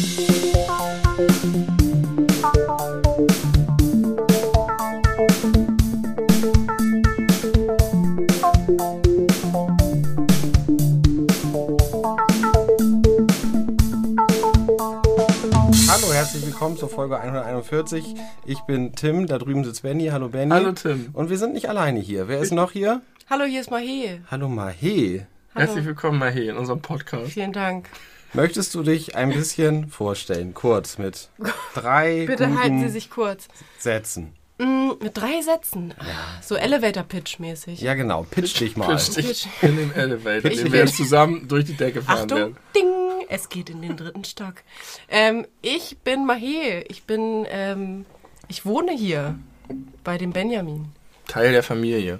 Hallo, herzlich willkommen zur Folge 141. Ich bin Tim, da drüben sitzt Benny. Hallo Benny. Hallo Tim. Und wir sind nicht alleine hier. Wer ist noch hier? Hallo, hier ist Mahe. Hallo Mahe. Herzlich willkommen mal hier in unserem Podcast. Vielen Dank. Möchtest du dich ein bisschen vorstellen, kurz mit drei Bitte guten halten Sie sich kurz. Sätzen? Mm, mit drei Sätzen. Ah, So Elevator-Pitch-mäßig. Ja, genau. Pitch dich mal. Pitch dich in den Elevator, den wir jetzt zusammen durch die Decke fahren Achtung, werden. ding, es geht in den dritten Stock. Ähm, ich bin Mahe. Ich bin, ähm, ich wohne hier bei dem Benjamin. Teil der Familie.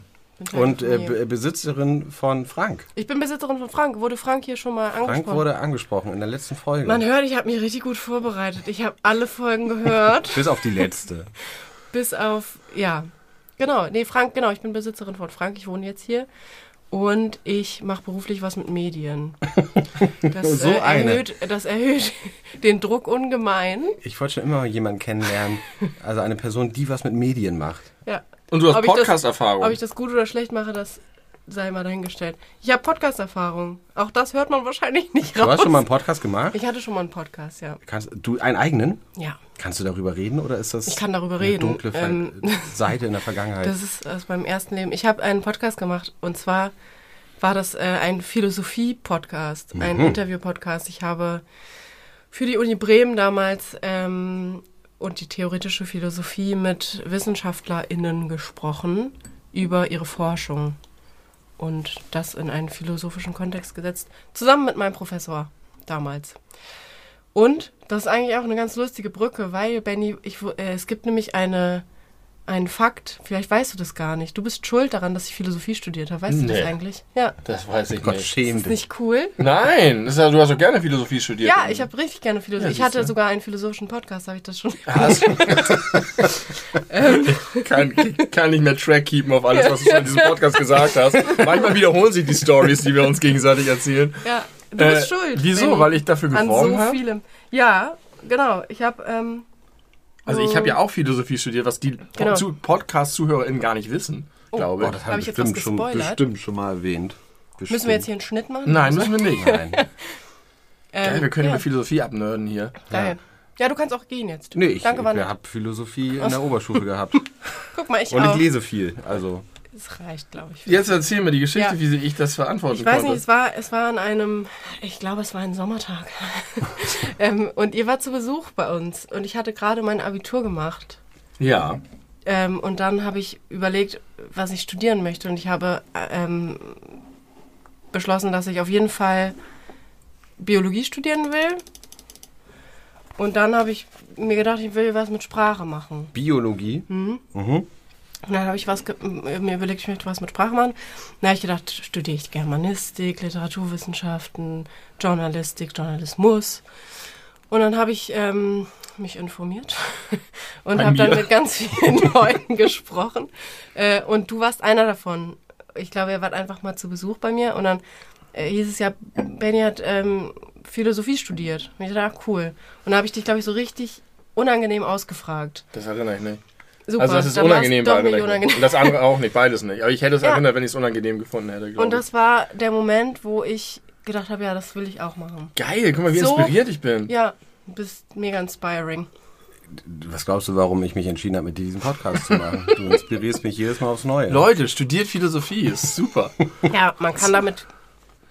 Und äh, Besitzerin von Frank. ich bin Besitzerin von Frank. Wurde Frank hier schon mal angesprochen? Frank wurde angesprochen in der letzten Folge. Man hört, ich habe mich richtig gut vorbereitet. Ich habe alle Folgen gehört, Bis auf die letzte. bis auf, ja, genau. Nee, Frank, genau. Ich bin Besitzerin von Frank. Ich wohne jetzt hier. Und ich mache beruflich was mit Medien. Das, So äh, eine. erhöht, das erhöht den Druck ungemein. Ich wollte schon immer jemanden kennenlernen. Also eine Person, die was mit Medien macht. Und du hast Podcast-Erfahrung. Ob ich das gut oder schlecht mache, das sei mal dahingestellt. Ich habe Podcast-Erfahrung. Auch das hört man wahrscheinlich nicht raus. Du hast schon mal einen Podcast gemacht? ich hatte schon mal einen Podcast, ja. Kannst du einen eigenen? Ja. Kannst du darüber reden oder ist das Ich kann darüber eine reden. dunkle Ähm, Seite in der Vergangenheit? Das ist aus meinem ersten Leben. Ich habe einen Podcast gemacht und zwar war das äh, ein Philosophie-Podcast, ein Mhm. Interview-Podcast. Ich habe für die Uni Bremen damals ähm, und die theoretische Philosophie mit WissenschaftlerInnen gesprochen über ihre Forschung und das in einen philosophischen Kontext gesetzt, zusammen mit meinem Professor damals. Und das ist eigentlich auch eine ganz lustige Brücke, weil, Benny, ich, äh, es gibt nämlich eine, einen Fakt, vielleicht weißt du das gar nicht. Du bist schuld daran, dass ich Philosophie studiert habe. Weißt du Nee. das eigentlich? Ja. das weiß ich Gott, nicht. schäm Ist dich. nicht cool? Nein, das ist ja, du hast doch gerne Philosophie studiert. Ja, ich habe richtig gerne Philosophie. Ja, ich hatte sogar einen philosophischen Podcast, habe ich das schon. Hast- kann, kann nicht mehr Track keepen auf alles, was du schon in diesem Podcast gesagt hast. Manchmal wiederholen sich die Stories, die wir uns gegenseitig erzählen. Ja, du Äh, bist schuld. Wieso? Weil ich dafür An geworben so habe? vielem. Ja, genau. Ich habe. Ähm, Also ich habe ja auch Philosophie studiert, was die Genau. zu Podcast-ZuhörerInnen gar nicht wissen, glaube Oh, ich. das Hab haben ich wir jetzt was bestimmt schon, gespoilert? bestimmt schon mal erwähnt. Bestimmt. müssen wir jetzt hier einen Schnitt machen? Nein, müssen wir nicht. Nein. Ähm, Geil, wir können ja, über Philosophie abnörden hier. Geil. Ja, du kannst auch gehen jetzt. Nee, ich, Danke, ich habe Philosophie in der Oberstufe gehabt. Guck mal, ich Und auch. ich lese viel. Also, Es reicht, glaube ich. Jetzt erzähl mir die Geschichte, Ja. wie ich das verantworten Ich weiß konnte. nicht, es war, es war an einem, ich glaube, es war ein Sommertag. ähm, und ihr wart zu Besuch bei uns und ich hatte gerade mein Abitur gemacht. Ja. Ähm, und dann habe ich überlegt, was ich studieren möchte. Und ich habe ähm, beschlossen, dass ich auf jeden Fall Biologie studieren will. Und dann habe ich mir gedacht, ich will was mit Sprache machen. Biologie. Mhm. Und dann habe ich was mir überlegt, ich möchte was mit Sprache machen. Dann habe ich gedacht, studiere ich Germanistik, Literaturwissenschaften, Journalistik, Journalismus. Und dann habe ich ähm, mich informiert und habe dann mit ganz vielen Leuten gesprochen. Äh, und du warst einer davon. Ich glaube, ihr wart einfach mal zu Besuch bei mir. Und dann äh, hieß es ja, Benny hat ähm, Philosophie studiert. Und ich dachte, ah, cool. Und dann habe ich dich, glaube ich, so richtig unangenehm ausgefragt. Das erinnere ich nicht. Super, also das ist unangenehm, ich mich. unangenehm. Und das andere auch nicht, beides nicht. Aber ich hätte es Ja. erinnert, wenn ich es unangenehm gefunden hätte, Und das war der Moment, wo ich gedacht habe, ja, das will ich auch machen. ich. Geil, guck mal, wie So- inspiriert ich bin. Ja, du bist mega inspiring. Was glaubst du, warum ich mich entschieden habe, mit dir diesen Podcast zu machen? Du inspirierst mich jedes Mal aufs Neue. Leute, studiert Philosophie, ist super. Ja, man kann damit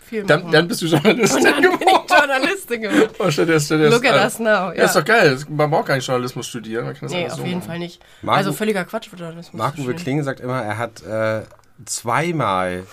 viel Dann, dann bist du Journalistin dann bin geworden. ich Journalistin geworden. Oh, stell dir, stell dir Look das at an. us now. Ja, Ja. ist doch geil. Man braucht gar nicht Journalismus studieren. Man kann das Nee, auf so jeden machen. Fall nicht. Marco- also völliger Quatsch für Journalismus. Marc-Uwe Kling sagt immer, er hat äh, zweimal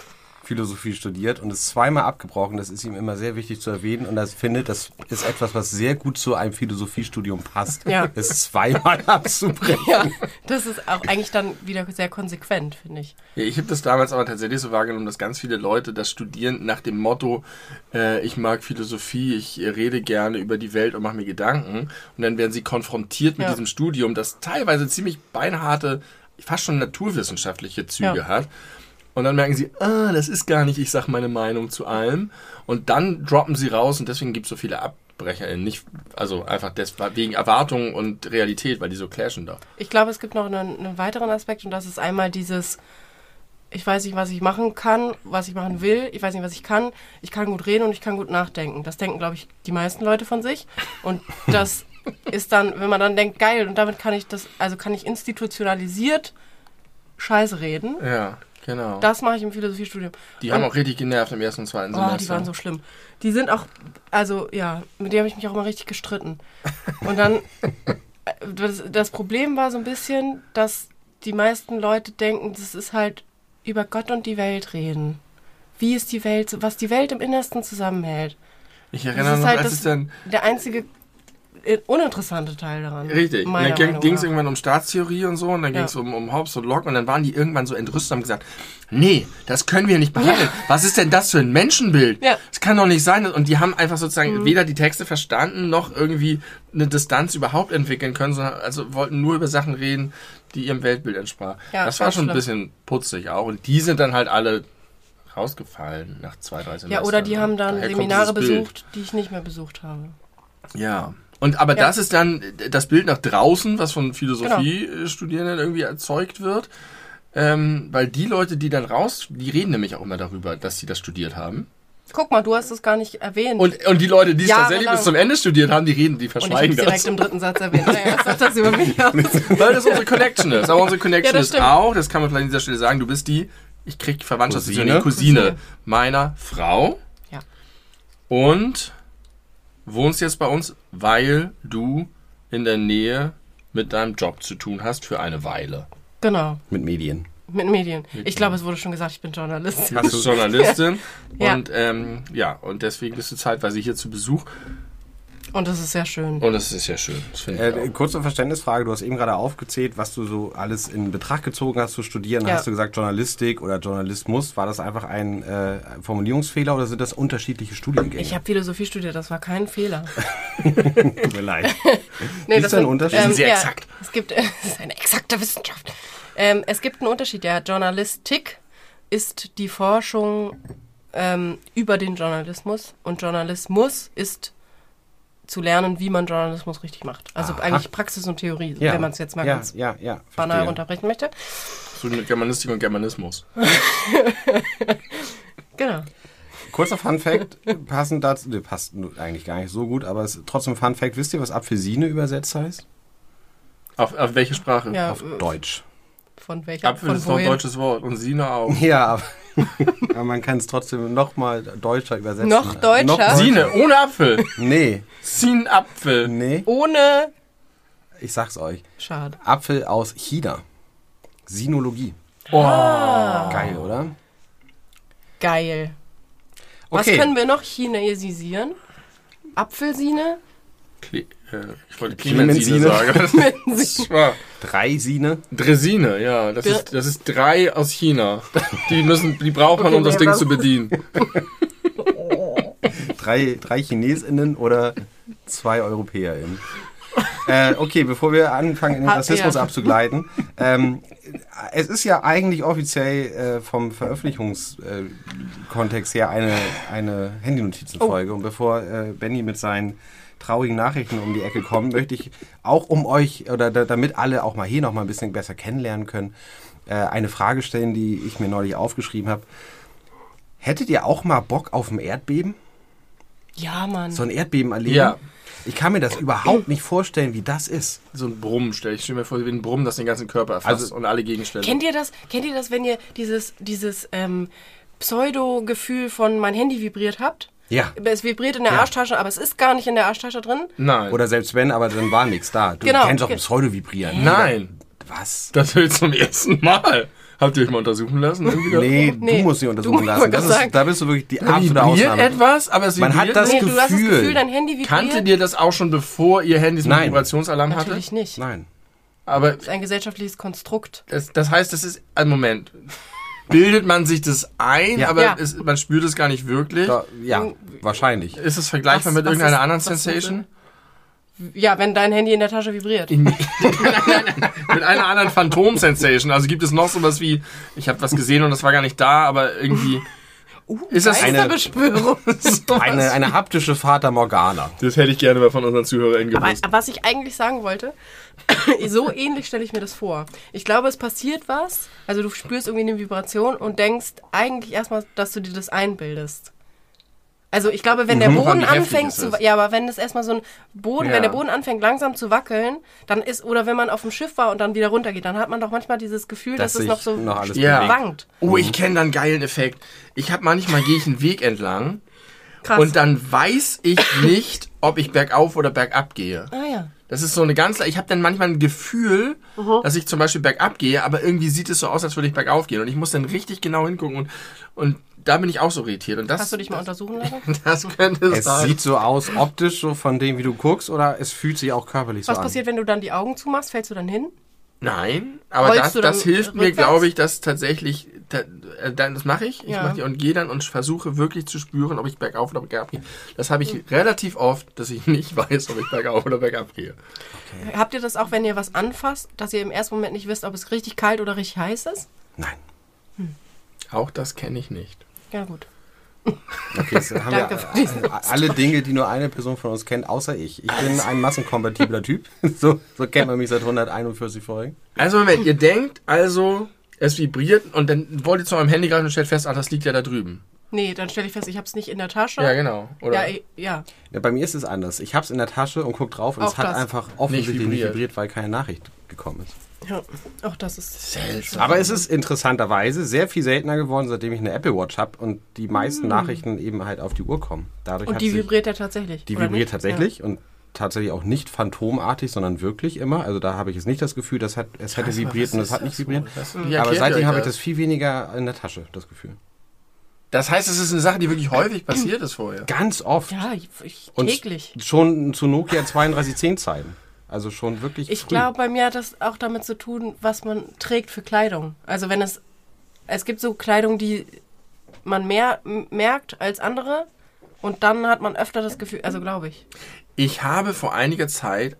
Philosophie studiert und ist zweimal abgebrochen. Das ist ihm immer sehr wichtig zu erwähnen und er findet, das ist etwas, was sehr gut zu einem Philosophiestudium passt. Ja. Es zweimal abzubrechen. Ja, das ist auch eigentlich dann wieder sehr konsequent, finde ich. Ja, ich habe das damals aber tatsächlich so wahrgenommen, dass ganz viele Leute das studieren nach dem Motto, äh, ich mag Philosophie, ich rede gerne über die Welt und mache mir Gedanken. Und dann werden sie konfrontiert mit Ja. diesem Studium, das teilweise ziemlich beinharte, fast schon naturwissenschaftliche Züge Ja. hat. Und dann merken sie, ah, das ist gar nicht, ich sag meine Meinung zu allem. Und dann droppen sie raus und deswegen gibt es so viele Ab WegbrecherInnen. Nicht, also einfach des, wegen Erwartungen und Realität, weil die so clashen da. Ich glaube, es gibt noch einen, einen weiteren Aspekt und das ist einmal dieses, ich weiß nicht, was ich machen kann, was ich machen will, ich weiß nicht, was ich kann, ich kann gut reden und ich kann gut nachdenken. Das denken, glaube ich, die meisten Leute von sich. Und das ist dann, wenn man dann denkt, geil, und damit kann ich das, also kann ich institutionalisiert Scheiße reden. Ja, genau. Das mache ich im Philosophiestudium. die und- haben auch richtig genervt im ersten und zweiten Oh, Semester. die waren so schlimm. Die sind auch, also ja, mit denen habe ich mich auch immer richtig gestritten. Und dann, äh, das, das Problem war so ein bisschen, dass die meisten Leute denken, das ist halt über Gott und die Welt reden. Wie ist die Welt, was die Welt im Innersten zusammenhält. ich Das erinnere ist noch, halt das, dann der einzige uninteressante Teil daran. Richtig. Und dann ging es irgendwann um Staatstheorie und so und dann Ja. ging es um, um Hobbes und Locke und dann waren die irgendwann so entrüstet und haben gesagt, nee, das können wir nicht behandeln. Was ist denn das für ein Menschenbild? Ja. Mhm. Das kann doch nicht sein. Und die haben einfach sozusagen weder die Texte verstanden noch irgendwie eine Distanz überhaupt entwickeln können, sondern also wollten nur über Sachen reden, die ihrem Weltbild entsprachen. Ja, das war schon ein schlimm. bisschen putzig auch. Und die sind dann halt alle rausgefallen nach zwei, drei Semestern. Ja, oder die haben dann Daher Seminare dieses Bild. besucht, die ich nicht mehr besucht habe. Ja. Und aber Ja. das ist dann das Bild nach draußen, was von Philosophie-Studierenden irgendwie erzeugt wird. Ähm, weil die Leute, die dann raus, die reden nämlich auch immer darüber, dass sie das studiert haben. Guck mal, du hast es gar nicht erwähnt. Und, und die Leute, die es tatsächlich bis zum Ende studiert haben, die reden, die Und ich habe verschweigen es direkt das. im dritten Satz erwähnt. Naja, sagt das über mich aus? Weil das unsere Connection ist. Aber unsere Connection Ja, das ist stimmt. auch, das kann man vielleicht an dieser Stelle sagen, du bist die, ich krieg Verwandtschaftsbeziehung, die Cousine. Cousine, Cousine. meiner Frau. Ja. Und wohnst jetzt bei uns, weil du in der Nähe mit deinem Job zu tun hast für eine Weile. Genau. Mit Medien. Mit Medien. Ich glaube, es wurde schon gesagt, ich bin Journalist. Du bist Journalistin Ja. und ähm, ja, und deswegen bist du zeitweise hier zu Besuch Und das ist sehr schön. und das ist ja schön. Äh, kurze Verständnisfrage, du hast eben gerade aufgezählt, was du so alles in Betracht gezogen hast zu studieren. Ja. Hast du gesagt Journalistik oder Journalismus? War das einfach ein äh, Formulierungsfehler oder sind das unterschiedliche Studiengänge? Ich habe Philosophie studiert, das war kein Fehler. Tut mir leid. Nee, Ist das da ein Unterschied? sind sehr exakt. Es gibt, es ist eine exakte Wissenschaft. Ähm, es gibt einen Unterschied, ja. Journalistik ist die Forschung ähm, über den Journalismus und Journalismus ist zu lernen, wie man Journalismus richtig macht. Also Aha. eigentlich Praxis und Theorie, Ja. wenn man es jetzt mal ja, ganz ja, ja, banal verstehe. runterbrechen möchte. So mit Germanistik und Germanismus. Genau. Kurzer Fun Fact, passend dazu, ne, passt eigentlich gar nicht so gut, aber es ist trotzdem Fun Fact. Wisst ihr, was Apfelsine übersetzt heißt? Auf, auf welche Sprache? Ja, Auf äh, Deutsch. von welcher? Apfel von ist doch ein deutsches Wort und Sina auch. Ja, aber, aber man kann es trotzdem noch mal deutscher übersetzen. Noch deutscher? Noch Sine, ohne Apfel. Nee, Sin Apfel. nee, Ohne. ich sag's euch. Schade. Apfel aus China. Sinologie. Oh. Geil, oder? Geil. Was Okay. können wir noch chinesisieren? Apfelsine? Cle äh, ich wollte Clemensine. Sagen. war Drei Sine. Dresine, ja. Das Bir- ist, das ist drei aus China. Die müssen, die braucht man, Okay, um das Ding zu bedienen. Drei, drei ChinesInnen oder zwei EuropäerInnen. äh, okay, bevor wir anfangen, in den Rassismus ja. abzugleiten. Ähm, es ist ja eigentlich offiziell äh, vom Veröffentlichungskontext äh, Kontext her eine, eine Handynotizenfolge. Und bevor äh, Benny mit seinen traurigen Nachrichten um die Ecke kommt, möchte ich auch um euch, oder da, damit alle auch mal hier noch mal ein bisschen besser kennenlernen können, äh, eine Frage stellen, die ich mir neulich aufgeschrieben habe. Hättet ihr auch mal Bock auf ein Erdbeben? Ja, Mann. So ein Erdbeben erleben? Ja. Ich kann mir das überhaupt nicht vorstellen, wie das ist. So ein Brummen stelle ich. Stell mir vor, wie ein Brummen, das den ganzen Körper erfasst Also- und alle Gegenstände. Kennt ihr das? Kennt ihr das, wenn ihr dieses, dieses ähm, Pseudo-Gefühl von mein Handy vibriert habt? Ja. Es vibriert in der Ja. Arschtasche, aber es ist gar nicht in der Arschtasche drin. Nein. Oder selbst wenn, aber dann war nichts da. Du Genau. kennst doch Ge- Pseudo-Vibrieren. Nein. Was? Das will ich zum ersten Mal. Habt ihr euch mal untersuchen lassen? Nee, Nee, du musst sie du untersuchen lassen. wollte Das ist, da bist du wirklich die absolute vibriert Ausnahme. etwas, aber es Man hat vibriert das nicht. Nee, du hast das Gefühl. Gefühl, dein Handy vibriert. Kanntet ihr das auch schon, bevor ihr Handys mit Nein. Vibrationsalarm hatte? Natürlich nicht. Nein. Aber Das ist ein gesellschaftliches Konstrukt. das, das heißt, das ist ein Moment. Bildet man sich das ein, Ja. aber Ja. Es, man spürt es gar nicht wirklich? Da, ja, wahrscheinlich. Ist es vergleichbar Was- mit irgendeiner ist- anderen Sensation? Ja, wenn dein Handy in der Tasche vibriert. In, mit einer anderen Phantom-Sensation. Also gibt es noch sowas wie, ich habe was gesehen und das war gar nicht da, aber irgendwie Uh, Ist das eine- Geisterbeschwörung. Eine, eine haptische Fata Morgana. Das hätte ich gerne mal von unseren ZuhörerInnen Aber gewusst. was ich eigentlich sagen wollte, so ähnlich stelle ich mir das vor. Ich glaube, es passiert was, also du spürst irgendwie eine Vibration und denkst eigentlich erstmal, dass du dir das einbildest. Also ich glaube, wenn der Mhm. Boden anfängt zu ja, aber wenn es erstmal so ein Boden, Ja. wenn der Boden anfängt langsam zu wackeln, dann ist oder wenn man auf dem Schiff war und dann wieder runtergeht, dann hat man doch manchmal dieses Gefühl, Dass dass, es noch so noch alles Ja. wankt. Oh, ich kenne da einen geilen Effekt. Ich habe manchmal gehe ich einen Weg entlang Krass. und dann weiß ich nicht, ob ich bergauf oder bergab gehe. ah ja. Das ist so eine ganz, ich habe dann manchmal ein Gefühl, Mhm. dass ich zum Beispiel bergab gehe, aber irgendwie sieht es so aus, als würde ich bergauf gehen und ich muss dann richtig genau hingucken und, und da bin ich auch so irritiert und das, Hast du dich mal untersuchen lassen? das könnte Es sein. sieht so aus, optisch, so von dem, wie du guckst, oder es fühlt sich auch körperlich so Was an. passiert, wenn du dann die Augen zumachst? Fällst du dann hin? Nein, aber Rollst das, du dann das hilft mir, rückwärts? glaube ich, dass tatsächlich, äh, dann, das mache ich, ich Ja. mach die und gehe dann und versuche wirklich zu spüren, ob ich bergauf oder bergab gehe. Das habe ich relativ oft, dass ich nicht weiß, ob ich bergauf oder bergab gehe. Habt ihr das auch, wenn ihr was anfasst, dass ihr im ersten Moment nicht wisst, ob es richtig kalt oder richtig heiß ist? Nein. Auch das kenne ich nicht. Ja, gut. Okay, jetzt haben Danke wir äh, alle Dinge, die nur eine Person von uns kennt, außer ich. Ich bin ein massenkompatibler Typ. So, so kennt man mich seit 141 Folgen. Also Moment, ihr denkt also, es vibriert und dann wollt ihr zu eurem Handy greifen und stellt fest, ach, das liegt ja da drüben. Nee, dann stelle ich fest, ich habe es nicht in der Tasche. Ja, genau. Oder? Ja, ich- ja. Ja, bei mir ist es anders. Ich hab's in der Tasche und guck drauf und Auch es hat das. einfach offensichtlich nicht vibriert. vibriert. weil keine Nachricht gekommen ist. Ja. Auch das ist. Seltsam. Aber es ist interessanterweise sehr viel seltener geworden, seitdem ich eine Apple Watch habe und die meisten Nachrichten eben halt auf die Uhr kommen. Dadurch. Und die sich, vibriert ja tatsächlich. die vibriert nicht? tatsächlich und tatsächlich auch nicht phantomartig, sondern wirklich immer. Also da habe ich jetzt nicht das Gefühl, das hat, es hätte vibriert und es hat nicht vibriert. Das- wie Aber seitdem habe ich das? viel weniger in der Tasche, das Gefühl. Das heißt, es ist eine Sache, die wirklich häufig passiert ist vorher. Ganz oft. Ja, ich, ich, Und täglich. schon zu Nokia 3210 Zeiten. Also schon wirklich Ich glaube, bei mir hat das auch damit zu tun, was man trägt für Kleidung. Also wenn es. Es gibt so Kleidung, die man mehr merkt als andere. Und dann hat man öfter das Gefühl, also glaube ich. Ich habe vor einiger Zeit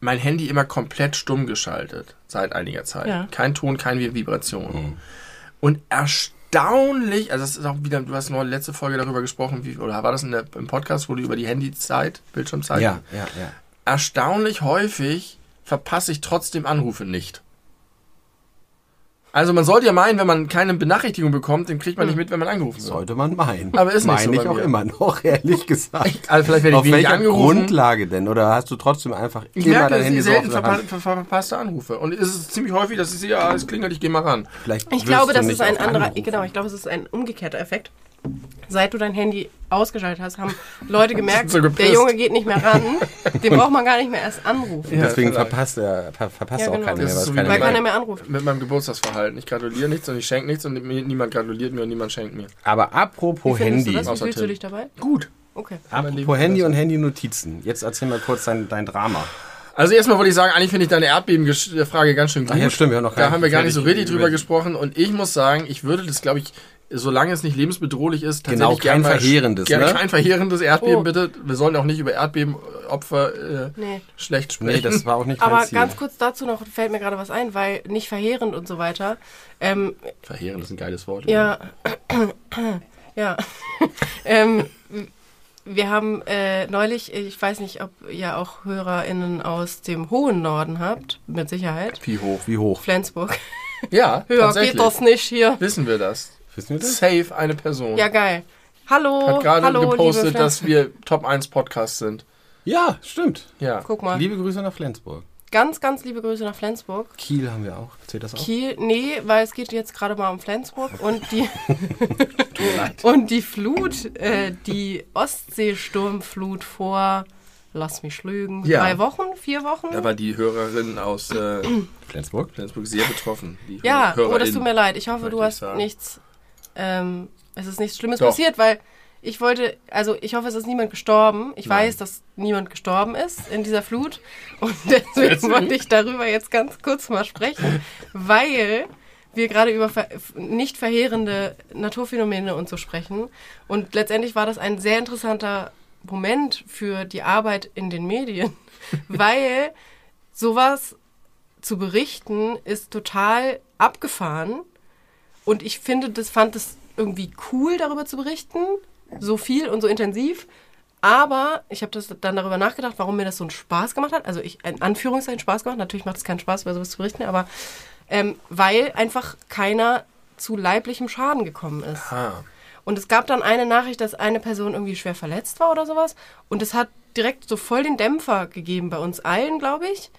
mein Handy immer komplett stumm geschaltet. Seit einiger Zeit. Ja. Kein Ton, keine Vibration. Und erstaunlich, also das ist auch wieder, du hast noch letzte Folge darüber gesprochen, wie, oder war das in der, im Podcast, wo du über die Handyzeit, Bildschirmzeit? Ja, ja, ja. Erstaunlich häufig verpasse ich trotzdem Anrufe nicht. Also man sollte ja meinen, wenn man keine Benachrichtigung bekommt, dann kriegt man nicht mit, wenn man angerufen wird. Sollte man meinen. Aber ist nicht so Meine ich bei auch mir. immer noch, ehrlich gesagt. Also vielleicht werde ich Auf welcher angerufen. Grundlage denn? Oder hast du trotzdem einfach Ich immer merke, dein Handy so selten verpa ver ver verpasste Anrufe. Und es ist ziemlich häufig, dass ich sehe, ah, es klingelt, ich gehe mal ran. Vielleicht Ich glaube, das nicht ist ein anderer, Anrufe. genau, ich glaube, es ist ein umgekehrter Effekt. Seit du dein Handy ausgeschaltet hast, haben Leute gemerkt, so der Junge geht nicht mehr ran. Den braucht man gar nicht mehr erst anrufen. Ja, Deswegen vielleicht. verpasst er, ver verpasst Ja, auch genau. keiner Das mehr, so wie keiner Weil keiner mehr anruft. Mit meinem Geburtstagsverhalten. Ich gratuliere nichts und ich schenke nichts und niemand gratuliert mir und niemand schenkt mir. Aber Wie apropos du Handy. das? Wie fühlst du dich dabei? Gut. Okay. Apropos Handy besser. und Handy-Notizen. Jetzt erzähl mal kurz dein, dein Drama. Also erstmal wollte ich sagen, eigentlich finde ich deine Erdbeben-Frage ganz schön gut. Ach ja, stimmt, wir haben noch gar Da haben wir gar nicht so richtig drüber über- gesprochen und ich muss sagen, ich würde das, glaube ich, solange es nicht lebensbedrohlich ist, Genau, tatsächlich kein gern mal- verheerendes, Gerne ne? kein verheerendes Erdbeben, Oh. bitte. Wir sollen auch nicht über Erdbebenopfer äh, Nee. schlecht sprechen. Nee, das war auch nicht mein Aber Ziel. ganz kurz dazu noch fällt mir gerade was ein, weil nicht verheerend und so weiter. Ähm, Verheerend ist ein geiles Wort. ja, ja. ähm, wir haben äh, neulich, ich weiß nicht, ob ihr auch HörerInnen aus dem hohen Norden habt, mit Sicherheit. Wie hoch? Wie hoch? Flensburg. Ja, Höher geht das nicht hier. Wissen wir das? Wissen wir das? Safe eine Person. Ja, geil. Hallo, Hat gerade hallo, gepostet, dass wir Top 1 Podcast sind. Ja, stimmt. Ja. Guck mal, Liebe Grüße nach Flensburg. ganz, ganz liebe Grüße nach Flensburg. Kiel haben wir auch. Zählt das auch? Kiel, nee, weil es geht jetzt gerade mal um Flensburg und die und die Flut, äh, die Ostseesturmflut vor, lass mich lügen, Ja. drei Wochen, vier Wochen? Da war die Hörerin aus äh, Flensburg? Flensburg sehr betroffen. Die ja, Hörerin. oh, das tut mir leid. Ich hoffe, du hast sagen. nichts, ähm, es ist nichts Schlimmes Doch. passiert, weil ich wollte, also ich hoffe, es ist niemand gestorben. Ich weiß, dass niemand gestorben ist in dieser Flut und deswegen wollte ich darüber jetzt ganz kurz mal sprechen, weil wir gerade über nicht verheerende Naturphänomene und so sprechen. Und letztendlich war das ein sehr interessanter Moment für die Arbeit in den Medien, weil sowas zu berichten ist total abgefahren. Und ich finde, das fand es irgendwie cool, darüber zu berichten, so viel und so intensiv. Aber ich habe das dann darüber nachgedacht, warum mir das so einen Spaß gemacht hat. Also ich, in Anführungszeichen Spaß gemacht. Natürlich macht es keinen Spaß, über sowas zu berichten, aber ähm, weil einfach keiner zu leiblichem Schaden gekommen ist. Ah. Und es gab dann eine Nachricht, dass eine Person irgendwie schwer verletzt war oder sowas. Und es hat direkt so voll den Dämpfer gegeben bei uns allen, glaube ich.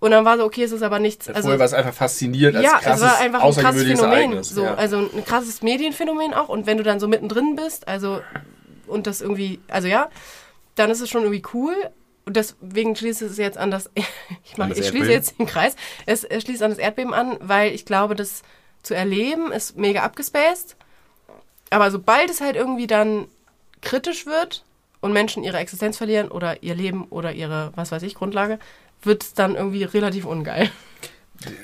Und dann war so, okay, es ist aber nichts. Also, Vorher war es einfach faszinierend als ja, krasses, es war einfach ein krasses Phänomen. Ereignis. So, ja. Also ein krasses Medienphänomen auch. Und wenn du dann so mittendrin bist, also und das irgendwie, also ja, dann ist es schon irgendwie cool. Und deswegen schließe es jetzt an das, ich, mach, An das ich schließe jetzt den Kreis, es, es schließt an das Erdbeben an, weil ich glaube, das zu erleben ist mega abgespaced. Aber sobald es halt irgendwie dann kritisch wird und Menschen ihre Existenz verlieren oder ihr Leben oder ihre, was weiß ich, Grundlage, wird es dann irgendwie relativ ungeil.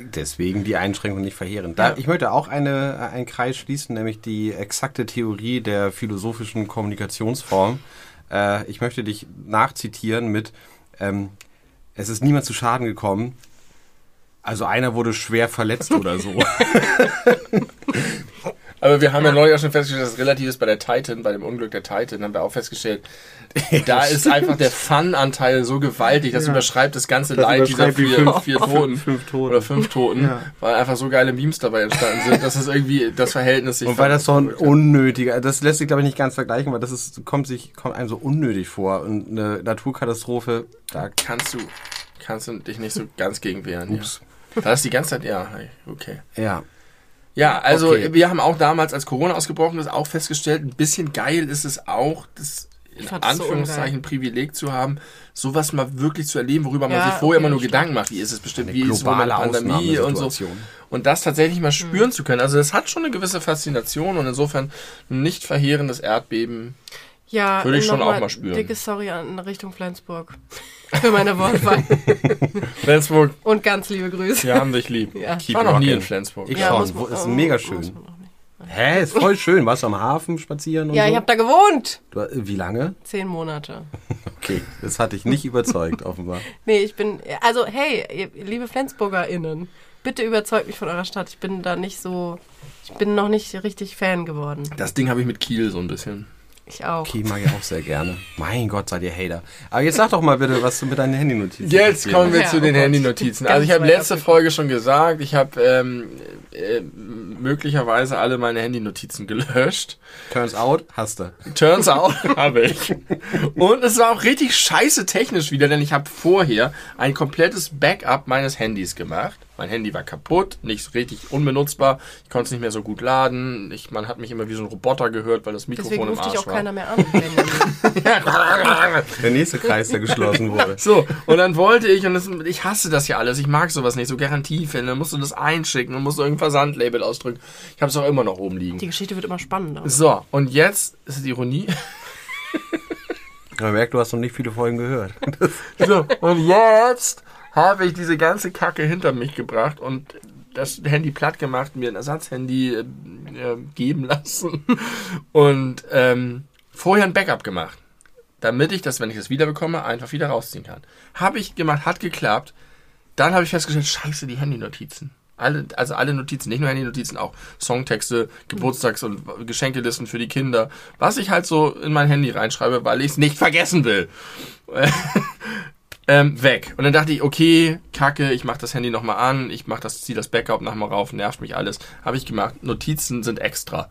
Deswegen die Einschränkung nicht verheerend. Da, Ja. Ich möchte auch eine, einen Kreis schließen, nämlich die exakte Theorie der philosophischen Kommunikationsform. Äh, ich möchte dich nachzitieren mit, ähm, es ist niemand zu Schaden gekommen, also einer wurde schwer verletzt oder so. Aber wir haben ja neulich auch schon festgestellt, dass es relativ ist bei der Titan, bei dem Unglück der Titan, haben wir auch festgestellt, da ist einfach der Fun-Anteil so gewaltig, das Ja. überschreibt das ganze Das Leid dieser vier, fünf- vier Toten. fünf Toten. Oder fünf Toten, Ja. weil einfach so geile Memes dabei entstanden sind, dass es irgendwie das Verhältnis sich Und weil das so ein unnötiger, das lässt sich glaube ich nicht ganz vergleichen, weil das ist, kommt sich, kommt einem so unnötig vor. Und eine Naturkatastrophe, da kannst du, kannst du dich nicht so ganz gegen wehren. Ups. Ja. Da ist die ganze Zeit, ja, okay. ja. Ja, also Okay. wir haben auch damals, als Corona ausgebrochen ist, auch festgestellt, ein bisschen geil ist es auch, das in es so Anführungszeichen Privileg zu haben, sowas mal wirklich zu erleben, worüber man Ja, sich vorher okay, immer nur stimmt. Gedanken macht. Wie ist es bestimmt, Eine wie ist es mit Pandemie und so. Und das tatsächlich mal spüren zu können. Also das hat schon eine gewisse Faszination und insofern ein nicht verheerendes Erdbeben. Ja, Würde ich schon nochmal auch mal spüren. Dickes Sorry an Richtung Flensburg. Für meine Wortwahl. Flensburg, Und ganz liebe Grüße. wir haben dich lieb. Ja. Ich war noch nie in Flensburg. Ich Ja, schon. Wo- ist oh, mega schön. Hä, ist voll schön. Warst du am Hafen spazieren und Ja, so? ich habe da gewohnt. du, äh, wie lange? Zehn Monate. Okay, das hat dich nicht überzeugt, offenbar. Nee, ich bin, also hey, liebe FlensburgerInnen, bitte überzeugt mich von eurer Stadt. Ich bin da nicht so, ich bin noch nicht richtig Fan geworden. Das Ding habe ich mit Kiel so ein bisschen. Ich auch. Okay, mag ich auch sehr gerne. Mein Gott, seid ihr Hater. Aber jetzt sag doch mal bitte, was du mit deinen Handynotizen Jetzt kommen wir Ja, zu oh den Gott. Handynotizen. Also ich habe letzte. Folge schon gesagt, ich habe ähm, äh, möglicherweise alle meine Handynotizen gelöscht. Turns out, hast du. Turns out habe ich. Und es war auch richtig scheiße technisch wieder, denn ich habe vorher ein komplettes Backup meines Handys gemacht. Mein Handy war kaputt, nicht richtig unbenutzbar. Ich konnte es nicht mehr so gut laden. Ich, man hat mich immer wie so ein Roboter gehört, weil das Mikrofon Deswegen im ruft dich Arsch auch war. keiner mehr an. Der nächste Kreis, der geschlossen wurde. So, und dann wollte ich, und das, ich hasse das ja alles, ich mag sowas nicht, so Garantiefälle, dann musst du das einschicken und musst du irgendein Versandlabel ausdrücken. Ich habe es auch immer noch oben liegen. Die Geschichte wird immer spannender. So, und jetzt ist die Ironie. Man merkt, du hast noch nicht viele Folgen gehört. So, und jetzt habe ich diese ganze Kacke hinter mich gebracht und das Handy platt gemacht, mir ein Ersatzhandy äh, äh, geben lassen und ähm, vorher ein Backup gemacht, damit ich das, wenn ich das wiederbekomme, einfach wieder rausziehen kann. Habe ich gemacht, hat geklappt. Dann habe ich festgestellt, scheiße, die Handynotizen. Alle, also alle Notizen, nicht nur Handynotizen, auch Songtexte, Geburtstags- und Geschenkelisten für die Kinder. Was ich halt so in mein Handy reinschreibe, weil ich es nicht vergessen will. ähm, weg. Und dann dachte ich, okay, kacke, ich mache das Handy nochmal an, ich mach das, zieh das Backup nochmal rauf, nervt mich alles. Habe ich gemacht. Notizen sind extra.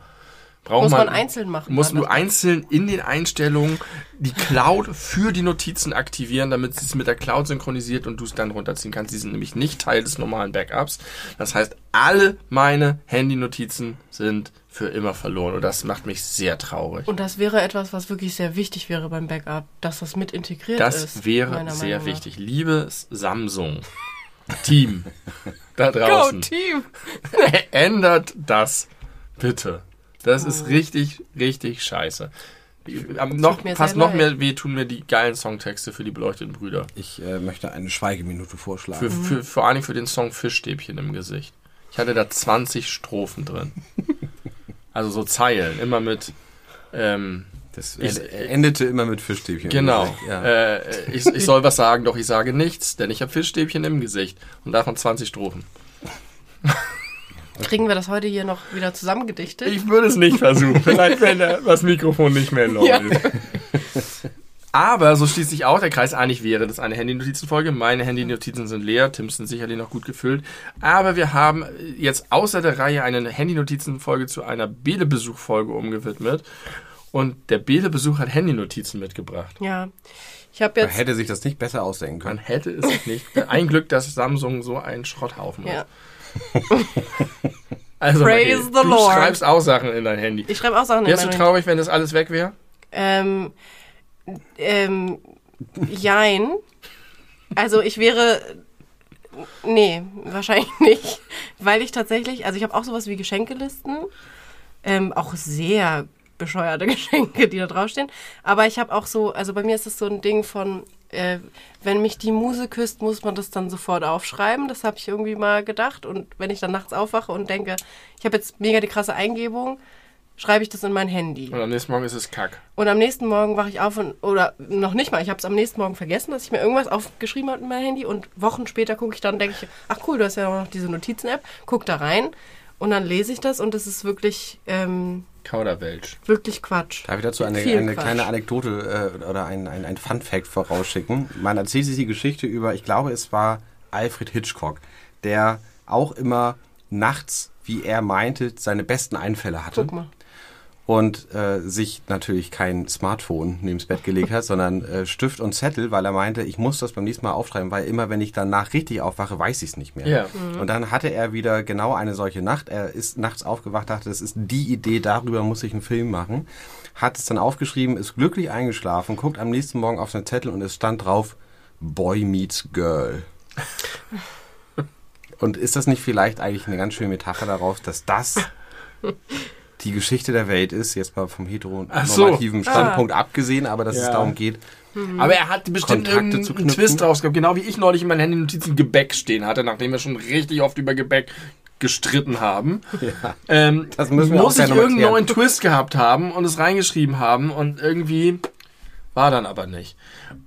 Braucht Muss man einzeln machen. Muss du einzeln in den Einstellungen die Cloud für die Notizen aktivieren, damit sie es mit der Cloud synchronisiert und du es dann runterziehen kannst. Die sind nämlich nicht Teil des normalen Backups. Das heißt, alle meine Handy-Notizen sind für immer verloren und das macht mich sehr traurig. Und das wäre etwas, was wirklich sehr wichtig wäre beim Backup, dass das mit integriert Das ist. wäre meiner sehr wichtig. Liebes Samsung Team da Go draußen, Team! ändert das bitte. Das ist richtig, richtig scheiße. Am noch, mir fast noch mehr weh tun mir die geilen Songtexte für die beleuchteten Brüder. Ich äh, möchte eine Schweigeminute Für, vorschlagen. für, vor allen Dingen für den Song Fischstäbchen im Gesicht. Ich hatte da 20 Strophen drin. Also so Zeilen, immer mit. Ähm, Das Ich- en- endete immer mit Fischstäbchen. genau. Ja. Äh, ich, ich soll was sagen, doch ich sage nichts, denn ich habe Fischstäbchen im Gesicht. Und davon 20 Strophen. Kriegen wir das heute hier noch wieder zusammengedichtet? Ich würde es nicht versuchen. Vielleicht, wenn das Mikrofon nicht mehr läuft. Ja. Aber so schließt sich auch der Kreis. Eigentlich wäre das eine Handy-Notizen-Folge. Meine Handy-Notizen sind leer. Tims sind sicherlich noch gut gefüllt. Aber wir haben jetzt außer der Reihe eine Handy-Notizen-Folge zu einer Bele-Besuch-Folge umgewidmet. Und der Bele-Besuch hat Handy-Notizen mitgebracht. Ja. Ich habe Man jetzt. hätte sich das nicht besser ausdenken Man können. hätte es nicht. Ein Glück, dass Samsung so ein Schrotthaufen Ja. ist. Also, Praise Michael, the du Lord. schreibst auch Sachen in dein Handy. Ich schreibe auch Sachen in Wärst du mein traurig, wenn das alles weg wäre? Ähm, ähm, jein. Also ich wäre. Nee, wahrscheinlich nicht. Weil ich tatsächlich, also ich habe auch sowas wie Geschenkelisten. Ähm, auch sehr bescheuerte Geschenke, die da draufstehen. Aber ich habe auch so, also bei mir ist es so ein Ding von, äh, wenn mich die Muse küsst, muss man das dann sofort aufschreiben. Das habe ich irgendwie mal gedacht. Und wenn ich dann nachts aufwache und denke, ich habe jetzt mega die krasse Eingebung, schreibe ich das in mein Handy. Und am nächsten Morgen ist es Kack. Und am nächsten Morgen wache ich auf und, oder noch nicht mal, ich habe es am nächsten Morgen vergessen, dass ich mir irgendwas aufgeschrieben habe in mein Handy und Wochen später gucke ich dann, denke ich, ach cool, du hast ja noch diese Notizen-App, guck da rein und dann lese ich das und es ist wirklich, ähm, Kauderwelsch. wirklich Quatsch. Darf ich dazu eine, eine kleine Anekdote äh, oder ein, ein, ein Fun-Fact vorausschicken? Man erzählt sich die Geschichte über, ich glaube, es war Alfred Hitchcock, der auch immer nachts, wie er meinte, seine besten Einfälle hatte. Guck mal. Und äh, sich natürlich kein Smartphone neben's Bett gelegt hat, sondern äh, Stift und Zettel, weil er meinte, ich muss das beim nächsten Mal aufschreiben, weil immer wenn ich danach richtig aufwache, weiß ich es nicht mehr. Ja. Und dann hatte er wieder genau eine solche Nacht. Er ist nachts aufgewacht, dachte, das ist die Idee, darüber muss ich einen Film machen. Hat es dann aufgeschrieben, ist glücklich eingeschlafen, guckt am nächsten Morgen auf seinen Zettel und es stand drauf, Boy meets Girl. Und ist das nicht vielleicht eigentlich eine ganz schöne Metapher darauf, dass das die Geschichte der Welt ist, jetzt mal vom heteronormativen so. Standpunkt abgesehen, aber dass es Ja. darum geht, Aber er hat bestimmt Kontakte knüpfen. Twist draus gehabt. Genau wie ich neulich in meinen Handy-Notizen Gebäck stehen hatte, nachdem wir schon richtig oft über Gebäck gestritten haben. Ähm, Das müssen wir muss auch ich irgendeinen neuen Twist gehabt haben und es reingeschrieben haben und irgendwie war dann aber nicht.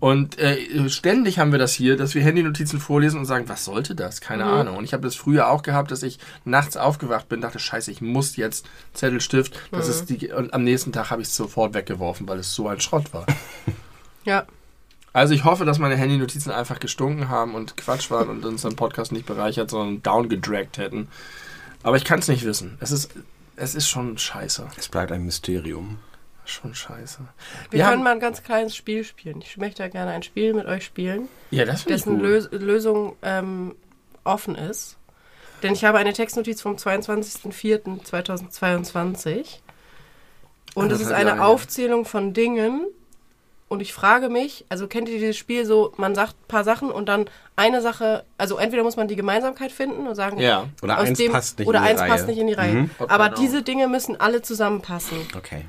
Und äh, ständig haben wir das hier, dass wir Handy-Notizen vorlesen und sagen, was sollte das? Keine Ahnung. Und ich habe das früher auch gehabt, dass ich nachts aufgewacht bin, dachte, scheiße, ich muss jetzt Zettel, Stift. Das ist die, und am nächsten Tag habe ich es sofort weggeworfen, weil es so ein Schrott war. Ja. Also ich hoffe, dass meine Handy-Notizen einfach gestunken haben und Quatsch waren und unseren Podcast nicht bereichert, sondern downgedragt hätten. Aber ich kann es nicht wissen. Es ist, es ist schon scheiße. es bleibt ein Mysterium. Schon scheiße. Wir haben- können mal ein ganz kleines Spiel spielen. Ich möchte ja gerne ein Spiel mit euch spielen, ja, das dessen gut. Lös Lösung ähm, offen ist. Denn ich habe eine Textnotiz vom 22.04.2022. Und es das ist eine lange. Aufzählung von Dingen. Und ich frage mich, also kennt ihr dieses Spiel so, man sagt ein paar Sachen und dann eine Sache, also entweder muss man die Gemeinsamkeit finden und sagen, Ja. Oder aus eins dem, passt nicht oder in die eins Reihe. passt nicht in die Reihe. Mhm. Aber Genau. diese Dinge müssen alle zusammenpassen. Okay.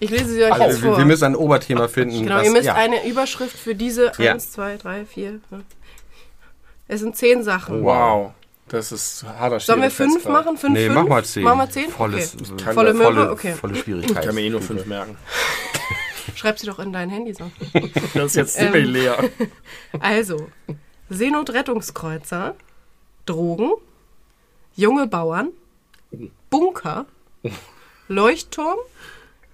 Ich lese sie euch Also, jetzt wir, vor. wir müssen ein Oberthema finden. Genau, was- ihr müsst ja. eine Überschrift für diese Ja. eins, zwei, drei, vier. fünf. Es sind zehn Sachen. Wow. Das ist harter Sollen wir fünf Schwierigkeitsgrad. machen? Fünf, Nee, fünf? mach mal zehn. Machen wir zehn? Volles, okay. Volle volle, Okay. volle Ich Schwierigkeit. kann mir eh nur fünf merken. Schreib sie doch in dein Handy so. Das ist jetzt Ähm. ziemlich leer. Also, Seenotrettungskreuzer, Drogen, junge Bauern, Bunker, Leuchtturm,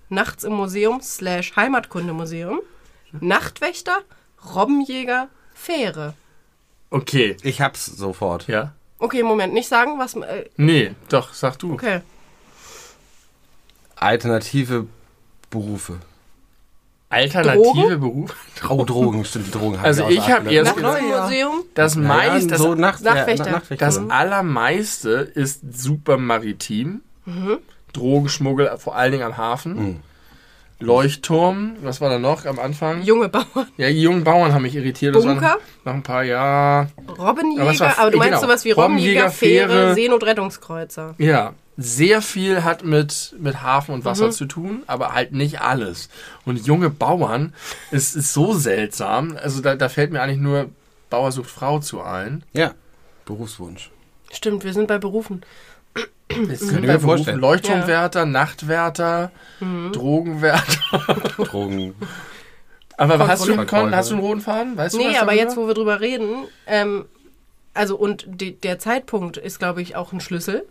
nachts im Museum slash Heimatkundemuseum, Nachtwächter, Robbenjäger, Fähre. Okay. Ich hab's sofort. Ja? Okay, Moment, nicht sagen, was. Äh, Nee, doch, sag du. okay. Alternative Berufe. Alternative Berufe. Oh, Drogen, stimmt, die Drogen haben Also ich außer hab Acht erst gelassen. Nachts im Naja. Museum, Das meiste, das, so Nacht, Nachtwächter. Ja, Nachtwächter. das Mhm. allermeiste ist super maritim. Drogenschmuggel, vor allen Dingen am Hafen. Mhm. Leuchtturm, was war da noch am Anfang? junge Bauern, Ja, die jungen Bauern haben mich irritiert. Das Bunker? waren noch ein paar, ja. Robbenjäger, Aber war- aber du meinst genau. sowas wie Robbenjäger, Robbenjäger, Fähre, Fähre. Seenotrettungskreuzer. Ja, sehr viel hat mit, mit Hafen und Mhm. Wasser zu tun, aber halt nicht alles. Und junge Bauern ist, ist so seltsam. Also da, da fällt mir eigentlich nur Bauer sucht Frau zu ein. Ja, Berufswunsch. Stimmt, wir sind bei Berufen. Könnte sind ich bei mir Berufen vorstellen. Leuchtturmwärter, Nachtwärter, Mhm. Drogenwärter. Drogen. Aber hast du. Con, hast du einen roten Faden? Weißt Nee, aber jetzt, wo wir drüber reden, ähm, also und die, der Zeitpunkt ist, glaube ich, auch ein Schlüssel,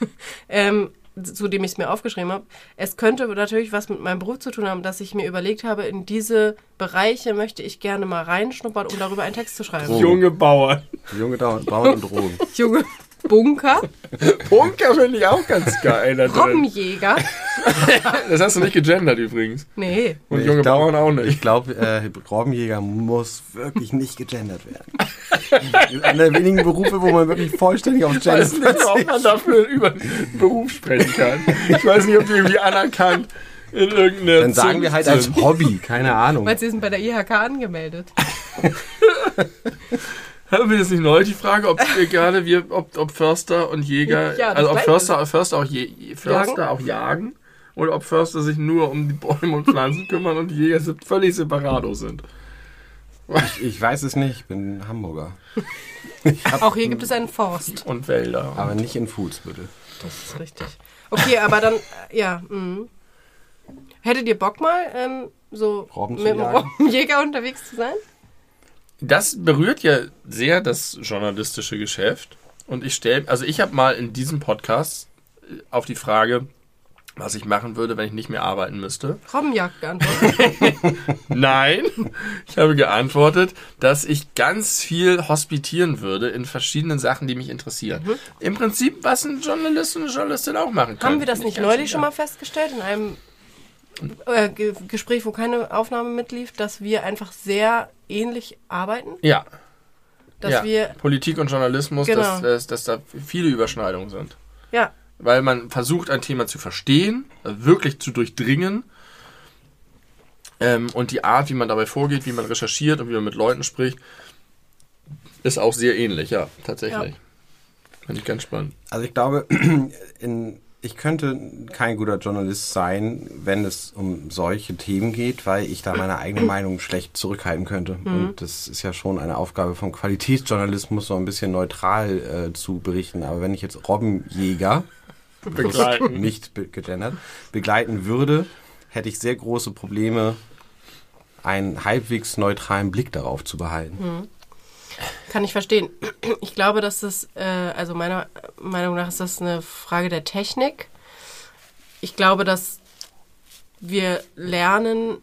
ähm, zu dem ich es mir aufgeschrieben habe. Es könnte natürlich was mit meinem Beruf zu tun haben, dass ich mir überlegt habe, in diese Bereiche möchte ich gerne mal reinschnuppern, um darüber einen Text zu schreiben. Oh. Junge Bauern. Junge Bauern und Drogen. Junge Bunker, Bunker finde ich auch ganz geil. da. Robbenjäger. Das hast du nicht gegendert übrigens. Nee. Und Ich junge glaub- Bauern auch Ich nicht. glaube, äh, Robbenjäger muss wirklich nicht gegendert werden. Einer der wenigen Berufe, wo man wirklich vollständig auf Ich Gender weiß nicht, ob man dafür über Beruf sprechen kann. Ich weiß nicht, ob die irgendwie anerkannt in irgendeiner Dann sagen wir halt als Hobby, keine Ahnung. Weil sie sind bei der IHK angemeldet. Haben wir jetzt nicht neulich die Frage, ob wir gerade wir, ob, ob Förster und Jäger, Ja, also ob. Förster, Förster auch je, Förster Jagen? auch jagen oder ob Förster sich nur um die Bäume und Pflanzen kümmern und die Jäger völlig separado sind. Ich weiß es nicht, ich bin Hamburger. Auch hier gibt es einen Forst. Und Wälder. Aber nicht in Fuhlsbüttel. Das ist richtig. Okay, aber dann, äh, ja. mh. Hättet ihr Bock mal, ähm, so Robben mit dem jagen? Robbenjäger unterwegs zu sein? Das berührt ja sehr das journalistische Geschäft. Und ich stelle, also ich habe mal in diesem Podcast äh, auf die Frage, was ich machen würde, wenn ich nicht mehr arbeiten müsste. Robbenjagd geantwortet. Nein, ich habe geantwortet, dass ich ganz viel hospitieren würde in verschiedenen Sachen, die mich interessieren. Im Prinzip, was ein Journalist und eine Journalistin auch machen kann. Haben wir das nicht neulich schon mal festgestellt in einem äh, Ge Gespräch, wo keine Aufnahme mitlief, dass wir einfach sehr ähnlich arbeiten? Ja, Dass ja. wir, Politik und Journalismus, Genau. dass, dass, dass da viele Überschneidungen sind. ja, Weil man versucht, ein Thema zu verstehen, also wirklich zu durchdringen. Ähm, und die Art, wie man dabei vorgeht, wie man recherchiert und wie man mit Leuten spricht, ist auch sehr ähnlich, ja, tatsächlich. Finde ich ganz spannend. Also ich glaube, in, ich könnte kein guter Journalist sein, wenn es um solche Themen geht, weil ich da meine eigene Meinung schlecht zurückhalten könnte. Und das ist ja schon eine Aufgabe vom Qualitätsjournalismus, so ein bisschen neutral äh, zu berichten. Aber wenn ich jetzt Robbenjäger, Begleiten. nicht be- gegendert, begleiten würde, hätte ich sehr große Probleme, einen halbwegs neutralen Blick darauf zu behalten. Kann ich verstehen. Ich glaube, dass das, äh, also meiner Meinung nach ist das eine Frage der Technik. Ich glaube, dass wir lernen,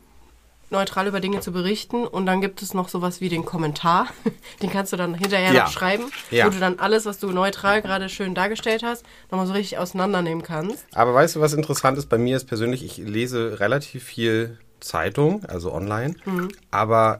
neutral über Dinge zu berichten und dann gibt es noch sowas wie den Kommentar. Den kannst du dann hinterher Ja. noch schreiben, Ja. wo du dann alles, was du neutral gerade schön dargestellt hast, nochmal so richtig auseinandernehmen kannst. Aber weißt du, was interessant ist bei mir ist persönlich, ich lese relativ viel Zeitung, also online, aber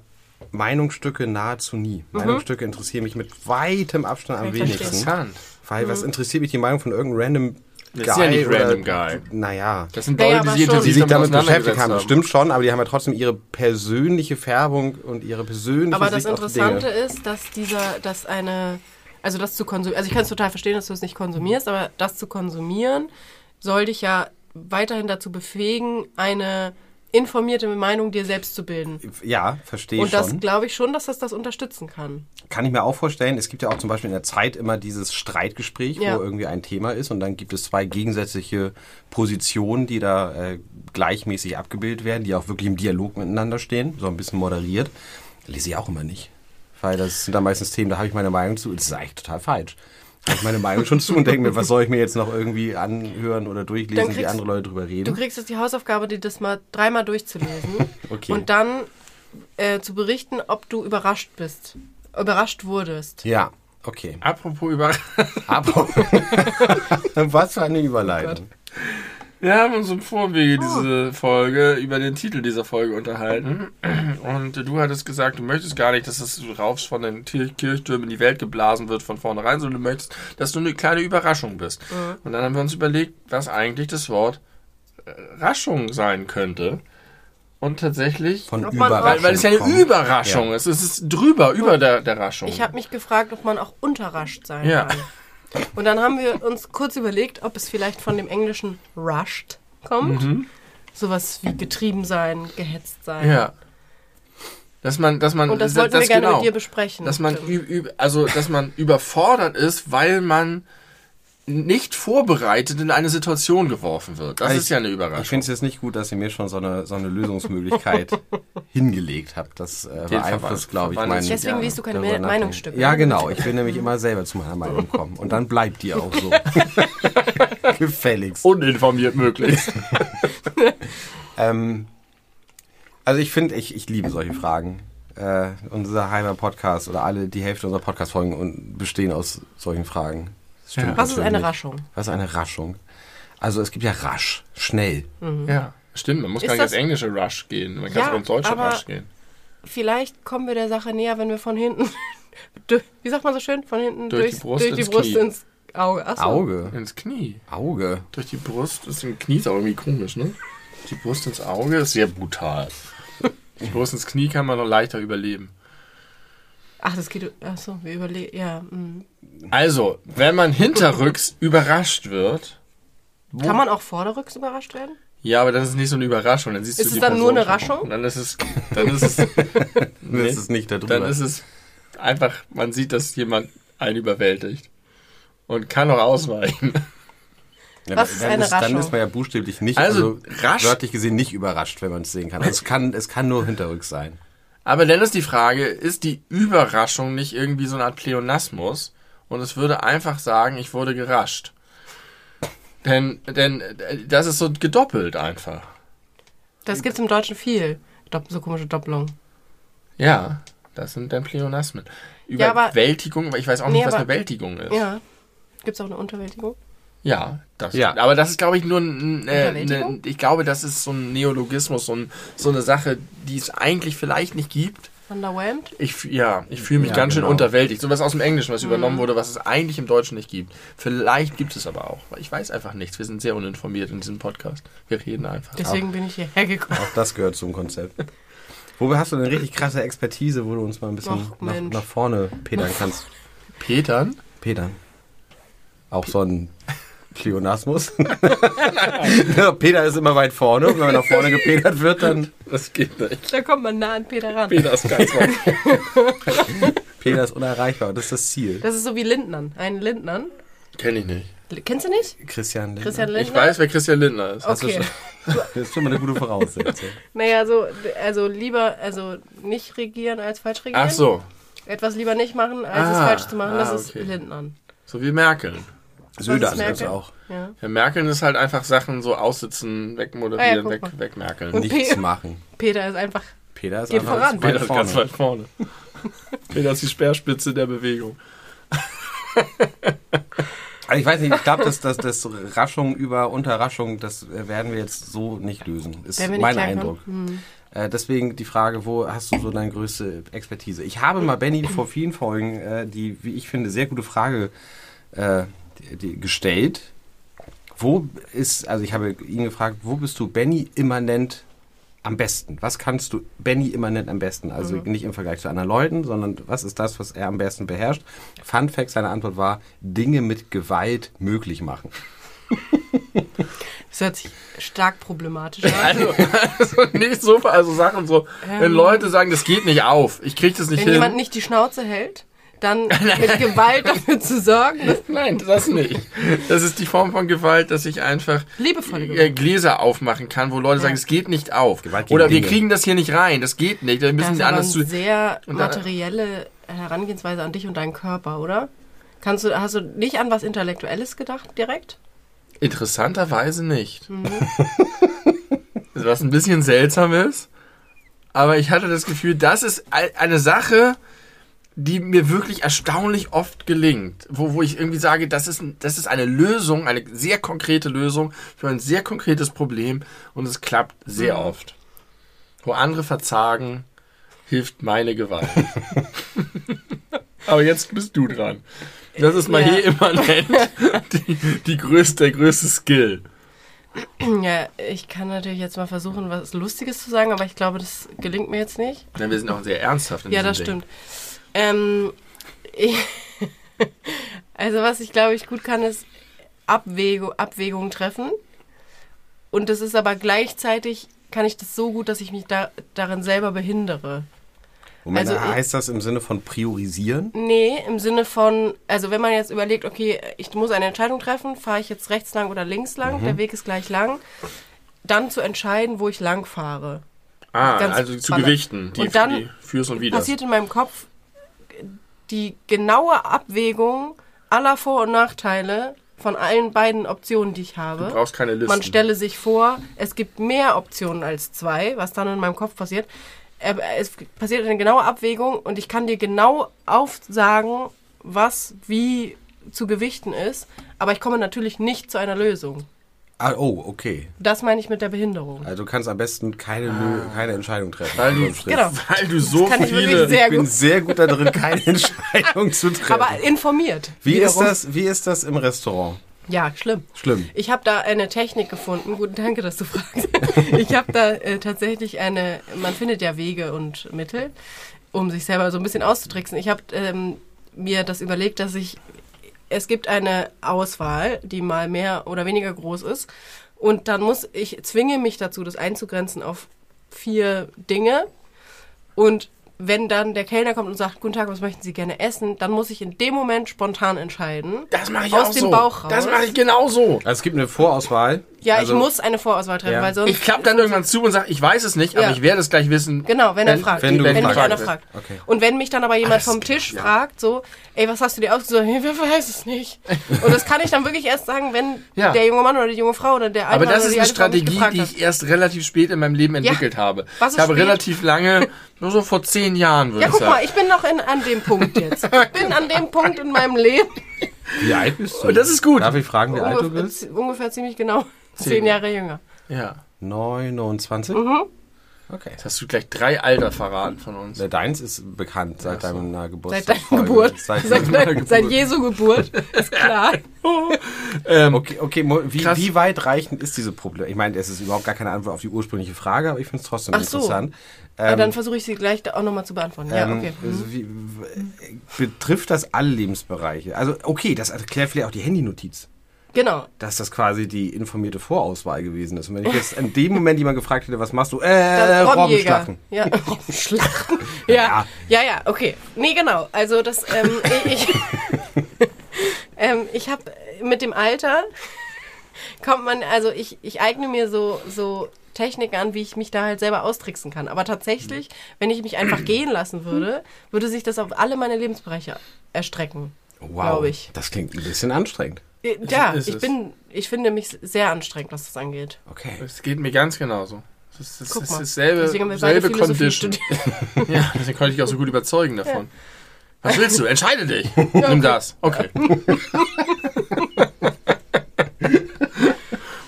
Meinungsstücke nahezu nie. Meinungsstücke interessieren mich mit weitem Abstand am wenigsten. Interessant. Weil was interessiert mich die Meinung von irgendeinem random Das Guy? ist ja nicht oder, random Guy. Naja. Das sind Ja, Leute, aber die schon. Die sich damit beschäftigt haben, stimmt schon, aber die haben ja trotzdem ihre persönliche Färbung und ihre persönliche Aber das Sicht die Interessante ist, dass dieser, dass eine, also das zu konsumieren, also ich kann es total verstehen, dass du es nicht konsumierst, aber das zu konsumieren soll dich ja weiterhin dazu befähigen, eine informierte Meinung dir selbst zu bilden. Ja, verstehe ich Und das glaube ich schon, dass das das unterstützen kann. Kann ich mir auch vorstellen. Es gibt ja auch zum Beispiel in der Zeit immer dieses Streitgespräch, Ja. wo irgendwie ein Thema ist und dann gibt es zwei gegensätzliche Positionen, die da äh, gleichmäßig abgebildet werden, die auch wirklich im Dialog miteinander stehen, so ein bisschen moderiert. Lese ich auch immer nicht. Weil das sind dann meistens Themen, da habe ich meine Meinung zu. Das ist eigentlich total falsch. Meine Meinung schon zu und denke mir, was soll ich mir jetzt noch irgendwie anhören oder Dann durchlesen, wie kriegst- andere Leute drüber Du reden. kriegst jetzt die Hausaufgabe, dir das mal dreimal durchzulesen Okay. und dann äh, zu berichten, ob du überrascht bist, überrascht wurdest. Ja, okay. Apropos über. Aber was für eine Überleitung. Wir haben uns im Vorwege diese Folge über den Titel dieser Folge unterhalten. Und du hattest gesagt, du möchtest gar nicht, dass das raufst von den Kirch- Kirchtürmen in die Welt geblasen wird von vornherein, sondern du möchtest, dass du eine kleine Überraschung bist. Und dann haben wir uns überlegt, was eigentlich das Wort äh, Raschung sein könnte. Und tatsächlich, Von Ob Überraschung. weil, weil es ja eine kommt. Überraschung Ja. ist. Es ist drüber, über der, der Raschung. Ich habe mich gefragt, ob man auch unterrascht sein Ja. kann. Und dann haben wir uns kurz überlegt, ob es vielleicht von dem englischen rushed kommt. Sowas wie getrieben sein, gehetzt sein. ja. Dass man, dass man, Und das das- wollten wir das gerne genau. mit dir besprechen. dass man Tim. üb, üb, also dass man überfordert ist, weil man nicht vorbereitet in eine Situation geworfen wird. Das Ich- ist ja eine Ich Überraschung. finde es jetzt nicht gut, dass ihr mir schon so eine, so eine Lösungsmöglichkeit hingelegt habt. Das äh, beeinflusst, glaube ich, sich Deswegen Ja, liest du keine darüber Me nachdenken. Meinungsstücke. Ja, genau. Ich will nämlich immer selber zu meiner Meinung kommen. Und dann bleibt die auch so. Gefälligst. Uninformiert möglichst. Ähm, also ich finde, ich, ich liebe solche Fragen. Äh, unser Heimer Podcast oder alle, die Hälfte unserer Podcast-Folgen und- bestehen aus solchen Fragen. Stimmt. Was ist eine. Raschung? Was ist eine Raschung? Also es gibt ja rasch, schnell. ja, stimmt. Man muss Ist gar nicht das- ins englische Rush gehen. Man kann Ja, sogar ins deutsche aber- Rush gehen. Vielleicht kommen wir der Sache näher, wenn wir von hinten, durch- wie sagt man so schön, von hinten Durch die durchs- Brust durch die ins Brust Knie. ins Auge. Achso. Auge. Ins Knie. Auge. Durch die Brust ist ein Knie ist auch irgendwie komisch, ne? Die Brust ins Auge ist sehr brutal. Die Brust ins Knie kann man noch leichter überleben. Ach, das geht. Achso, wir überlegen. Ja. mm. Also, wenn man hinterrücks überrascht wird, wo- Kann man auch vorderrücks überrascht werden? ja, aber das ist nicht so eine Überraschung. Dann siehst Ist du es die dann nur Person eine schon. Raschung? Dann ist es, dann ist es, nee, ist nicht darüber. dann ist es einfach, man sieht, dass jemand einen überwältigt und kann auch ausweichen. Ja, Was ist dann eine ist, Dann Raschung? ist man ja buchstäblich nicht, Also, also, rasch- wörtlich gesehen nicht überrascht, wenn man es sehen kann. Also es kann, es kann nur hinterrücks sein. Aber dann ist die Frage, ist die Überraschung nicht irgendwie so eine Art Pleonasmus? Und es würde einfach sagen, ich wurde gerascht. Denn, denn das ist so gedoppelt einfach. Das gibt's im Deutschen viel. So komische Doppelungen. Ja, das sind dann Pleonasmen. Ja, aber- Überwältigung, aber ich weiß auch Nee, nicht, was aber- eine ist. Ja. Gibt's auch eine Unterwältigung? Ja, das Ja. aber das ist, glaube ich, nur ein, äh, ne, ich glaube, das ist so ein Neologismus, so, ein, so eine Sache, die es eigentlich vielleicht nicht gibt. Underwhelmed? Ich, ja, ich fühle mich Ja, ganz schön genau. unterwältigt. Sowas aus dem Englischen, was Mhm. übernommen wurde, was es eigentlich im Deutschen nicht gibt. Vielleicht gibt es aber auch. Ich weiß einfach nichts. Wir sind sehr uninformiert in diesem Podcast. Wir reden einfach. Deswegen bin ich hierher gekommen. Auch das gehört zum Konzept. Wo hast du eine richtig krasse Expertise, wo du uns mal ein bisschen Och, nach, nach vorne pedern kannst? Petern? Pedern. Auch so ein Pleonasmus. ja, Peter ist immer weit vorne. Und wenn man nach vorne gepedert wird, dann Das geht nicht. Da kommt man nah an Peter ran. Peter ist ganz weit. Peter ist unerreichbar. Das ist das Ziel. Das ist so wie Lindnern. Ein Lindnern. Kenn ich nicht. Kennst du nicht? Christian Lindner. Christian Ich Lindner? weiß, wer Christian Lindner ist. Hast du Okay. schon- Das ist schon mal eine gute Voraussetzung. Naja, so, also lieber, also nicht regieren als falsch regieren. Ach so. Etwas lieber nicht machen, als es Ah, falsch zu machen. Das ah, ist okay. Lindnern. So wie Merkel. Söder ist also Merkel? auch. Ja. Ja, Merkel ist halt einfach Sachen so aussitzen, Ah wegmoderieren, ja, guck weg, wegmerkeln. Und Nichts Pe- machen. Peter ist einfach. Peter ist Geht einfach voran. Peter ist ganz weit vorne. Peter ist die Speerspitze der Bewegung. Also ich weiß nicht, ich glaube, dass das, das Raschung über Unterraschung, das werden wir jetzt so nicht lösen. Ist mein klarkommen? Eindruck. Hm. Äh, deswegen die Frage, wo hast du so deine größte Expertise? Ich habe mal Benny vor vielen Folgen äh, die, wie ich finde, sehr gute Frage äh, gestellt. Wo ist, also ich habe ihn gefragt, wo bist du Benny immanent am besten? Was kannst du Benny immanent am besten? Also nicht im Vergleich zu anderen Leuten, sondern was ist das, was er am besten beherrscht? Fun Fact, seine Antwort war, Dinge mit Gewalt möglich machen. Das hört sich stark problematisch an. Also, also nicht so, also Sachen so, wenn Ähm. Leute sagen, das geht nicht auf, ich krieg das nicht Wenn hin. jemand nicht die Schnauze hält, dann mit Gewalt dafür zu sorgen, dass Nein, das nicht. Das ist die Form von Gewalt, dass ich einfach liebevolle äh, Gewalt. Gläser aufmachen kann, wo Leute Ja. sagen, es geht nicht auf. Gewalt gegen Oder wir kriegen das hier nicht rein, das geht nicht. Wir Das müssen eine anders zu. sehr materielle Herangehensweise an dich und deinen Körper, oder? Kannst du, hast du nicht an was Intellektuelles gedacht direkt? Interessanterweise nicht. Mhm. Was ein bisschen seltsam ist. Aber ich hatte das Gefühl, das ist ein- eine Sache, die mir wirklich erstaunlich oft gelingt. Wo, wo ich irgendwie sage, das ist, das ist eine Lösung, eine sehr konkrete Lösung für ein sehr konkretes Problem. Und es klappt sehr Mhm. oft. Wo andere verzagen, hilft meine Gewalt. Aber jetzt bist du dran. Das ist mal Ja. hier immanent die, die größte, der größte Skill. Ja, ich kann natürlich jetzt mal versuchen, was Lustiges zu sagen, aber ich glaube, das gelingt mir jetzt nicht. Ja, wir sind auch sehr ernsthaft in Ja, das Ding. stimmt. Ähm, ich, also was ich glaube ich gut kann, ist Abwägung, Abwägungen treffen. Und das ist aber gleichzeitig, kann ich das so gut, dass ich mich da, darin selber behindere. Moment, Also heißt das im Sinne von priorisieren? Nee, im Sinne von, also wenn man jetzt überlegt, okay, ich muss eine Entscheidung treffen, fahre ich jetzt rechts lang oder links lang, Mhm. der Weg ist gleich lang, dann zu entscheiden, wo ich lang fahre. Ah, Ganz also zu baller- Gewichten, die, Und dann die Fürs und Widers. Passiert in meinem Kopf die genaue Abwägung aller Vor- und Nachteile von allen beiden Optionen, die ich habe. Du brauchst keine Listen. Man stelle sich vor, es gibt mehr Optionen als zwei, was dann in meinem Kopf passiert. Es passiert eine genaue Abwägung und ich kann dir genau aufsagen, was wie zu gewichten ist, aber ich komme natürlich nicht zu einer Lösung. Ah, oh, okay. Das meine ich mit der Behinderung. Also du kannst am besten keine, Lö- keine Entscheidung treffen. Weil du-. Genau. Weil du so kann ich wirklich viele... sehr Ich bin gut. sehr gut darin, keine Entscheidung zu treffen. Aber informiert. wie, ist das, wie ist das im Restaurant? Ja, schlimm. Schlimm. Ich habe da eine Technik gefunden. Gut, danke, dass du fragst. Ich habe da äh, tatsächlich eine, man findet ja Wege und Mittel, um sich selber so ein bisschen auszutricksen. Ich habe ähm, mir das überlegt, dass ich, es gibt eine Auswahl, die mal mehr oder weniger groß ist. Und dann muss ich, zwinge mich dazu, das einzugrenzen auf vier Dinge. Und wenn dann der Kellner kommt und sagt, guten Tag, was möchten Sie gerne essen, dann muss ich in dem Moment spontan entscheiden. Das mache ich aus auch dem so. Bauch raus. Das mache ich genauso. Also es gibt eine Vorauswahl. Ja, also, ich muss eine Vorauswahl treffen, Ja. weil sonst. Ich klappe dann irgendwann zu und sage, ich weiß es nicht, aber Ja. ich werde es gleich wissen. Genau, wenn, er fragt. wenn du wenn mich gefragt einer fragt. Okay. Und wenn mich dann aber jemand das vom Tisch ja. fragt, so, ey, was hast du dir ausgesucht? Wer weiß es nicht. Und das kann ich dann wirklich erst sagen, wenn Ja. der junge Mann oder die junge Frau oder der alte Aber das ist die eine mich Strategie, die ich erst relativ spät in meinem Leben entwickelt habe. Was ist ich habe spät? relativ lange, nur so vor zehn Jahren, würde Ja, ich guck sagen. mal, ich bin noch in, an dem Punkt jetzt. Ich bin an dem Punkt in meinem Leben. Wie alt bist du? Und das ist gut. Darf ich fragen, wie alt du bist? ungefähr ziemlich genau Zehn. zehn Jahre jünger. Ja. 29? Mhm. Okay. Jetzt hast du gleich drei Alter verraten von uns. Der Deins ist bekannt seit deiner Seit Geburtstag. deiner Geburt. Seit, Seit, Geburt. seit Jesu Geburt. Ist klar. Ähm, Okay, okay, wie, wie weit reichend ist diese Problem? Ich meine, es ist überhaupt gar keine Antwort auf die ursprüngliche Frage, aber ich finde es trotzdem Ach so. interessant. Aber dann versuche ich sie gleich auch nochmal zu beantworten. Ja, Ähm, okay. Mhm. also wie, betrifft das alle Lebensbereiche? Also, okay, das erklärt vielleicht auch die Handynotiz, Genau. dass das quasi die informierte Vorauswahl gewesen ist. Und wenn ich jetzt in dem Moment jemand gefragt hätte, was machst du? Äh, Dann Robbenschlachten. Ja, Robbenschlachten. Ja, ja, ja, okay. Nee, genau. Also das, ähm, ich, ähm, ich habe mit dem Alter kommt man, also ich, ich eigne mir so, so Techniken an, wie ich mich da halt selber austricksen kann. Aber tatsächlich, wenn ich mich einfach gehen lassen würde, würde sich das auf alle meine Lebensbereiche erstrecken. Wow, ich. das klingt ein bisschen anstrengend. Äh, Ja, ist ich bin, ich finde mich sehr anstrengend, was das angeht. Okay. Es geht mir ganz genauso. Es ist, es ist Deswegen selbe Philosophie Condition. Ja, deswegen konnte ich auch so gut überzeugen davon. Was willst du? Entscheide dich. Nimm das. Okay.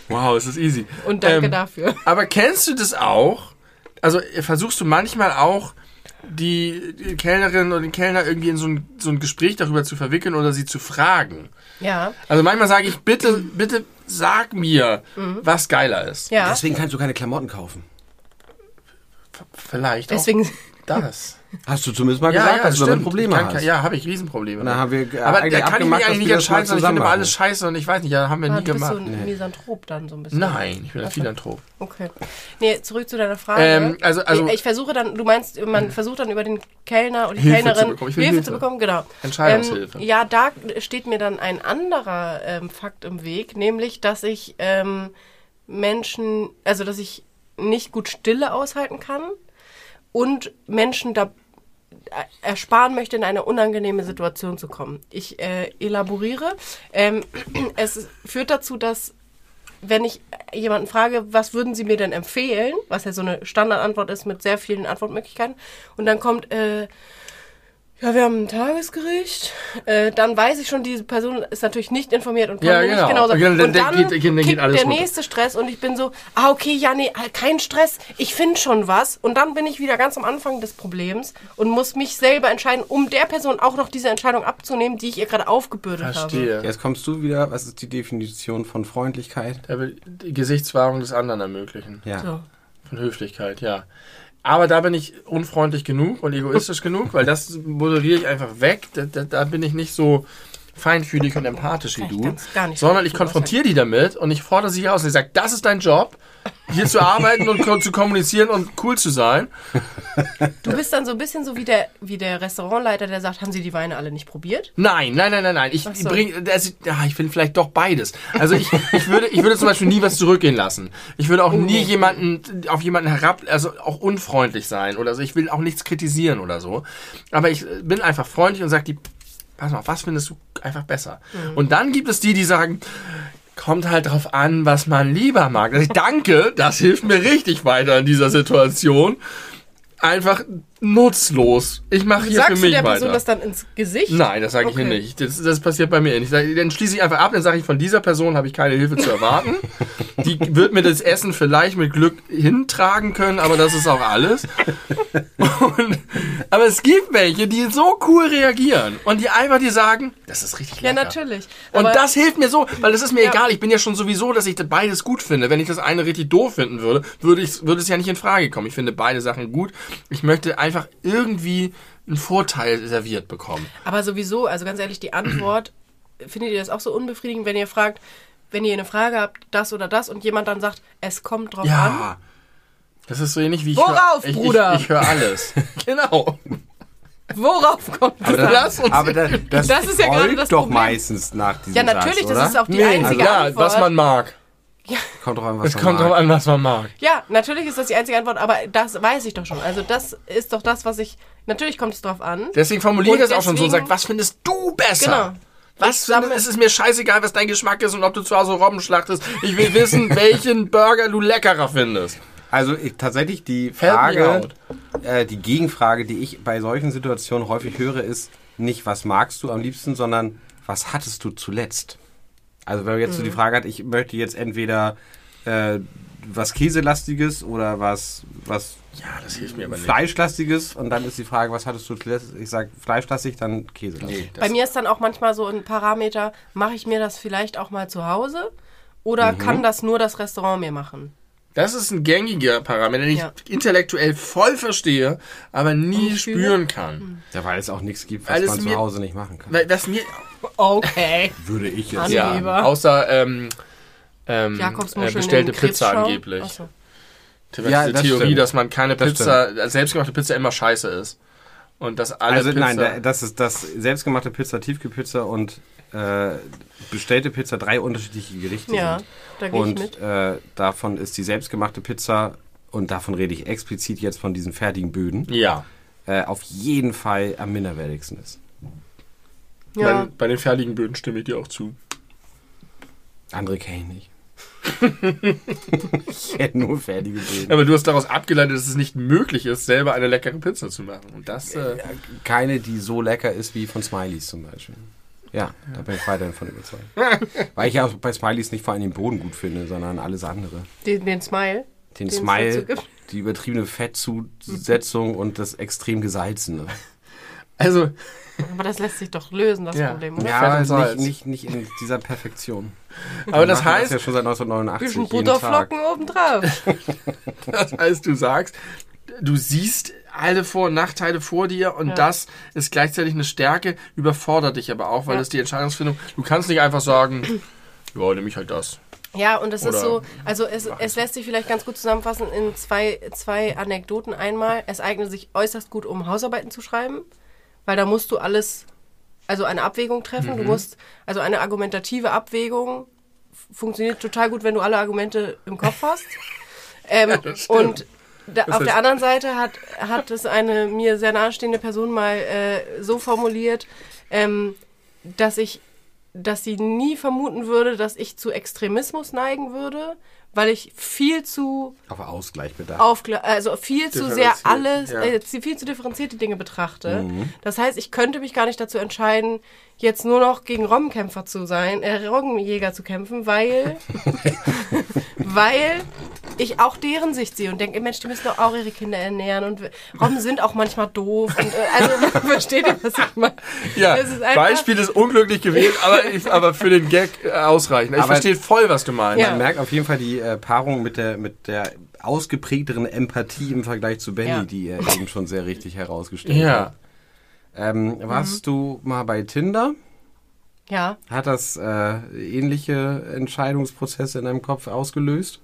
wow, es ist easy. Und danke Ähm, dafür. Aber kennst du das auch? Also versuchst du manchmal auch die, die Kellnerin oder den Kellner irgendwie in so ein, so ein Gespräch darüber zu verwickeln oder sie zu fragen? Ja, Also manchmal sage ich, bitte, bitte sag mir, was geiler ist. ja. Deswegen kannst du keine Klamotten kaufen. Vielleicht Deswegen, auch das. Hast du zumindest mal gesagt, dass du damit Probleme kann, hast. Ja, habe ich Riesenprobleme. Dann haben wir aber eigentlich da kann ich mich eigentlich nicht entscheiden, sondern ich zusammen finde immer alles scheiße und ich weiß nicht, ja, haben wir ah, nie du bist so gemacht. ein Misanthrop dann so ein bisschen. Nein, ich bin ein Philanthrop. Okay. Nee, zurück zu deiner Frage. Ähm, also- also- ich, ich versuche dann, du meinst, man versucht dann über den Kellner oder die Hilfe zu Kellnerin will Hilfe, Hilfe. zu bekommen, genau. Entscheidungshilfe. Ähm, ja, da steht mir dann ein anderer ähm, Fakt im Weg, nämlich, dass ich ähm, Menschen, also dass ich nicht gut Stille aushalten kann und Menschen da äh, ersparen möchte, in eine unangenehme Situation zu kommen. Ich äh, elaboriere. Ähm, es führt dazu, dass wenn ich jemanden frage, was würden Sie mir denn empfehlen, was ja so eine Standardantwort ist mit sehr vielen Antwortmöglichkeiten, und dann kommt, äh, ja, wir haben ein Tagesgericht, äh, dann weiß ich schon, diese Person ist natürlich nicht informiert und kann Ja, genau. nicht genau sagen. Okay, dann- und dann geht- dann geht alles der runter. nächste Stress und ich bin so, ah, okay, ja, nee, kein Stress, ich finde schon was. Und dann bin ich wieder ganz am Anfang des Problems und muss mich selber entscheiden, um der Person auch noch diese Entscheidung abzunehmen, die ich ihr gerade aufgebürdet habe. Verstehe. Jetzt kommst du wieder. Was ist die Definition von Freundlichkeit? Er will die Gesichtswahrung des anderen ermöglichen. Ja. So. Von Höflichkeit, ja. Aber da bin ich unfreundlich genug und egoistisch genug, weil das moderiere ich einfach weg. Da, da, da bin ich nicht so feinfühlig und empathisch wie du, sondern so ich konfrontiere die damit und ich fordere sie heraus. Und ich sage, das ist dein Job, hier zu arbeiten und zu kommunizieren und cool zu sein. Du bist dann so ein bisschen so wie der, wie der Restaurantleiter, der sagt, haben Sie die Weine alle nicht probiert? Nein, nein, nein, nein, nein. Ich so. bring, das, ja, ich finde vielleicht doch beides. Also ich, ich würde, ich würde zum Beispiel nie was zurückgehen lassen. Ich würde auch nie jemanden auf jemanden herab, also auch unfreundlich sein oder so. Ich will auch nichts kritisieren oder so. Aber ich bin einfach freundlich und sage die, pass mal, was findest du einfach besser? Und dann gibt es die, die sagen, kommt halt drauf an, was man lieber mag. Also ich danke, das hilft mir richtig weiter in dieser Situation. Einfach nutzlos. Ich mache hier für Sagst du mich der Person weiter. das dann ins Gesicht? Nein, das sage ich Okay. ihr nicht. Das, das passiert bei mir nicht. Dann schließe ich einfach ab, dann sage ich, von dieser Person habe ich keine Hilfe zu erwarten. Die wird mir das Essen vielleicht mit Glück hintragen können, aber das ist auch alles. Und, aber es gibt welche, die so cool reagieren und die einfach die sagen, das ist richtig Ja, lecker. natürlich. Und Aber- das hilft mir so, weil es ist mir Ja. egal. Ich bin ja schon sowieso, dass ich das beides gut finde. Wenn ich das eine richtig doof finden würde, würde, ich, würde es ja nicht in Frage kommen. Ich finde beide Sachen gut. Ich möchte einfach irgendwie einen Vorteil serviert bekommen. Aber sowieso, also ganz ehrlich, die Antwort, findet ihr das auch so unbefriedigend, wenn ihr fragt, wenn ihr eine Frage habt, das oder das, und jemand dann sagt, es kommt drauf an? Ja. Das ist so ähnlich wie ich Worauf, hör, ich, Bruder? Ich, ich höre alles. genau. Worauf kommt es Aber, an? Lass uns- aber das, das, Das ist ja gerade das doch Problem. meistens nach diesem Ja, natürlich, Satz, das ist auch die Nee, einzige ja, Antwort. was man mag. Kommt doch an, was Es man kommt mag. drauf an, was man mag. Ja, natürlich ist das die einzige Antwort, aber das weiß ich doch schon. Also das ist doch das, was ich. Natürlich kommt es drauf an. Deswegen formuliere ich das auch schon so und deswegen- sag, was findest du besser? Genau. Was findest, es ist mir scheißegal, was dein Geschmack ist und ob du zu Hause Robben schlachtest. Ich will wissen, welchen Burger du leckerer findest. Also ich, tatsächlich die Frage, äh, die Gegenfrage, die ich bei solchen Situationen häufig höre, ist nicht, was magst du am liebsten, sondern was hattest du zuletzt? Also wenn man jetzt so die Mhm. Frage hat, ich möchte jetzt entweder äh, was Käselastiges oder was, was Ja, das hilft mir aber nicht. Fleischlastiges und dann ist die Frage, was hattest du zuletzt? Ich sage Fleischlastig, dann Käselastig. Nee, Bei mir ist dann auch manchmal so ein Parameter, mache ich mir das vielleicht auch mal zu Hause oder kann das nur das Restaurant mir machen? Das ist ein gängiger Parameter, den ich Ja. intellektuell voll verstehe, aber nie spüren kann. Ja, weil es auch nichts gibt, was man zu mir- Hause nicht machen kann. Weil was mir, Okay. Würde ich jetzt sagen. Lieber. außer ähm, ähm, äh, bestellte Pizza angeblich. Achso. Die Ja, die das Theorie, stimmt. dass man keine Das Pizza, äh, selbstgemachte Pizza immer scheiße ist. Und dass alle Also Pizza... nein, da, das ist das selbstgemachte Pizza, Tiefkühlpizza und äh, bestellte Pizza drei unterschiedliche Gerichte Ja, sind. da gehe ich Und mit. äh, davon ist die selbstgemachte Pizza, und davon rede ich explizit jetzt von diesen fertigen Böden, ja. äh, auf jeden Fall am minderwertigsten ist. Ja. Bei, bei den fertigen Böden stimme ich dir auch zu. Andere kenne ich nicht. ich hätte nur fertige Böden. Aber du hast daraus abgeleitet, dass es nicht möglich ist, selber eine leckere Pizza zu machen. Und das... Äh, Keine, die so lecker ist wie von Smileys zum Beispiel. Ja, da bin ich weiterhin von überzeugt. Weil ich ja auch bei Smileys nicht vor allem den Boden gut finde, sondern alles andere. Den, den Smile. Den Den Smile, die übertriebene Fettzusetzung und das extrem Gesalzene. also, Aber das lässt sich doch lösen, das Ja. Problem, oder? Ja, nicht, nicht, nicht in dieser Perfektion. Aber das Wir heißt, ja schon seit 1989 Bisschen. Butterflocken obendrauf. Das heißt, du sagst, du siehst alle Vor- und Nachteile vor dir und Ja. das ist gleichzeitig eine Stärke, überfordert dich aber auch, weil Ja. das die Entscheidungsfindung, du kannst nicht einfach sagen, ja, nehme ich halt das. Ja, und es ist so, also es, es lässt sich vielleicht ganz gut zusammenfassen in zwei, zwei Anekdoten. Einmal, es eignet sich äußerst gut, um Hausarbeiten zu schreiben, weil da musst du alles, also eine Abwägung treffen. Mhm. Du musst, also eine argumentative Abwägung funktioniert total gut, wenn du alle Argumente im Kopf hast. Ähm, stimmt. und da, auf der anderen Seite hat, hat es eine mir sehr nahestehende Person mal äh, so formuliert, ähm, dass ich, dass sie nie vermuten würde, dass ich zu Extremismus neigen würde, weil ich viel zu Auf Ausgleich bedacht. aufkla also viel zu sehr alles, ja. äh, viel zu differenzierte Dinge betrachte. Das heißt, ich könnte mich gar nicht dazu entscheiden, jetzt nur noch gegen Robbenkämpfer zu sein, äh, Robbenjäger zu kämpfen, weil, weil ich auch deren Sicht sehe und denke, Mensch, die müssen doch auch ihre Kinder ernähren und Robben sind auch manchmal doof. Und, äh, also versteht ihr, was ich meine? Ja, ist einfach- Beispiel ist unglücklich gewählt, aber, ich, aber für den Gag äh, ausreichend. Ich Aber- verstehe voll, was du meinst. Ja. Man merkt auf jeden Fall die äh, Paarung mit der, mit der ausgeprägteren Empathie im Vergleich zu Benny, Ja. die er eben schon sehr richtig herausgestellt Ja. hat. Ähm, warst du mal bei Tinder? Ja. Hat das äh, ähnliche Entscheidungsprozesse in deinem Kopf ausgelöst?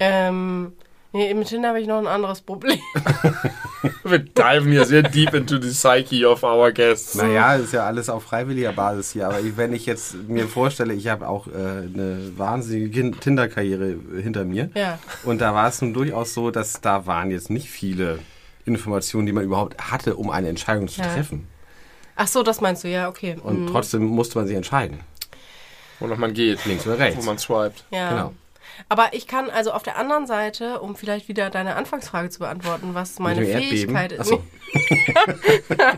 Ähm, nee, mit Tinder habe ich noch ein anderes Problem. Wir diven hier sehr deep into the psyche of our guests. Naja, ist ja alles auf freiwilliger Basis hier. Aber ich- wenn ich jetzt mir vorstelle, ich habe auch äh, eine wahnsinnige Tinder-Karriere hinter mir. Ja. Und da war es nun durchaus so, dass da waren jetzt nicht viele Informationen, die man überhaupt hatte, um eine Entscheidung zu Ja. treffen. Ach so, das meinst du, ja, okay. Und Mhm. trotzdem musste man sich entscheiden. Wonach man geht. Links oder rechts. Wo man swiped. Ja. Genau. Aber ich kann also auf der anderen Seite, um vielleicht wieder deine Anfangsfrage zu beantworten, was meine? Fähigkeit ist. Achso.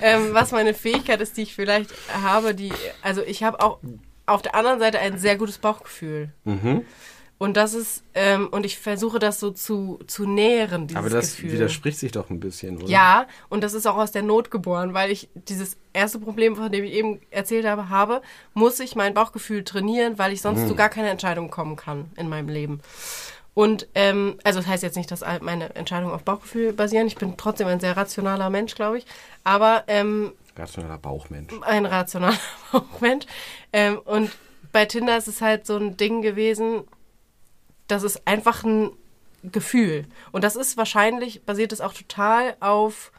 ähm, was meine Fähigkeit ist, die ich vielleicht habe, die, also ich habe auch auf der anderen Seite ein sehr gutes Bauchgefühl. Mhm. Und das ist, ähm, und ich versuche das so zu, zu nähren, dieses Aber das Gefühl. widerspricht sich doch ein bisschen, oder? Ja, und das ist auch aus der Not geboren, weil ich dieses erste Problem, von dem ich eben erzählt habe, habe, muss ich mein Bauchgefühl trainieren, weil ich sonst Mhm. zu gar keine Entscheidung kommen kann in meinem Leben. Und ähm, also das heißt jetzt nicht, dass meine Entscheidungen auf Bauchgefühl basieren. Ich bin trotzdem ein sehr rationaler Mensch, glaube ich. Aber ähm, Rationaler Bauchmensch. ein rationaler Mensch. Ähm, und bei Tinder ist es halt so ein Ding gewesen, das ist einfach ein Gefühl. Und das ist wahrscheinlich, basiert es auch total auf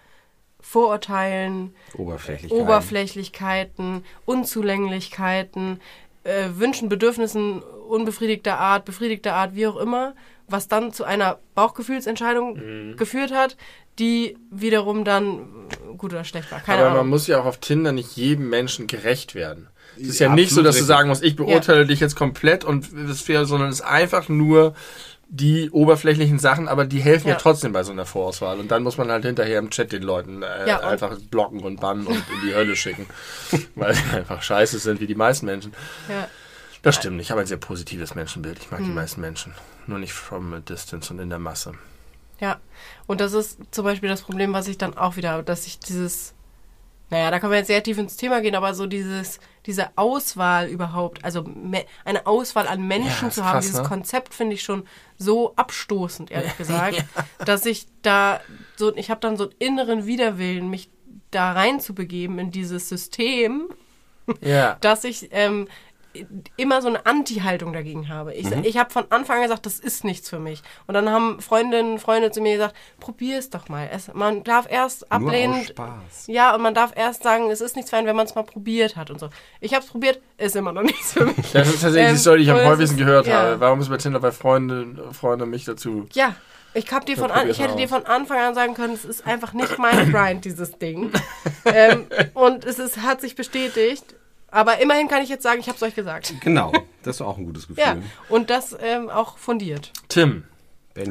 Vorurteilen, Oberflächlichkeit. Oberflächlichkeiten, Unzulänglichkeiten, äh, Wünschen, Bedürfnissen unbefriedigter Art, befriedigter Art, wie auch immer, was dann zu einer Bauchgefühlsentscheidung geführt hat, die wiederum dann äh, gut oder schlecht war. Keine Aber Ahnung. man muss ja auch auf Tinder nicht jedem Menschen gerecht werden. Es ist Ja, ja nicht so, dass du sagen musst, ich beurteile dich jetzt komplett und das wäre, sondern es ist einfach nur die oberflächlichen Sachen, aber die helfen ja, Ja. trotzdem bei so einer Vorauswahl. Und dann muss man halt hinterher im Chat den Leuten äh, Ja, einfach blocken und bannen und in die Hölle schicken. Weil sie einfach scheiße sind wie die meisten Menschen. ja. Das stimmt. Ich habe ein sehr positives Menschenbild. Ich mag Hm. die meisten Menschen. Nur nicht from a distance und in der Masse. Ja, und das ist zum Beispiel das Problem, was ich dann auch wieder habe, dass ich dieses, naja, da können wir jetzt sehr tief ins Thema gehen, aber so dieses, diese Auswahl überhaupt, also eine Auswahl an Menschen Ja, zu haben, krass, dieses ne? Konzept finde ich schon so abstoßend, ehrlich gesagt, dass ich da so, ich habe dann so einen inneren Widerwillen, mich da reinzubegeben in dieses System, Ja. dass ich ähm, immer so eine Anti-Haltung dagegen habe. Ich, ich habe von Anfang an gesagt, das ist nichts für mich. Und dann haben Freundinnen, Freunde zu mir gesagt, probier es doch mal. Es, man darf erst Nur aus ablehnen. Spaß. Ja, und man darf erst sagen, es ist nichts für einen, wenn man es mal probiert hat und so. Ich habe es probiert, ist immer noch nichts für mich. Das ist tatsächlich Ähm, die Story, die ich am häufigsten gehört ja. habe. Warum ist bei Tinder bei Freunde, Freunde mich dazu? Ja, ich hab dir von an, ich hätte dir von Anfang an sagen können, es ist einfach nicht mein Grind, dieses Ding. ähm, und es ist, hat sich bestätigt. Aber immerhin kann ich jetzt sagen, ich habe es euch gesagt. Genau, das ist auch ein gutes Gefühl. Ja, und das ähm, auch fundiert. Tim,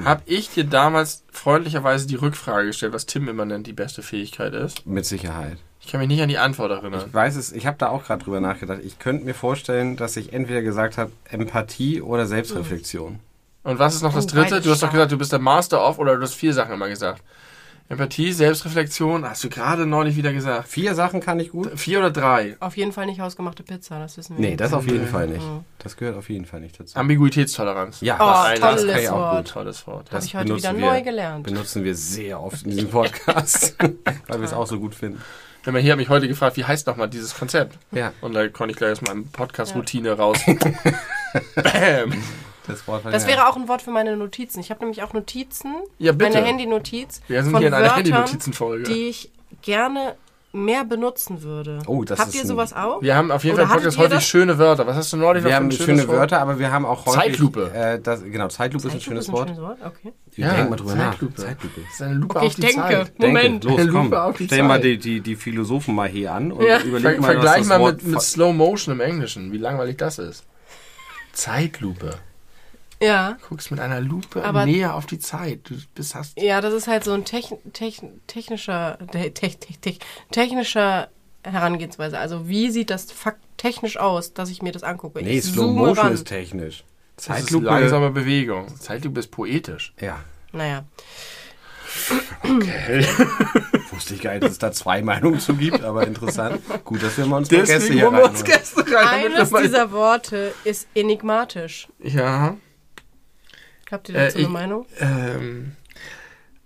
habe ich dir damals freundlicherweise die Rückfrage gestellt, was Tim immer nennt, die beste Fähigkeit ist? Mit Sicherheit. Ich kann mich nicht an die Antwort erinnern. Ich weiß es, ich habe da auch gerade drüber nachgedacht. Ich könnte mir vorstellen, dass ich entweder gesagt habe, Empathie oder Selbstreflexion. Und was ist noch das Oh, dritte? Du hast doch gesagt, du bist der Master of oder du hast vier Sachen immer gesagt. Empathie, Selbstreflexion, hast du gerade neulich wieder gesagt. Vier Sachen kann ich gut. Vier oder drei? Auf jeden Fall nicht hausgemachte Pizza, das wissen wir. Nee, das auf jeden. Fall nicht. Das gehört auf jeden Fall nicht dazu. Ambiguitätstoleranz. Ja, Oh, das, das tolles kann ich auch Wort. gut. Tolles Wort. Habe ich heute benutzen wieder wir- neu gelernt. Benutzen wir sehr oft in diesem Podcast, weil wir es auch so gut finden. Wenn man hier hat mich heute gefragt, wie heißt nochmal dieses Konzept? Ja, Und da konnte ich gleich aus meinem Podcast-Routine raus. Bam. Das Wort Das ja- wäre auch ein Wort für meine Notizen. Ich habe nämlich auch Notizen, Ja, bitte. eine Handy-Notiz Wir sind von hier in einer Wörtern, Handy-Notizenfolge. die ich gerne mehr benutzen würde. Oh, das Habt ist ihr ein- sowas auch? Wir haben auf jeden Oder Fall Podcast häufig das? schöne Wörter. Was hast du neulich noch Wir für haben ein schönes schöne Wort? Wörter, aber wir haben auch häufig... Zeitlupe. Äh, das, genau, Zeitlupe ist ein Zeitlupe schönes ist Wort. schönes Wort. Okay. Ja, Denk mal drüber Zeitlupe. nach. Zeitlupe. Das ist eine Lupe Okay, auf ich die denke. Zeit. Moment. Denke, los, Lupe komm. auf die Stell mal Zeit. die, die, die Philosophen mal hier an und Ja. überleg Ver mal, Vergleich mal mit Slow Motion im Englischen, wie langweilig das ist. Zeitlupe. Ja. Guckst mit einer Lupe Aber- näher auf die Zeit. Du bist hast. Ja, das ist halt so ein techn techn technischer, te te te te technischer Herangehensweise. Also wie sieht das fakt technisch aus, dass ich mir das angucke? Nee, ich Slow Motion ran. ist technisch. Das ist Zeitlupe... langsame Bewegung. Zeitlupe ist poetisch. Ja. Naja. Wusste ich gar nicht, dass es da zwei Meinungen zu gibt, aber interessant. Gut, dass wir mal uns mal Gäste hier uns. Gäste rein. wir Eines dieser Worte ist enigmatisch. Ja. Habt ihr dazu Äh, ich- eine Meinung? Ähm,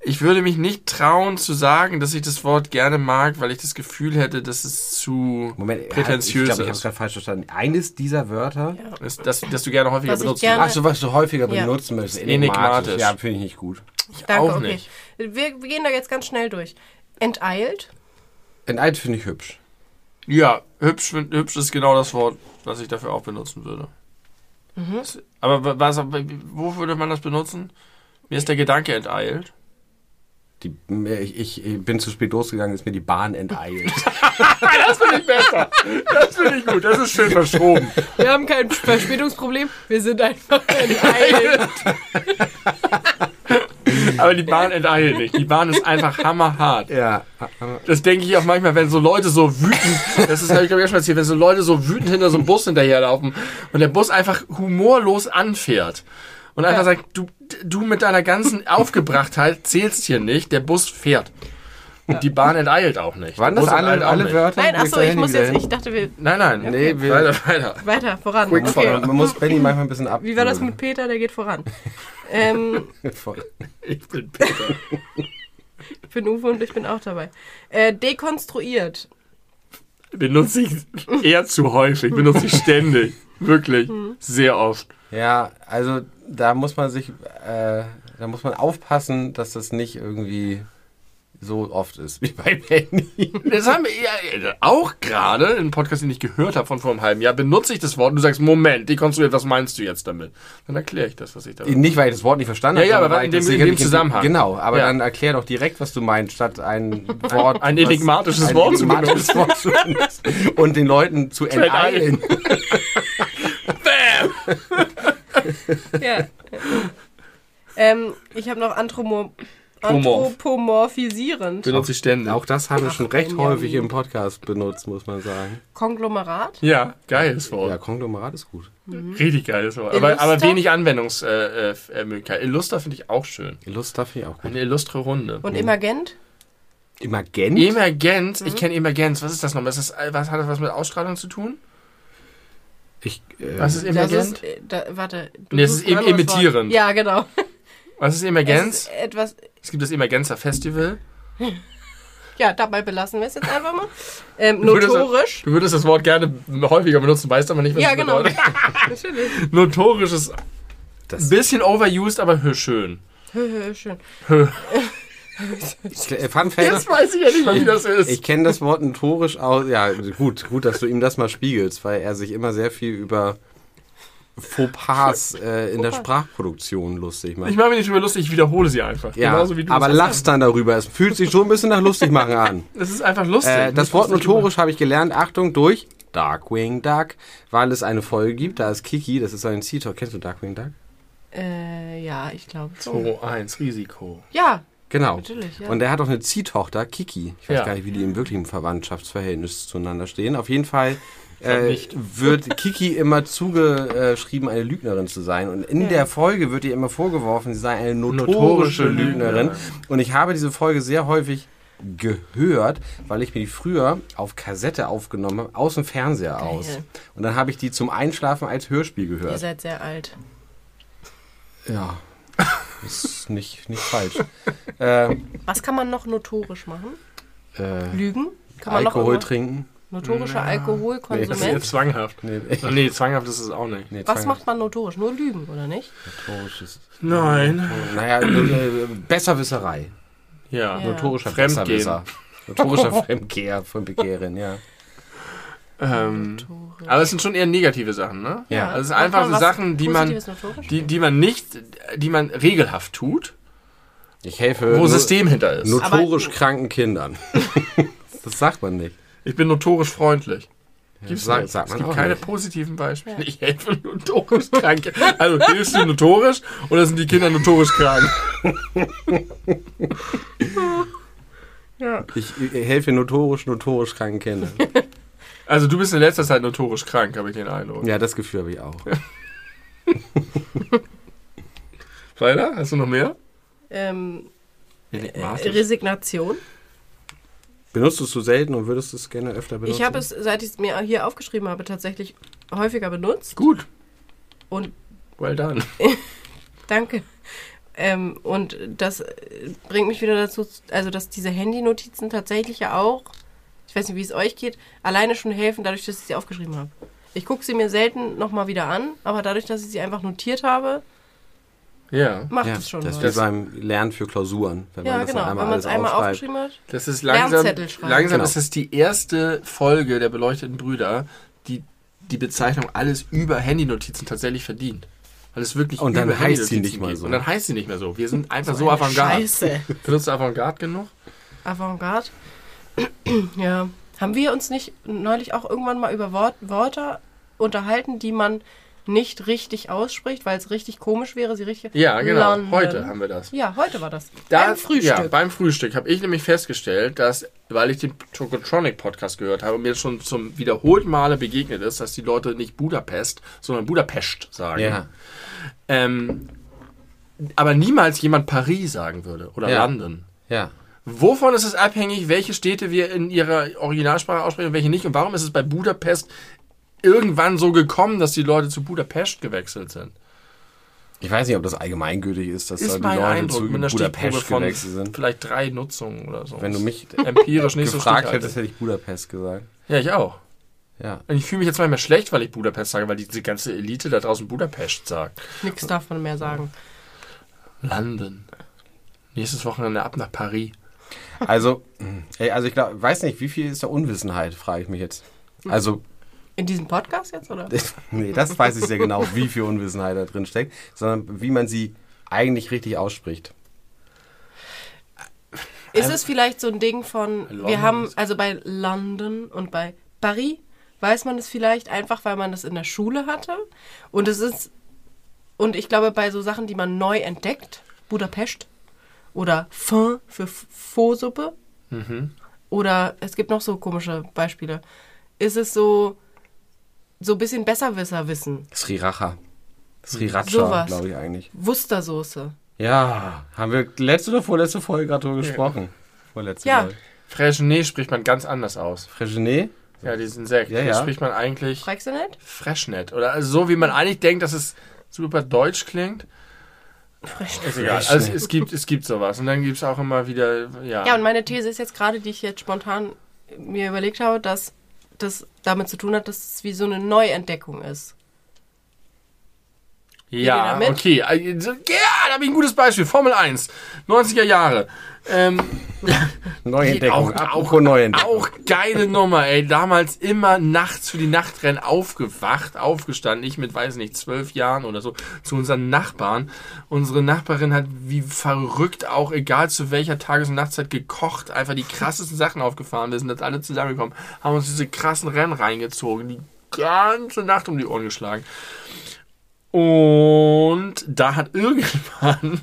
Ich würde mich nicht trauen zu sagen, dass ich das Wort gerne mag, weil ich das Gefühl hätte, dass es zu Moment, prätentiös ich glaube, ich habe es ist. gerade falsch verstanden. Eines dieser Wörter, Ist, dass, dass du gerne häufiger Was ich benutzt. gerne- ach so, was du häufiger Ja. benutzen möchtest, Enigmatisch. Ja, finde ich nicht gut. Danke, auch okay. nicht. Wir, wir gehen da jetzt ganz schnell durch. Enteilt. Enteilt finde ich hübsch. Ja, hübsch, hübsch ist genau das Wort, was ich dafür auch benutzen würde. Mhm. Aber wa- was, wo würde man das benutzen? Mir ist der Gedanke enteilt. Die, ich, ich bin zu spät losgegangen, ist mir die Bahn enteilt. Das finde ich besser. Das finde ich gut. Das ist schön verschoben. Wir haben kein Verspätungsproblem. Wir sind einfach enteilt. Aber die Bahn enteilt nicht. Die Bahn ist einfach hammerhart. ja. Das denke ich auch manchmal, wenn so Leute so wütend, das ist, glaube ich schon erzählt, wenn so Leute so wütend hinter so einem Bus hinterherlaufen und der Bus einfach humorlos anfährt und einfach Ja. sagt, du, du mit deiner ganzen Aufgebrachtheit zählst hier nicht, der Bus fährt. Und die Bahn enteilt auch nicht. Waren das alle, alle nicht. Wörter? Nein, achso, ich muss jetzt, ich dachte, wir Nein, nein. Nee, wir, Weiter, weiter. weiter, voran. Quick Okay. fire. man muss Benny manchmal ein bisschen ab. Wie war das mit Peter? Der geht voran. Ähm, Voll. Ich bin Peter. ich bin Uwe und ich bin auch dabei. Äh, dekonstruiert. Benutze ich eher zu häufig, benutze ich ständig. Wirklich. Sehr oft. Ja, also da muss man sich, äh, da muss man aufpassen, dass das nicht irgendwie so oft ist wie bei Benny. Das haben wir ja, auch gerade im Podcast, den ich gehört habe von vor einem halben Jahr, benutze ich das Wort und du sagst, Moment, dekonstruiert, was meinst du jetzt damit? Dann erkläre ich das, was ich damit Nicht, weil ich das Wort nicht verstanden Ja, habe. ja, aber weil in dem- in dem Zusammenhang. Genau, aber Ja. dann erklär doch direkt, was du meinst, statt ein Wort. ein was- enigmatisches ein Wort zu enigmatisches Wort zu benutzen und den Leuten zu enteilen. Bam! Ja. ähm, ich habe noch Anthromo Promorph. Anthropomorphisierend. Benutze ich ständig. Auch das haben wir schon recht Benjamin. häufig im Podcast benutzt, muss man sagen. Konglomerat. Ja, geiles Wort. Ja, Konglomerat ist gut. Richtig geiles Wort. Aber, aber wenig Anwendungsmöglichkeit. Äh, Möglichkeit. Illuster finde ich auch schön. Illustra finde ich auch gut. Eine illustre Runde. Und Emergent. Emergent? Emergenz, ich kenne Emergenz. Was ist das nochmal? Ist das, äh, was, hat das was mit Ausstrahlung zu tun? Ich, äh, Was ist Das Emergenz? ist, äh, da, warte. du Nee, es suchst ist im- ein anderes imitieren. Wort. Ja, genau. Was ist Es Emergenz? ist etwas. Es gibt das Emergenzer Festival. Ja, dabei belassen wir es jetzt einfach mal. Ähm, Du würdest- notorisch. Du würdest das Wort gerne häufiger benutzen, weißt aber nicht, was Ja, es genau. bedeutet. Natürlich. Notorisch ist ein das, bisschen overused, aber hö- schön. Hö, hö, Schön. äh, Fun Fact, Jetzt weiß ich ja nicht mal, wie das ist. Ich kenne das Wort notorisch aus. Ja, gut, gut, dass du ihm das mal spiegelst, weil er sich immer sehr viel über Fauxpas äh, in der Fauxpas. Ich Sprachproduktion lustig macht. mache mich nicht drüber lustig, ich wiederhole sie einfach. Ja, Genauso wie du aber lachst dann darüber. Es fühlt sich schon ein bisschen nach lustig machen an. Das ist einfach lustig. Äh, das Wort notorisch habe ich gelernt, Achtung, durch Darkwing Duck, weil es eine Folge gibt. Da ist Kiki, das ist ein Sea Talk. Kennst du Darkwing Duck? Äh, ja, ich glaube. so. 2, 1, Risiko. Ja, Genau. Natürlich, ja. Und er hat auch eine Ziehtochter, Kiki. Ich weiß Ja. gar nicht, wie die im wirklichen Verwandtschaftsverhältnis zueinander stehen. Auf jeden Fall äh, wird Kiki immer zugeschrieben, eine Lügnerin zu sein. Und in Ja. der Folge wird ihr immer vorgeworfen, sie sei eine notorische, Notorische Lügnerin. Lügnerin. Und ich habe diese Folge sehr häufig gehört, weil ich mir die früher auf Kassette aufgenommen habe, aus dem Fernseher aus. Und dann habe ich die zum Einschlafen als Hörspiel ihr gehört. seid sehr alt. Ja, das ist nicht, nicht falsch. äh, Was kann man noch notorisch machen? äh, Lügen? Kann man Alkohol noch trinken. Notorischer Ja. Das ist Alkoholkonsument? jetzt zwanghaft. Nee, nee, zwanghaft ist es auch nicht. nee, Was macht man notorisch? Nur Lügen, oder nicht? Notorisches. Nein. Naja, äh, Besserwisserei. Ja. Ja. Notorischer Fremdgehen. Besserwisser. Notorischer Fremdgeher von Begehren, ja. Ähm, Notorisch. aber es sind schon eher negative Sachen, ne? Ja. Also es sind einfach so Sachen, die man, notorisch? die, die man nicht, die man regelhaft tut, Ich helfe wo System hinter ist. notorisch Aber- kranken Kindern. das sagt man nicht. Ich bin notorisch freundlich. Gibt's sag- sagt man es gibt keine nicht. positiven Beispiele. Ich helfe notorisch Kranke. Also hilfst du notorisch oder sind die Kinder notorisch krank? Ja. Ich, ich helfe notorisch, notorisch kranken Kindern. Also du bist in letzter Zeit notorisch krank, habe ich den Eindruck. Ja, das Gefühl habe ich auch. Weiter? Hast du noch mehr? Ähm, äh. Resignation. Benutzt du es so selten und würdest du es gerne öfter benutzen? Ich habe es, seit ich es mir hier aufgeschrieben habe, tatsächlich häufiger benutzt. Gut. Und Well done. danke. Ähm, und das äh, bringt mich wieder dazu, also dass diese Handy-Notizen tatsächlich ja auch, ich weiß nicht, wie es euch geht, alleine schon helfen, dadurch, dass ich sie aufgeschrieben habe. Ich gucke sie mir selten nochmal wieder an, aber dadurch, dass ich sie einfach notiert habe, Ja. macht Ja, es schon das ist wie beim Lernen für Klausuren. Wenn Ja, man das genau. einmal Wenn man es alles einmal aufschreibt. aufgeschrieben hat. Das ist langsam, Lernzettel schreiben. langsam Genau. ist es die erste Folge der beleuchteten Brüder, die die Bezeichnung alles über Handynotizen tatsächlich verdient. Weil es wirklich Und dann über heißt sie nicht mal so. Und dann heißt sie nicht mehr so. Wir sind einfach so, eine avantgarde. Scheiße. Findest du Avantgarde genug? Avantgarde. ja. Haben wir uns nicht neulich auch irgendwann mal über Wort, Wörter unterhalten, die man nicht richtig ausspricht, weil es richtig komisch wäre, sie richtig. Ja, genau. London. Heute haben wir das. Ja, heute war das. Da, Beim Frühstück. Ja, beim Frühstück habe ich nämlich festgestellt, dass, weil ich den Tokotronic Podcast gehört habe, mir schon zum wiederholten Male begegnet ist, dass die Leute nicht Budapest, sondern Budapest sagen. Ja. Ähm, aber niemals jemand Paris sagen würde oder Ja. London. Ja. Wovon ist es abhängig, welche Städte wir in ihrer Originalsprache aussprechen und welche nicht? Und warum ist es bei Budapest irgendwann so gekommen, dass die Leute zu Budapest gewechselt sind? Ich weiß nicht, ob das allgemeingültig ist, dass da Ist die mein Leute Eindruck zu mit einer Budapest von gewechselt sind. vielleicht drei Nutzungen oder so. Wenn du mich empirisch nicht so gefragt stichhaltig. hättest, hätte ich Budapest gesagt. Ja, ich auch. Ja. Und ich fühle mich jetzt manchmal schlecht, weil ich Budapest sage, weil diese ganze Elite da draußen Budapest sagt. Nix darf man mehr sagen. London. Nächstes Wochenende ab nach Paris. Also, ey, also ich glaub, weiß nicht, wie viel ist da Unwissenheit, frage ich mich jetzt. Also, In diesem Podcast jetzt, oder? nee, das weiß ich sehr genau, wie viel Unwissenheit da drin steckt, sondern wie man sie eigentlich richtig ausspricht. Ist es vielleicht so ein Ding von, London wir haben, also bei London und bei Paris, weiß man es vielleicht einfach, weil man das in der Schule hatte. Und es ist, und ich glaube, bei so Sachen, die man neu entdeckt, Budapest oder Fin für Faux-Suppe oder es gibt noch so komische Beispiele, ist es so, so ein bisschen Besserwisser-Wissen. Sriracha. Sriracha, Sowas. glaube ich eigentlich. Wustersoße. Ja, haben wir letzte oder vorletzte Folge gerade drüber gesprochen. Vorletzte, Ja. glaub ich. Freshenet spricht man ganz anders aus. Fresgenet? Ja, diesen Sekt. Ja, Das ja. spricht man eigentlich nicht? Freshnet. Oder also so, wie man eigentlich denkt, dass es super deutsch klingt. Ist egal. Also es gibt, es gibt sowas. Und dann gibt es auch immer wieder, ja. Ja, und meine These ist jetzt gerade, die ich jetzt spontan mir überlegt habe, dass das damit zu tun hat, dass es wie so eine Neuentdeckung ist. Ja, okay. Also, Ja, da habe ich ein gutes Beispiel. Formel 1, 90er Jahre. Ähm, Neuentdeckung. Auch- auch- Neuentdeckung. auch geile Nummer, ey. Damals immer nachts für die Nachtrennen aufgewacht, aufgestanden. Ich mit, weiß nicht, zwölf Jahren oder so, zu unseren Nachbarn. Unsere Nachbarin hat wie verrückt auch, egal zu welcher Tages- und Nachtzeit, gekocht. Einfach die krassesten Sachen aufgefahren. Wir sind jetzt alle zusammengekommen, haben uns diese krassen Rennen reingezogen. Die ganze Nacht um die Ohren geschlagen. Und da hat irgendwann,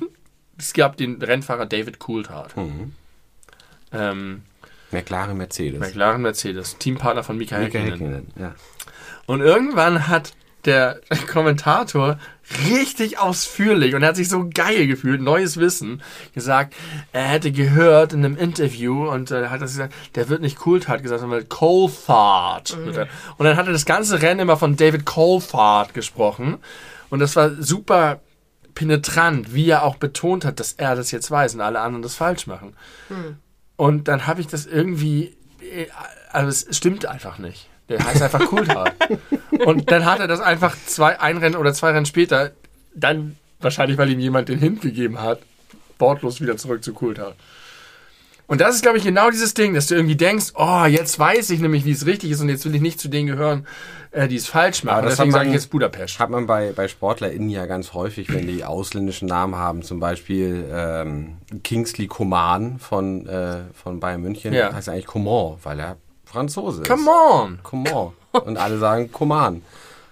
es gab den Rennfahrer David Coulthard. Mhm. Ähm, McLaren Mercedes. McLaren Mercedes, Teampartner von Mika Mika Häkkinen. Häkkinen, ja. Und irgendwann hat der Kommentator richtig ausführlich und er hat sich so geil gefühlt, neues Wissen, gesagt, er hätte gehört in einem Interview und äh, hat das gesagt, der wird nicht Coulthard gesagt, sondern Coulthard. er. Und dann hat er das ganze Rennen immer von David Coulthard gesprochen und das war super penetrant, wie er auch betont hat, dass er das jetzt weiß und alle anderen das falsch machen. Und dann habe ich das irgendwie, äh, also es stimmt einfach nicht. Der heißt einfach Coulthard. und dann hat er das einfach zwei, ein Rennen oder zwei Rennen später, dann wahrscheinlich, weil ihm jemand den Hint gegeben hat, wortlos wieder zurück zu Coulthard. Und das ist, glaube ich, genau dieses Ding, dass du irgendwie denkst, oh, jetzt weiß ich nämlich, wie es richtig ist und jetzt will ich nicht zu denen gehören, äh, die es falsch machen. Aber das Deswegen sage ich jetzt Budapest. Hat man bei, bei SportlerInnen ja ganz häufig, wenn die ausländischen Namen haben, zum Beispiel ähm, Kingsley Coman von, äh, von Bayern München, Ja. heißt eigentlich Coman, weil er Franzose ist. Come on! Coman. Und alle sagen Coman.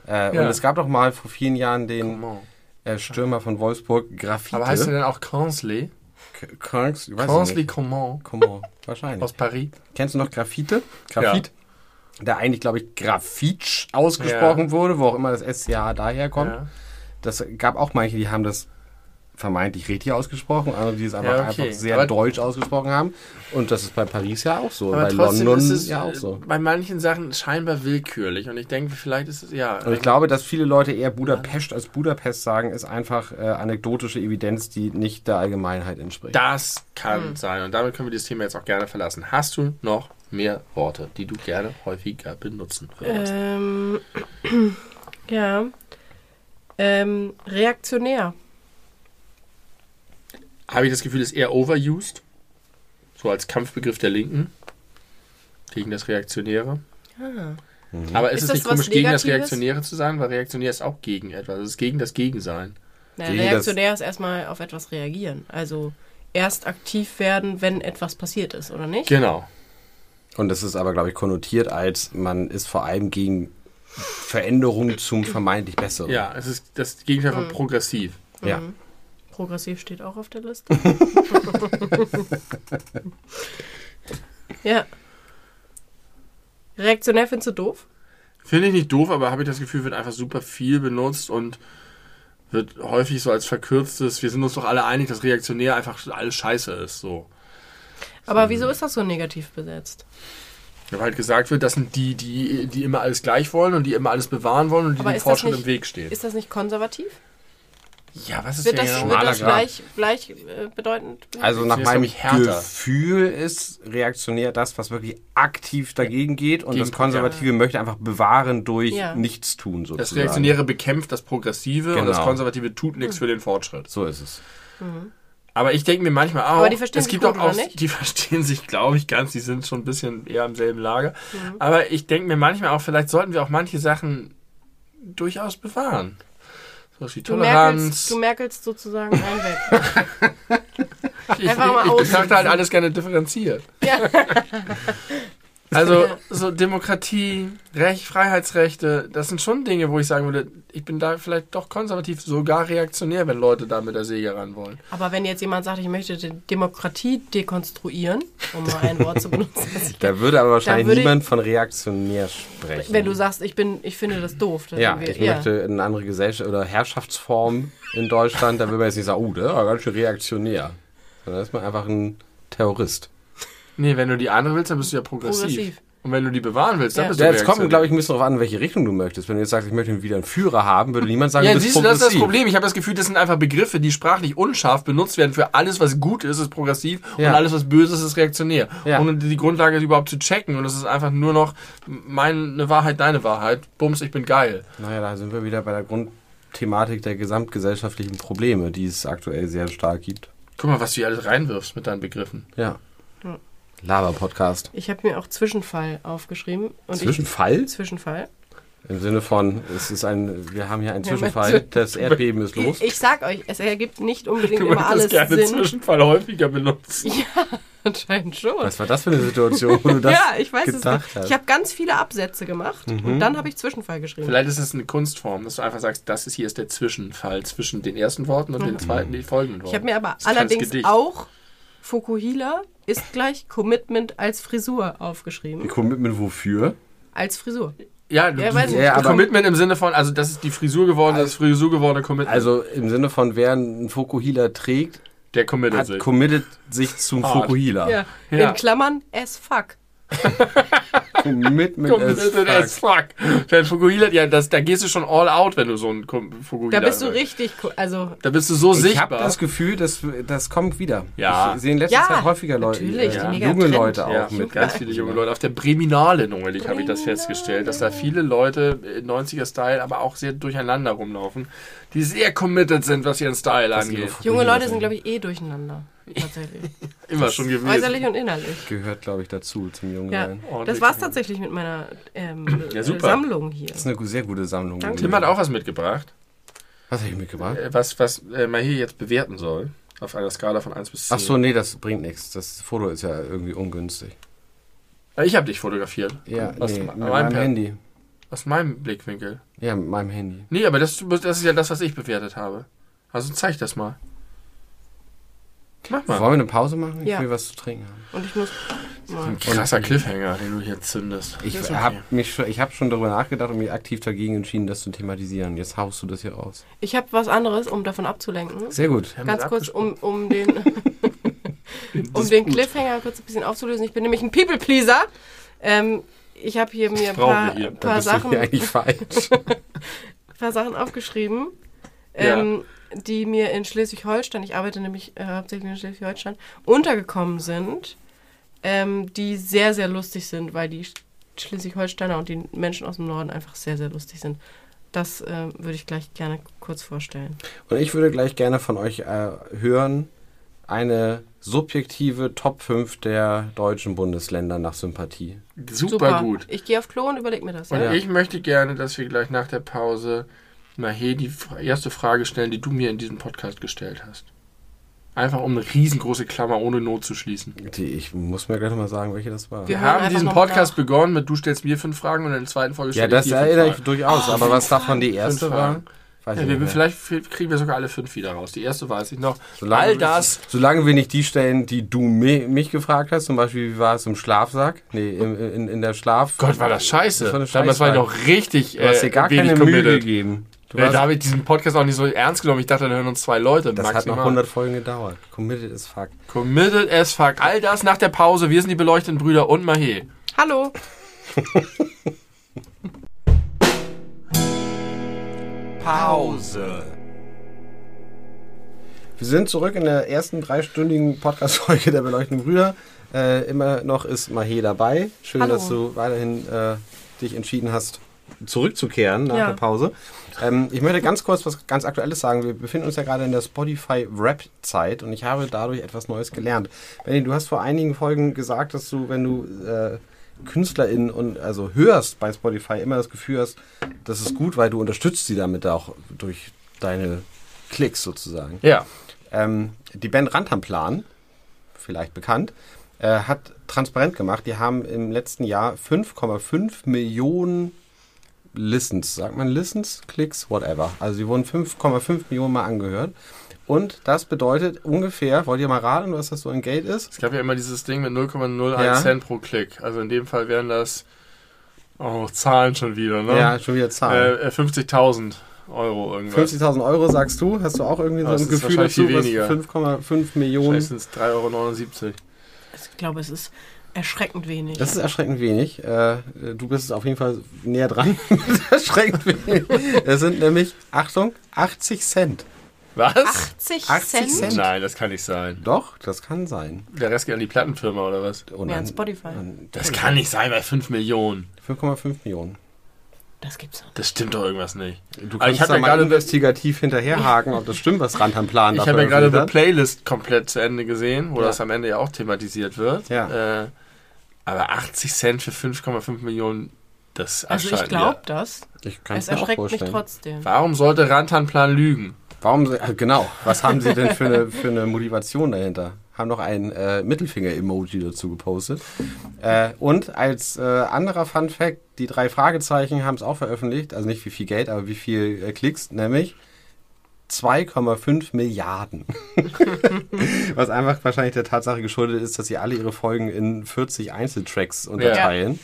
Äh, Ja. Und es gab doch mal vor vielen Jahren den äh, Stürmer von Wolfsburg, Graffiti. Aber heißt er denn auch Consley? Kranks? Ich weiß Consley nicht. Coman Coman. Wahrscheinlich. aus Paris. Kennst du noch Graffite? Graphit? Der eigentlich, glaube ich, Graffitsch ausgesprochen Ja. wurde, wo auch immer das SCH daherkommt. Ja. Das gab auch manche, die haben das vermeintlich richtig ausgesprochen, andere, die es einfach, Ja, okay. einfach sehr Aber- deutsch ausgesprochen haben. Und das ist bei Paris ja auch so. Aber bei London ist es ja auch so. äh, bei manchen Sachen scheinbar willkürlich. Und ich denke, vielleicht ist es, ja. Und ich glaube, dass viele Leute eher Budapest als Budapest sagen, ist einfach äh, anekdotische Evidenz, die nicht der Allgemeinheit entspricht. Das kann sein. Und damit können wir dieses Thema jetzt auch gerne verlassen. Hast du noch mehr Worte, die du gerne häufiger benutzen würdest? Ähm, ja. Ähm, reaktionär. Habe ich das Gefühl, ist eher overused? So als Kampfbegriff der Linken gegen das Reaktionäre. Ah. Aber ist, Ist es das nicht komisch, gegen das? Reaktionäre zu sein? Weil Reaktionär ist auch gegen etwas. Es ist gegen das Gegensein. Na, Gegen das- reaktionär ist erstmal auf etwas reagieren. Also erst aktiv werden, wenn etwas passiert ist, oder nicht? Genau. Und das ist aber, glaube ich, konnotiert als, man ist vor allem gegen Veränderungen zum vermeintlich Besseren. Ja, es ist das Gegenteil Mhm. von progressiv. Ja. Progressiv steht auch auf der Liste. ja. Reaktionär findest du doof? Finde ich nicht doof, aber habe ich das Gefühl, wird einfach super viel benutzt und wird häufig so als verkürztes, wir sind uns doch alle einig, dass reaktionär einfach alles scheiße ist. So. Aber wieso ist das so negativ besetzt? Weil halt gesagt wird, das sind die, die, die immer alles gleich wollen und die immer alles bewahren wollen und die Aber dem Fortschritt nicht- im Weg stehen. Ist das nicht konservativ? Ja, was ist Wird ja das, genau? wird schmaler das gleich, gleich äh, bedeutend? Also nach meinem. Gefühl ist reaktionär das, was wirklich aktiv dagegen geht und Gegen- das Konservative möchte einfach bewahren durch Ja. Nichtstun sozusagen. Das Reaktionäre bekämpft das Progressive und das Genau. Konservative tut nichts für den Fortschritt. So ist es. Aber ich denke mir manchmal auch, Aber die verstehen es sich gibt gut, auch, nicht? die verstehen sich, glaube ich, ganz, die sind schon ein bisschen eher im selben Lager. Mhm. Aber ich denke mir manchmal auch, vielleicht sollten wir auch manche Sachen durchaus bewahren. So was wie Du merkelst, Toleranz. du merkelst sozusagen einen weg. ich einfach mal ich betrachte halt alles gerne differenziert. Ja. Also Ja. so Demokratie, Recht, Freiheitsrechte, das sind schon Dinge, wo ich sagen würde, ich bin da vielleicht doch konservativ, sogar reaktionär, wenn Leute da mit der Säge ran wollen. Aber wenn jetzt jemand sagt, ich möchte die Demokratie dekonstruieren, um mal ein Wort zu benutzen, Da würde aber wahrscheinlich würde ich- niemand von reaktionär sprechen. wenn du sagst, ich bin, ich finde das doof. dann ja, wir- ich möchte eine andere Gesellschaft oder Herrschaftsform in Deutschland, da würde man jetzt nicht sagen, oh, der war ganz schön reaktionär. Sondern ist man einfach ein Terrorist. Nee, wenn du die andere willst, dann bist du ja progressiv. Progressiv. Und wenn du die bewahren willst, dann Ja. bist du Ja, jetzt kommt, glaube ich, ein bisschen darauf an, in welche Richtung du möchtest. Wenn du jetzt sagst, ich möchte wieder einen Führer haben, würde niemand sagen, Ja, du bist siehst du, das ist das progressiv. Problem. Ich habe das Gefühl, das sind einfach Begriffe, die sprachlich unscharf benutzt werden. Für alles, was gut ist, ist progressiv Ja. und alles, was böse ist, ist reaktionär. Ja. Ohne die Grundlage überhaupt zu checken. Und es ist einfach nur noch meine Wahrheit, deine Wahrheit. Bums, ich bin geil. Naja, da sind wir wieder bei der Grundthematik der gesamtgesellschaftlichen Probleme, die es aktuell sehr stark gibt. Guck mal, was du hier alles reinwirfst mit deinen Begriffen. Ja. Ja. Laber-Podcast. Ich habe mir auch Zwischenfall aufgeschrieben. Und Zwischenfall? Ich, Zwischenfall. Im Sinne von, es ist ein, wir haben hier einen Ja, Zwischenfall, das Erdbeben ist los. Ich, ich sag euch, es ergibt nicht unbedingt Du immer alles möchtest gerne Sinn. Zwischenfall häufiger benutzen. Anscheinend schon. Was war das für eine Situation, wo du das ja, ich weiß es nicht. Mhm. Ich habe ganz viele Absätze gemacht und dann habe ich Zwischenfall geschrieben. Vielleicht ist es eine Kunstform, dass du einfach sagst, das ist hier ist der Zwischenfall zwischen den ersten Worten und den zweiten, die folgenden Worten. Mhm. Ich habe mir aber Das allerdings auch Fukuhila ist gleich Commitment als Frisur aufgeschrieben. Die Commitment wofür? Als Frisur. Ja, du, Ja, weiß nicht. Ja, aber- Commitment im Sinne von, also das ist die Frisur geworden, das Frisur gewordene Commitment. Also im Sinne von, wer einen Fokuhila trägt, der committet hat sich. committed sich zum. Fokuhila. Ja. Ja. In Klammern as fuck. Commitment Committed as as fuck. fuck. Dein Fukuhila, ja, das, da gehst du schon all out, wenn du so ein Fukuhila Da bist du richtig, also Da bist du so Ich sichtbar. habe das Gefühl, das, das kommt wieder. Ja. Ich sehe in letzter Ja, Zeit häufiger Leute, natürlich, äh, mega junge Trend. Leute auch ja, mit. ganz viele junge Leute. Auf der Breminale neulich habe ich das festgestellt, dass da viele Leute in 90er-Style, aber auch sehr durcheinander rumlaufen, die sehr committed sind, was ihren Style Was angeht. junge Leute sind, glaube ich, eh durcheinander. Tatsächlich. Immer schon gewesen. Äußerlich und innerlich. Gehört, glaube ich, dazu, zum jungen Ja, Sein. Ordentlich das war's gewesen. tatsächlich mit meiner ähm, Ja, super. Sammlung hier. Das ist eine sehr gute Sammlung. Danke. Tim hat auch was mitgebracht, Was habe ich mitgebracht? äh, was, was äh, man hier jetzt bewerten soll. Auf einer Skala von 1 bis 10. Ach so, nee, das bringt nichts. Das Foto ist ja irgendwie ungünstig. Äh, Ich habe dich fotografiert. Ja, aus, nee, meinem mit meinem Handy. aus meinem Blickwinkel. Ja, mit meinem Handy. Nee, aber das, das ist ja das, was ich bewertet habe. Also zeig das mal. Mach mal. Wollen wir eine Pause machen? Ich Ja. will was zu trinken haben. Und ich muss Ein krasser Cliffhanger, den du hier zündest. Ich Ist okay. habe mich schon, ich habe schon darüber nachgedacht und mich aktiv dagegen entschieden, das zu thematisieren. Jetzt haust du das hier raus. Ich habe was anderes, um davon abzulenken. Sehr gut. Ganz das kurz, um, um den, um den Cliffhanger kurz ein bisschen aufzulösen. Ich bin nämlich ein People-Pleaser. Ähm, ich habe hier mir ein paar, hier. Paar, Sachen, eigentlich falsch. paar Sachen aufgeschrieben, Ja. ähm, die mir in Schleswig-Holstein, ich arbeite nämlich äh, hauptsächlich in Schleswig-Holstein, untergekommen sind, ähm, die sehr, sehr lustig sind, weil die Sch- Schleswig-Holsteiner und die Menschen aus dem Norden einfach sehr, sehr lustig sind. Das äh, würde ich gleich gerne kurz vorstellen. Und ich würde gleich gerne von euch äh, hören, eine subjektive Top 5 der deutschen Bundesländer nach Sympathie. Super, gut. Ich gehe auf Klo und überleg mir das. Und Ja? ich möchte gerne, dass wir gleich nach der Pause Mahe die erste Frage stellen, die du mir in diesem Podcast gestellt hast. Einfach um eine riesengroße Klammer ohne Not zu schließen. Die, ich muss mir gleich mal sagen, welche das war. Wir haben diesen Podcast nach. begonnen mit du stellst mir fünf Fragen und in der zweiten Folge ja, stelle das ich dir fünf erinnere ich durchaus. aber was davon die erste war, weiß Ja, wir, mehr. vielleicht kriegen wir sogar alle fünf wieder raus. Die erste weiß ich noch. Solange, All das. Solange wir nicht die stellen, die du mi- mich gefragt hast, zum Beispiel, wie war es im Schlafsack? Nee, im, in, in der Schlaf... Gott, war das scheiße. Das war Damals war ich noch richtig Du hast dir gar wenig keine Mühe committed. gegeben. Du Äh, warst, da habe ich diesen Podcast auch nicht so ernst genommen. Ich dachte, da hören uns zwei Leute. das hat noch 100 Folgen gedauert. Committed as fuck. Committed as fuck. All das nach der Pause. Wir sind die beleuchteten Brüder und Mahe. Hallo. Pause. Wir sind zurück in der ersten dreistündigen Podcast-Folge der Beleuchteten Brüder. Äh, immer noch ist Mahe dabei. Schön, Hallo. dass du weiterhin äh, dich entschieden hast, zurückzukehren nach Ja. der Pause. Ähm, ich möchte ganz kurz was ganz Aktuelles sagen. Wir befinden uns ja gerade in der Spotify-Rap-Zeit und ich habe dadurch etwas Neues gelernt. Benny, du hast vor einigen Folgen gesagt, dass du, wenn du äh, KünstlerInnen und also hörst bei Spotify, immer das Gefühl hast, das ist gut, weil du unterstützt sie damit auch durch deine Klicks sozusagen. Ja. Ähm, die Band Rantanplan, vielleicht bekannt, äh, hat transparent gemacht, die haben im letzten Jahr 5,5 Millionen Listens, sagt man Listens, Klicks, whatever. Also sie wurden 5,5 Millionen Mal angehört. Und das bedeutet ungefähr, wollt ihr mal raten, was das so in Geld ist? Es gab ja immer dieses Ding mit 0,01 Ja. Cent pro Klick. Also in dem Fall wären das oh, Zahlen schon wieder, ne? Ja, schon wieder Zahlen. Äh, äh, 50.000 Euro irgendwas. 50.000 Euro sagst du? Hast du auch irgendwie so Das ein Gefühl wahrscheinlich dazu, viel was weniger. 5,5 Millionen? Vielleicht sind es 3,79 Euro. Ich glaube, es ist erschreckend wenig. Das ist erschreckend wenig. Äh, du bist auf jeden Fall näher dran. erschreckend wenig. Es sind nämlich, Achtung, 80 Cent. Was? 80, 80 Cent? Cent. Nein, das kann nicht sein. Doch, das kann sein. Der Rest geht an die Plattenfirma oder was? Und Ja, an- Spotify. an- Das kann nicht sein bei 5 Millionen. 5,5 Millionen. Das gibt's doch. Das stimmt doch irgendwas nicht. Du ich kannst hab da ja mal gerade- investigativ hinterherhaken, ob das stimmt, was Rand am Plan Ich habe ja gerade hat. Playlist komplett zu Ende gesehen, wo Ja. das am Ende ja auch thematisiert wird. Ja. Äh, aber 80 Cent für 5,5 Millionen, das Also ich erscheint glaube das. Ich kann Es erschreckt mich trotzdem. Warum sollte Rantanplan lügen? Warum, äh, genau, was haben sie denn für eine, für eine Motivation dahinter? Haben noch ein äh, Mittelfinger-Emoji dazu gepostet. Äh, und als äh, anderer Fun Fact, die drei Fragezeichen haben es auch veröffentlicht, also nicht wie viel Geld, aber wie viel äh, Klicks, nämlich 2,5 Milliarden. was einfach wahrscheinlich der Tatsache geschuldet ist, dass sie alle ihre Folgen in 40 Einzeltracks unterteilen.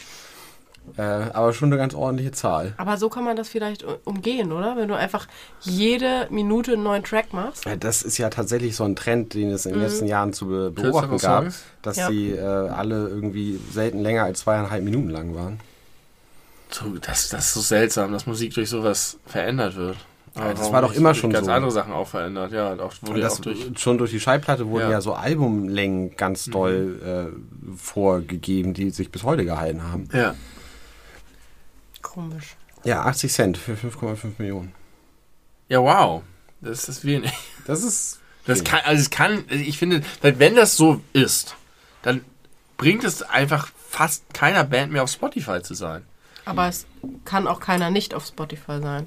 Äh, aber schon eine ganz ordentliche Zahl. Aber so kann man das vielleicht umgehen, oder? Wenn du einfach jede Minute einen neuen Track machst. Ja, Das ist ja tatsächlich so ein Trend, den es in den Mhm. letzten Jahren zu be beobachten gab, dass Ja. sie äh, alle irgendwie selten länger als zweieinhalb Minuten lang waren. So, das, das ist so seltsam, dass Musik durch sowas verändert wird. Ja, das war doch immer durch schon ganz so. andere Sachen auch verändert. Ja, auch, wurde ja das auch durch. schon durch die Schallplatte wurden ja, Ja. so Albumlängen ganz Mhm. doll äh, vorgegeben, die sich bis heute gehalten haben. Ja. Komisch. Ja, 80 Cent für 5,5 Millionen. ja, wow. Das ist wenig. Das ist Das wenig. kann, also es kann, ich finde, wenn das so ist, dann bringt es einfach fast keiner Band mehr auf Spotify zu sein. Aber es kann auch keiner nicht auf Spotify sein.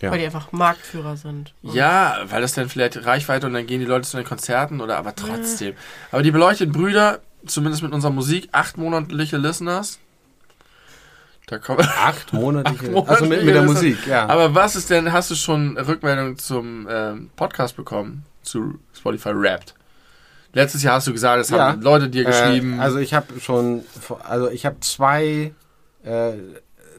Ja. Weil die einfach Marktführer sind. Ja, weil das dann vielleicht Reichweite und dann gehen die Leute zu den Konzerten oder aber trotzdem. Aber die beleuchteten Brüder, zumindest mit unserer Musik, acht monatliche Listeners. Da kommen. acht monatliche. Acht monatliche also mit, mit der Listeners. Musik, ja. Aber was ist denn, hast du schon Rückmeldung zum ähm, Podcast bekommen? Zu Spotify Wrapped? Letztes Jahr hast du gesagt, es Ja. haben Leute dir geschrieben. Äh, also ich habe schon, also ich habe zwei, äh,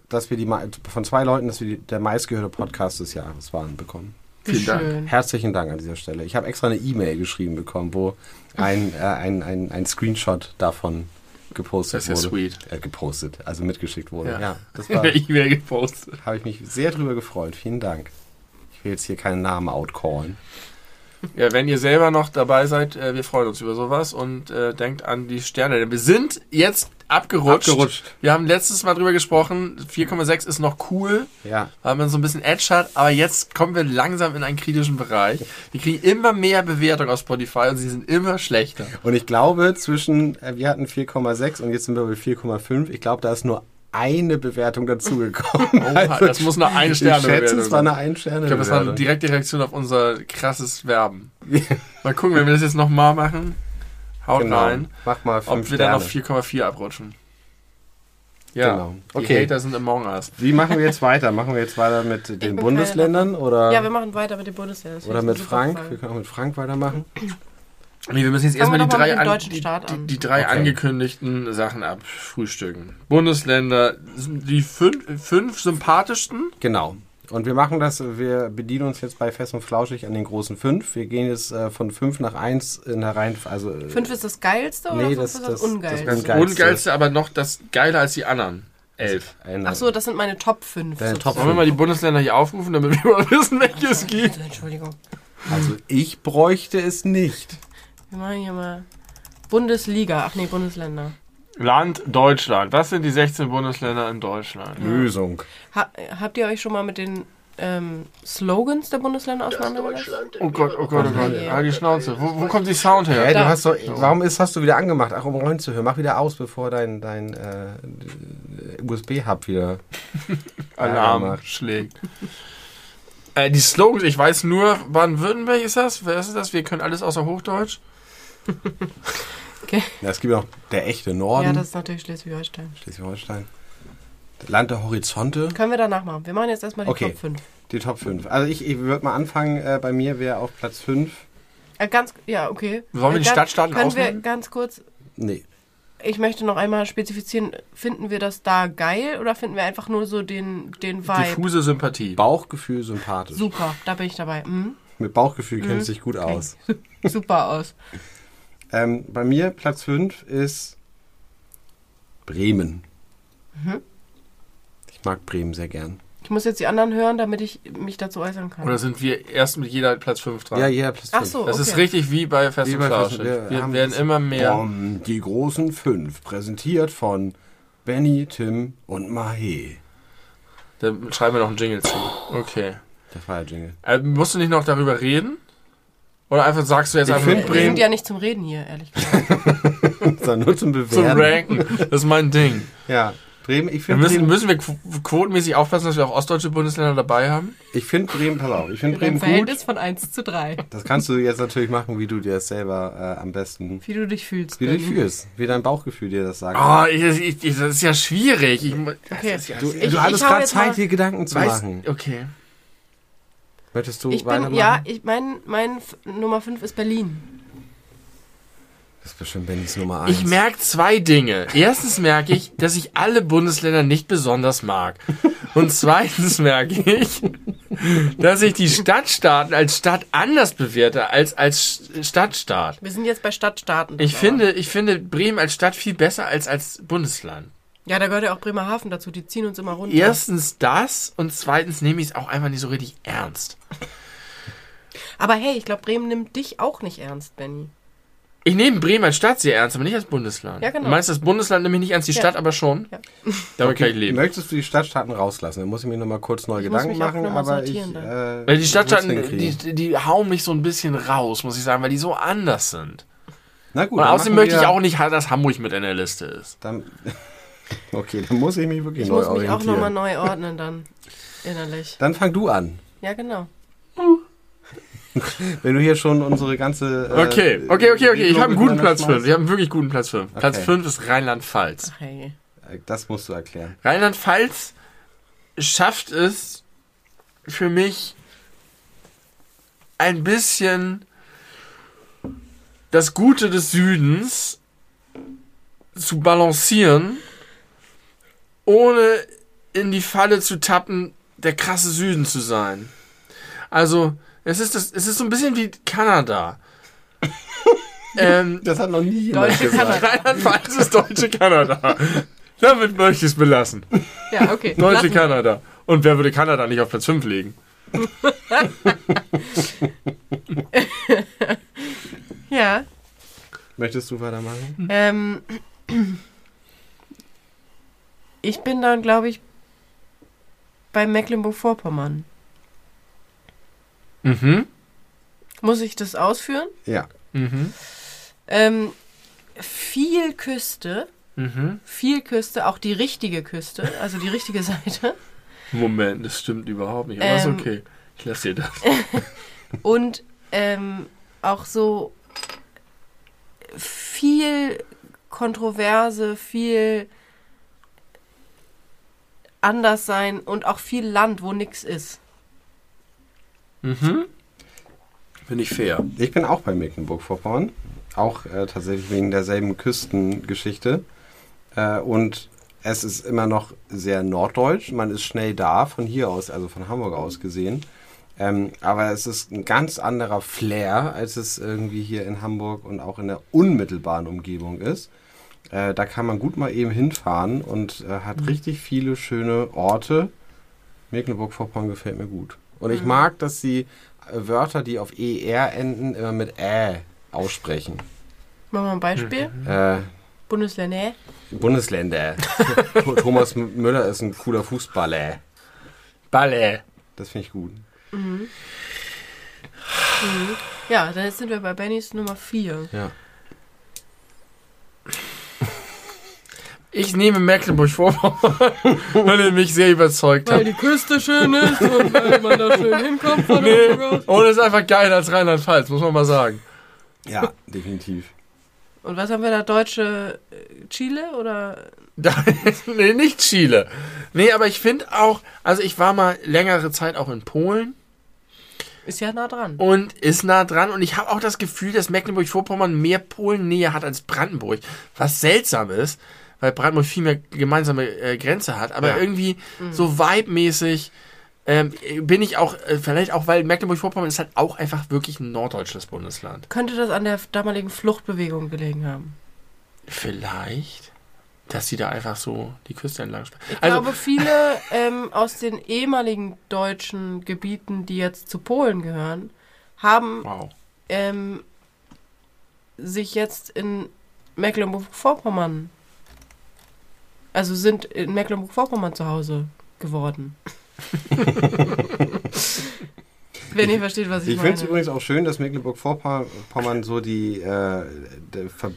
dass wir die von zwei Leuten, dass wir die, der meistgehörte Podcast des Jahres waren, bekommen. Vielen Dank. Herzlichen Dank an dieser Stelle. Ich habe extra eine E-Mail geschrieben bekommen, wo ein, äh, ein, ein, ein Screenshot davon gepostet Das ist ja wurde. sweet. Äh, gepostet, also mitgeschickt wurde. Ja. Ja, das in war, der E-Mail gepostet. habe ich mich sehr drüber gefreut. Vielen Dank. Ich will jetzt hier keinen Namen outcallen. Ja, wenn ihr selber noch dabei seid, äh, wir freuen uns über sowas und äh, denkt an die Sterne. Denn wir sind jetzt abgerutscht. Abgerutscht. Wir haben letztes Mal drüber gesprochen, 4,6 ist noch cool, Ja, weil man so ein bisschen Edge hat, aber jetzt kommen wir langsam in einen kritischen Bereich. Wir kriegen immer mehr Bewertungen auf Spotify und sie sind immer schlechter. Und ich glaube, zwischen, äh, wir hatten 4,6 und jetzt sind wir bei 4,5. Ich glaube, da ist nur eine Bewertung dazugekommen. Oh, das muss eine eine Sterne Ich schätze, es war sein. eine ein sterne Ich glaube, das war eine direkte Reaktion auf unser krasses Werben. Mal gucken, wenn wir das jetzt nochmal machen. Haut Genau. rein. Mach mal fünf Ob wir dann auf 4,4 abrutschen. Ja, Genau. die Okay. Hater sind among us. Wie machen wir jetzt weiter? Machen wir jetzt weiter mit den Bundesländern oder, Ja, wir machen weiter mit den Bundesländern. Oder mit Frank? Wir können auch mit Frank weitermachen. Nee, wir müssen jetzt erstmal die drei, an, deutschen die, Staat die, an. die drei Okay. angekündigten Sachen abfrühstücken. Bundesländer, die fünf, fünf sympathischsten. Genau. Und wir machen das, wir bedienen uns jetzt bei Fest und Flauschig an den großen fünf. Wir gehen jetzt äh, von fünf nach eins in der Reihen. Also, äh, Fünf ist das Geilste oder Nee, fünf das- ist das- das, das Ungeilste? ganz Das Geilste. ungeilste, aber noch das geiler als die anderen. Elf. ein- Ach so, das sind meine Top 5. Deine Top Wollen wir mal die Bundesländer hier aufrufen, damit wir mal wissen, welches gibt? Entschuldigung. Also ich bräuchte es nicht. Wir machen hier mal Bundesliga. Ach nee, Bundesländer. Land Deutschland. Was sind die 16 Bundesländer in Deutschland? Lösung. Ha habt ihr euch schon mal mit den ähm, Slogans der Bundesländer auseinandergesetzt? Oh Gott, oh Gott, oh Gott. Halt die Schnauze. Wo, wo kommt die Sound her? du Da. hast doch, warum ist, hast du wieder angemacht? Ach, um rein zu hören. Mach wieder aus, bevor dein, dein äh, USB-Hub wieder. Alarm schlägt. Äh, die Slogans, ich weiß nur, Baden-Württemberg ist das? Wer ist das? Wir können alles außer Hochdeutsch. Okay. Ja, es gibt noch der echte Norden. Ja, das ist natürlich Schleswig-Holstein. Schleswig-Holstein. Land der Horizonte. Können wir danach machen. Wir machen jetzt erstmal die Okay. Top 5. Die Top 5. Also ich, ich würde mal anfangen, äh, bei mir wäre auf Platz 5. Äh, ganz, ja, okay. Wollen wir Äh, die ganz- Stadtstaaten Können wir ausnehmen? ganz kurz, Nee. ich möchte noch einmal spezifizieren, finden wir das da geil oder finden wir einfach nur so den, den Vibe? Diffuse Sympathie. Bauchgefühl sympathisch. Super, da bin ich dabei. Mhm. Mit Bauchgefühl kennt Mhm. es sich gut Okay. aus. Super aus. Ähm, bei mir Platz 5 ist Bremen. Mhm. Ich mag Bremen sehr gern. Ich muss jetzt die anderen hören, damit ich mich dazu äußern kann. Oder sind wir erst mit jeder Platz 5 dran? Ja, jeder Platz Ach 5. so, Das okay. ist richtig wie bei Fest Wie und Flauschig. wir Wir haben werden das- immer mehr. Bom, die großen 5, präsentiert von Benny, Tim und Mahe. Da schreiben wir noch einen Jingle zu. Okay. Der Feierjingle. Äh, musst du nicht noch darüber reden? Oder einfach sagst du jetzt Ich einfach find wir sind ja nicht zum Reden hier, ehrlich gesagt. Nur zum zum Bewerten. Ranken? Das ist mein Ding. Ja, Bremen, ich finde müssen, Bremen, müssen wir qu- quotenmäßig aufpassen, dass wir auch ostdeutsche Bundesländer dabei haben? ich finde Bremen, pass auf, ich finde Bremen gut. Verhältnis von 1 zu 3. Das kannst du jetzt natürlich machen, wie du dir das selber äh, am besten, Wie du dich fühlst. wie du dich fühlst, wie dein Bauchgefühl dir das sagt. Oh, ich, ich, ich, das ist ja schwierig. Ich, Okay. ist ja Du, du hattest gerade Zeit, dir Gedanken zu machen. okay. Möchtest du Ich bin, ja, ich, mein, mein F- Nummer 5 ist Berlin. Das ist bestimmt Bennys Nummer 1. Ich merke zwei Dinge. Erstens merke ich, dass ich alle Bundesländer nicht besonders mag. Und zweitens merke ich, dass ich die Stadtstaaten als Stadt anders bewerte als als Stadtstaat. Wir sind jetzt bei Stadtstaaten. Ich aber. finde, ich finde Bremen als Stadt viel besser als als Bundesland. Ja, da gehört ja auch Bremerhaven dazu. Die ziehen uns immer runter. Erstens das und zweitens nehme ich es auch einfach nicht so richtig ernst. Aber hey, ich glaube, Bremen nimmt dich auch nicht ernst, Benny. Ich nehme Bremen als Stadt sehr ernst, aber nicht als Bundesland. Ja, genau. Du meinst, das Bundesland nehme ich nicht ernst, die Ja. Stadt aber schon? Ja. Damit kann ich leben. Möchtest du die Stadtstaaten rauslassen? Dann muss ich mir nochmal kurz neue Ich muss Gedanken machen, aber ich. Äh, Weil die Stadtstaaten, die, die hauen mich so ein bisschen raus, muss ich sagen, weil die so anders sind. Na gut, Und außerdem möchte ich auch nicht, dass Hamburg mit in der Liste ist. Dann, okay, dann muss ich mich wirklich Ich neu muss mich auch orientieren. nochmal neu ordnen dann. Innerlich. Dann fang du an. Ja, genau. Wenn du hier schon unsere ganze. äh, Okay, okay, okay, okay. Ich habe einen guten Platz 5. schmeißt. Wir haben einen wirklich guten Platz 5. Platz Okay. 5 ist Rheinland-Pfalz. Hey. Äh, Das musst du erklären. Rheinland-Pfalz schafft es für mich ein bisschen das Gute des Südens zu balancieren, ohne in die Falle zu tappen, der krasse Süden zu sein. Also, es ist, das, es ist so ein bisschen wie Kanada. ähm, Das hat noch nie jemand Deutsche gesagt. Kanada. Rheinland-Pfalz ist deutsche Kanada. Damit möchte ich es belassen. Ja, okay. Deutsche Lassen wir. Kanada. Und wer würde Kanada nicht auf Platz 5 legen? Ja. Möchtest du weitermachen? Ähm, ich bin dann, glaube ich, bei Mecklenburg-Vorpommern. Mhm. Muss ich das ausführen? Ja. Mhm. Ähm, viel Küste, Mhm. viel Küste, auch die richtige Küste, also die richtige Seite. Moment, das stimmt überhaupt nicht. Aber ist Ähm. okay. Ich lasse dir das. Und ähm, auch so viel Kontroverse, viel anders sein und auch viel Land, wo nichts ist. Mhm. Finde ich fair. Ich bin auch bei Mecklenburg-Vorpommern. Auch äh, tatsächlich wegen derselben Küstengeschichte. Äh, und es ist immer noch sehr norddeutsch. Man ist schnell da, von hier aus, also von Hamburg aus gesehen. Ähm, aber es ist ein ganz anderer Flair, als es irgendwie hier in Hamburg und auch in der unmittelbaren Umgebung ist. Äh, da kann man gut mal eben hinfahren und äh, hat richtig viele schöne Orte. Mecklenburg-Vorpommern gefällt mir gut. Und ich mag, dass sie äh, Wörter, die auf ER enden, immer mit Ä aussprechen. Machen wir ein Beispiel. Äh, Bundesländer. Bundesländer. Thomas Müller ist ein cooler Fußballer. Balle. Das finde ich gut. Ja, dann sind wir bei Bennys Nummer 4. Ja. Ich nehme Mecklenburg-Vorpommern, weil er mich sehr überzeugt hat. die Küste schön ist und weil man da schön hinkommt von Nee, und es ist einfach geiler als Rheinland-Pfalz, muss man mal sagen. Ja, definitiv. Und was haben wir da? Deutsche äh, Chile oder? Nee, nicht Chile. Nee, aber ich finde auch, also ich war mal längere Zeit auch in Polen Ist ja nah dran. und ist nah dran und ich habe auch das Gefühl, dass Mecklenburg-Vorpommern mehr Polennähe hat als Brandenburg, was seltsam ist, weil Brandenburg viel mehr gemeinsame äh, Grenze hat, aber Ja. irgendwie so vibe-mäßig ähm, bin ich auch, äh, vielleicht auch, weil Mecklenburg-Vorpommern ist halt auch einfach wirklich ein norddeutsches Bundesland. Könnte das an der damaligen Fluchtbewegung gelegen haben? Vielleicht, dass sie da einfach so die Küste entlang sp- Ich Also, glaube, viele ähm, aus den ehemaligen deutschen Gebieten, die jetzt zu Polen gehören, haben wow. ähm, sich jetzt in Mecklenburg-Vorpommern, also sind in Mecklenburg-Vorpommern zu Hause geworden. Wenn ihr versteht, was ich, Ich finde es meine. übrigens auch schön, dass Mecklenburg-Vorpommern so die, äh,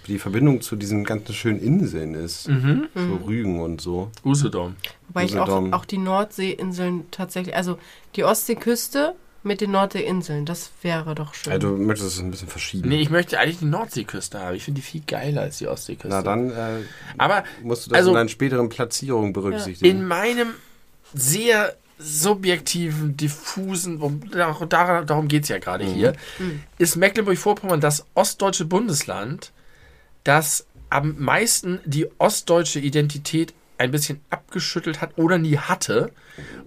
die Verbindung zu diesen ganzen schönen Inseln ist. Mhm. So Rügen und so. Usedom. Wobei ich auch, Usedom. auch die Nordseeinseln tatsächlich, also die Ostseeküste mit den Nordseeinseln, das wäre doch schön. Also, du möchtest es ein bisschen verschieben. Nee, ich möchte eigentlich die Nordseeküste haben. Ich finde die viel geiler als die Ostseeküste. Na, dann äh, Aber musst du das Also- in deinen späteren Platzierungen berücksichtigen. in meinem sehr subjektiven, diffusen, um, dar- dar- darum geht es ja gerade hier, ist Mecklenburg-Vorpommern das ostdeutsche Bundesland, das am meisten die ostdeutsche Identität ein bisschen abgeschüttelt hat oder nie hatte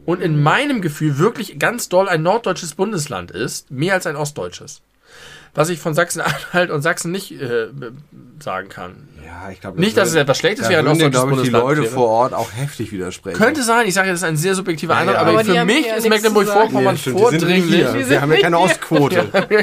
und in meinem Gefühl wirklich ganz doll ein norddeutsches Bundesland ist, mehr als ein ostdeutsches. Was ich von Sachsen-Anhalt und Sachsen nicht äh, sagen kann. Ja, ich glaube, Nicht, dass es etwas Schlechtes wäre, dir, ostdeutsches glaube ich, die Leute wäre. vor Ort auch heftig widersprechen. Könnte sein, ich sage, das ist ein sehr subjektiver Ja, Eindruck, ja. aber, Aber die für mich ja ist Mecklenburg-Vorpommern Nee, vordringlich. Wir haben ja keine Ostquote.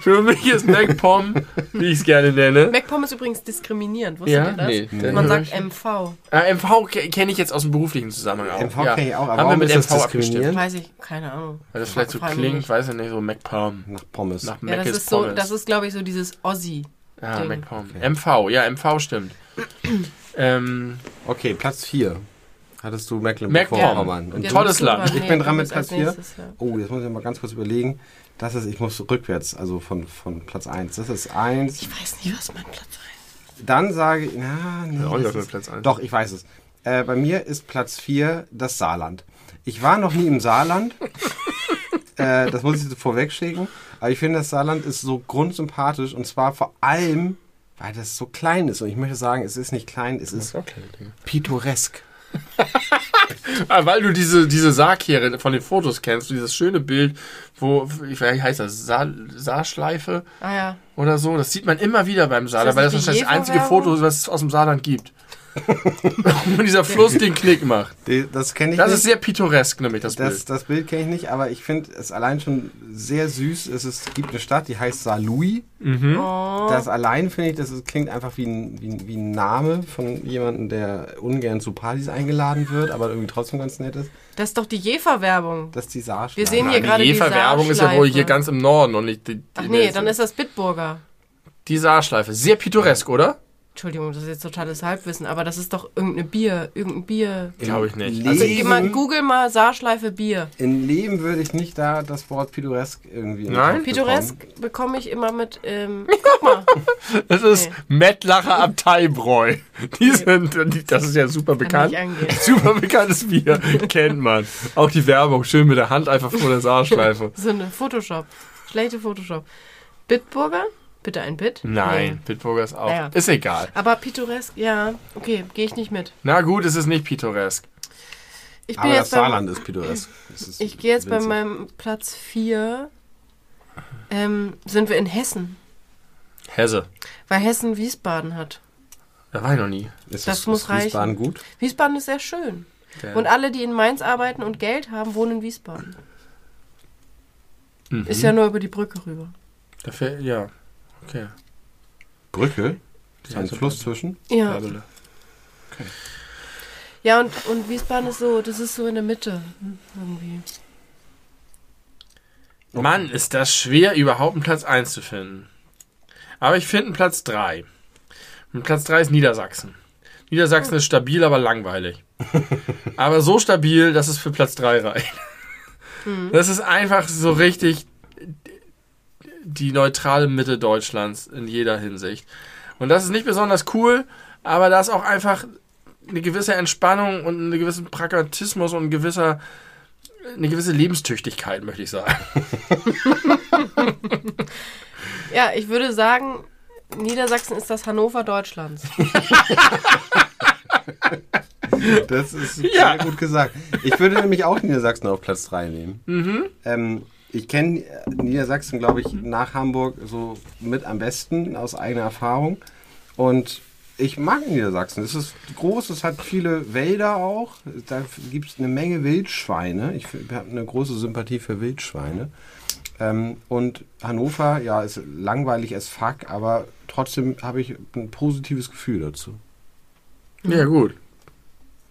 Für mich ist MacPom, wie ich es gerne nenne. MacPom ist übrigens diskriminierend, wusstet Ja? ihr das? Nee, den Man sagt. MV. Äh, MV ke- kenne ich jetzt aus dem beruflichen Zusammenhang auch. MV kenn ich auch, aber Haben wir mit MV abgestimmt. diskriminierend? Weiß ich, keine Ahnung. Weil das vielleicht so klingt, weiß ich nicht, so MacPom. Nach Pommes. Nach Ja, das ist so, Pommes. das ist, glaube ich, so dieses Ossi. Ah, Ding. MacPom. MV, ja, MV stimmt. ähm, Okay, Platz 4. Hattest du. Mecklenburg-Vorpommern. Und Jetzt tolles Land. Ich bin dran mit Platz vier. nächstes, ja. Oh, jetzt muss ich mal ganz kurz überlegen. Das ist, ich muss rückwärts, also von, von Platz 1. Das ist 1. Ich weiß nicht, was mein Platz ist. Dann sage ich, na, nee, dem ist- Platz eins. Doch, ich weiß es. Äh, bei mir ist Platz 4 das Saarland. Ich war noch nie im Saarland. äh, das muss ich vorweg schicken. Aber ich finde, das Saarland ist so grundsympathisch und zwar vor allem, weil das so klein ist. Und ich möchte sagen, es ist nicht klein, es ist pittoresk. Ah, weil du diese, diese Saarkehre von den Fotos kennst, dieses schöne Bild, wo, wie heißt das, Saar, Saarschleife Ah ja. oder so, das sieht man immer wieder beim Saarland, das weil das nicht wahrscheinlich das einzige? Foto was es aus dem Saarland gibt. Wo dieser Fluss den Knick macht. Die- Das kenne ich Das nicht. ist sehr pittoresk, nämlich das, Das, Bild. das Bild kenne ich nicht, aber ich finde es allein schon sehr süß. Es ist, gibt eine Stadt, die heißt Saarlouis. Oh. Das allein finde ich, das ist, klingt einfach wie ein, wie, ein, wie ein Name von jemandem, der ungern zu Partys eingeladen wird, aber irgendwie trotzdem ganz nett ist. Das ist doch die Jefer-Werbung. Das ist die Saarschleife. Wir sehen hier Nein, gerade die Jever-Werbung ist ja wohl hier ganz im Norden und nicht die, die Ach nee, dann ist das Bitburger. die Saarschleife. Sehr pittoresk, oder? Entschuldigung, das ist jetzt totales Halbwissen, aber das ist doch irgendeine Bier, irgendein Bier. Glaube ich nicht. Leben, Also, mal, Google mal Saarschleife Bier. in Leben würde ich nicht da das Wort pittoresk irgendwie Nein? Pittoresk bekomme ich immer mit, ähm, guck mal, Das ist Mettlacher Abteibräu. Die sind, die, das ist ja super kann bekannt. Super bekanntes Bier, kennt man. Auch die Werbung, schön mit der Hand einfach vor der Saarschleife. So eine Photoshop. Schlechte Photoshop. Bitburger? Bitte ein Bit? Nein, Nee. Bitburger ist auch. Ja. Ist egal. Aber pittoresk, ja, okay, gehe ich nicht mit. Na gut, es ist nicht pittoresk. Ich bin Aber das jetzt beim, Saarland ist pittoresk. Das ist Ich gehe jetzt bei winzig. meinem Platz 4. Ähm, sind wir in Hessen. Hesse. Weil Hessen Wiesbaden hat. Da war ich noch nie. Ist das muss reichen. Wiesbaden gut? Wiesbaden ist sehr schön. Der- Und alle, die in Mainz arbeiten und Geld haben, wohnen in Wiesbaden. Mhm. Ist ja nur über die Brücke rüber. Dafür, ja. Okay. Brücke? Ist Ja, ein so Fluss zwischen? Ja. Bärbele. Ja, und, und Wiesbaden ist so, das ist so in der Mitte. hm, Irgendwie. Mann, ist das schwer, überhaupt einen Platz 1 zu finden. Aber ich finde einen Platz 3. Und Platz 3 ist Niedersachsen. Niedersachsen ist stabil, aber langweilig. aber so stabil, dass es für Platz 3 reicht. Das ist einfach so richtig die neutrale Mitte Deutschlands in jeder Hinsicht. Und das ist nicht besonders cool, aber da ist auch einfach eine gewisse Entspannung und einen gewissen Pragmatismus und ein gewisser, eine gewisse Lebenstüchtigkeit, möchte ich sagen. Ja, ich würde sagen, Niedersachsen ist das Hannover Deutschlands. Das ist Ja. sehr gut gesagt. Ich würde nämlich auch Niedersachsen auf Platz 3 nehmen. Ähm, ich kenne Niedersachsen, glaube ich, nach Hamburg so mit am besten aus eigener Erfahrung. Und ich mag Niedersachsen. Es ist groß, es hat viele Wälder auch. Da gibt es eine Menge Wildschweine. Ich habe eine große Sympathie für Wildschweine. Ähm, und Hannover, ja, ist langweilig as fuck, aber trotzdem habe ich ein positives Gefühl dazu. Ja, gut.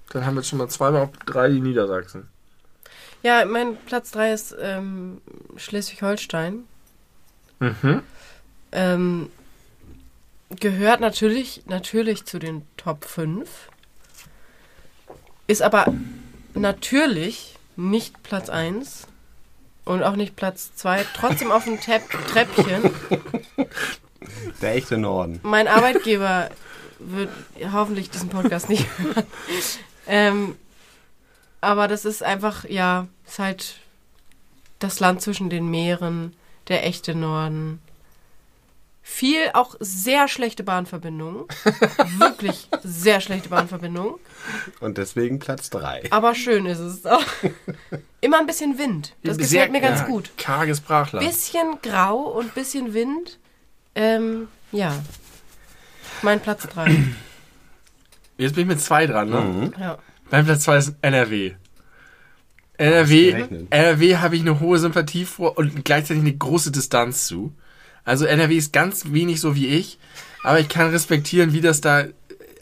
Dann haben wir jetzt schon mal zweimal auf drei die Niedersachsen. Ja, mein Platz 3 ist ähm, Schleswig-Holstein. Mhm. Ähm, gehört natürlich, natürlich zu den Top 5. Ist aber natürlich nicht Platz 1 und auch nicht Platz 2. Trotzdem auf dem Tepp Treppchen. Der echte Norden. Mein Arbeitgeber wird hoffentlich diesen Podcast nicht hören. Ähm, aber das ist einfach, ja, ist halt das Land zwischen den Meeren, der echte Norden. Viel auch sehr schlechte Bahnverbindungen. Wirklich sehr schlechte Bahnverbindungen. Und deswegen Platz 3. Aber schön ist es auch. Immer ein bisschen Wind. Das gefällt Sehr- mir ganz ja, gut. Karges Brachland. Bisschen grau und bisschen Wind. Ähm, ja. Mein Platz 3. Jetzt bin ich mit zwei dran, ne? Mhm. ja. Mein Platz zwei ist NRW. NRW. NRW habe ich eine hohe Sympathie vor und gleichzeitig eine große Distanz zu. Also NRW ist ganz wenig so wie ich, aber ich kann respektieren, wie das da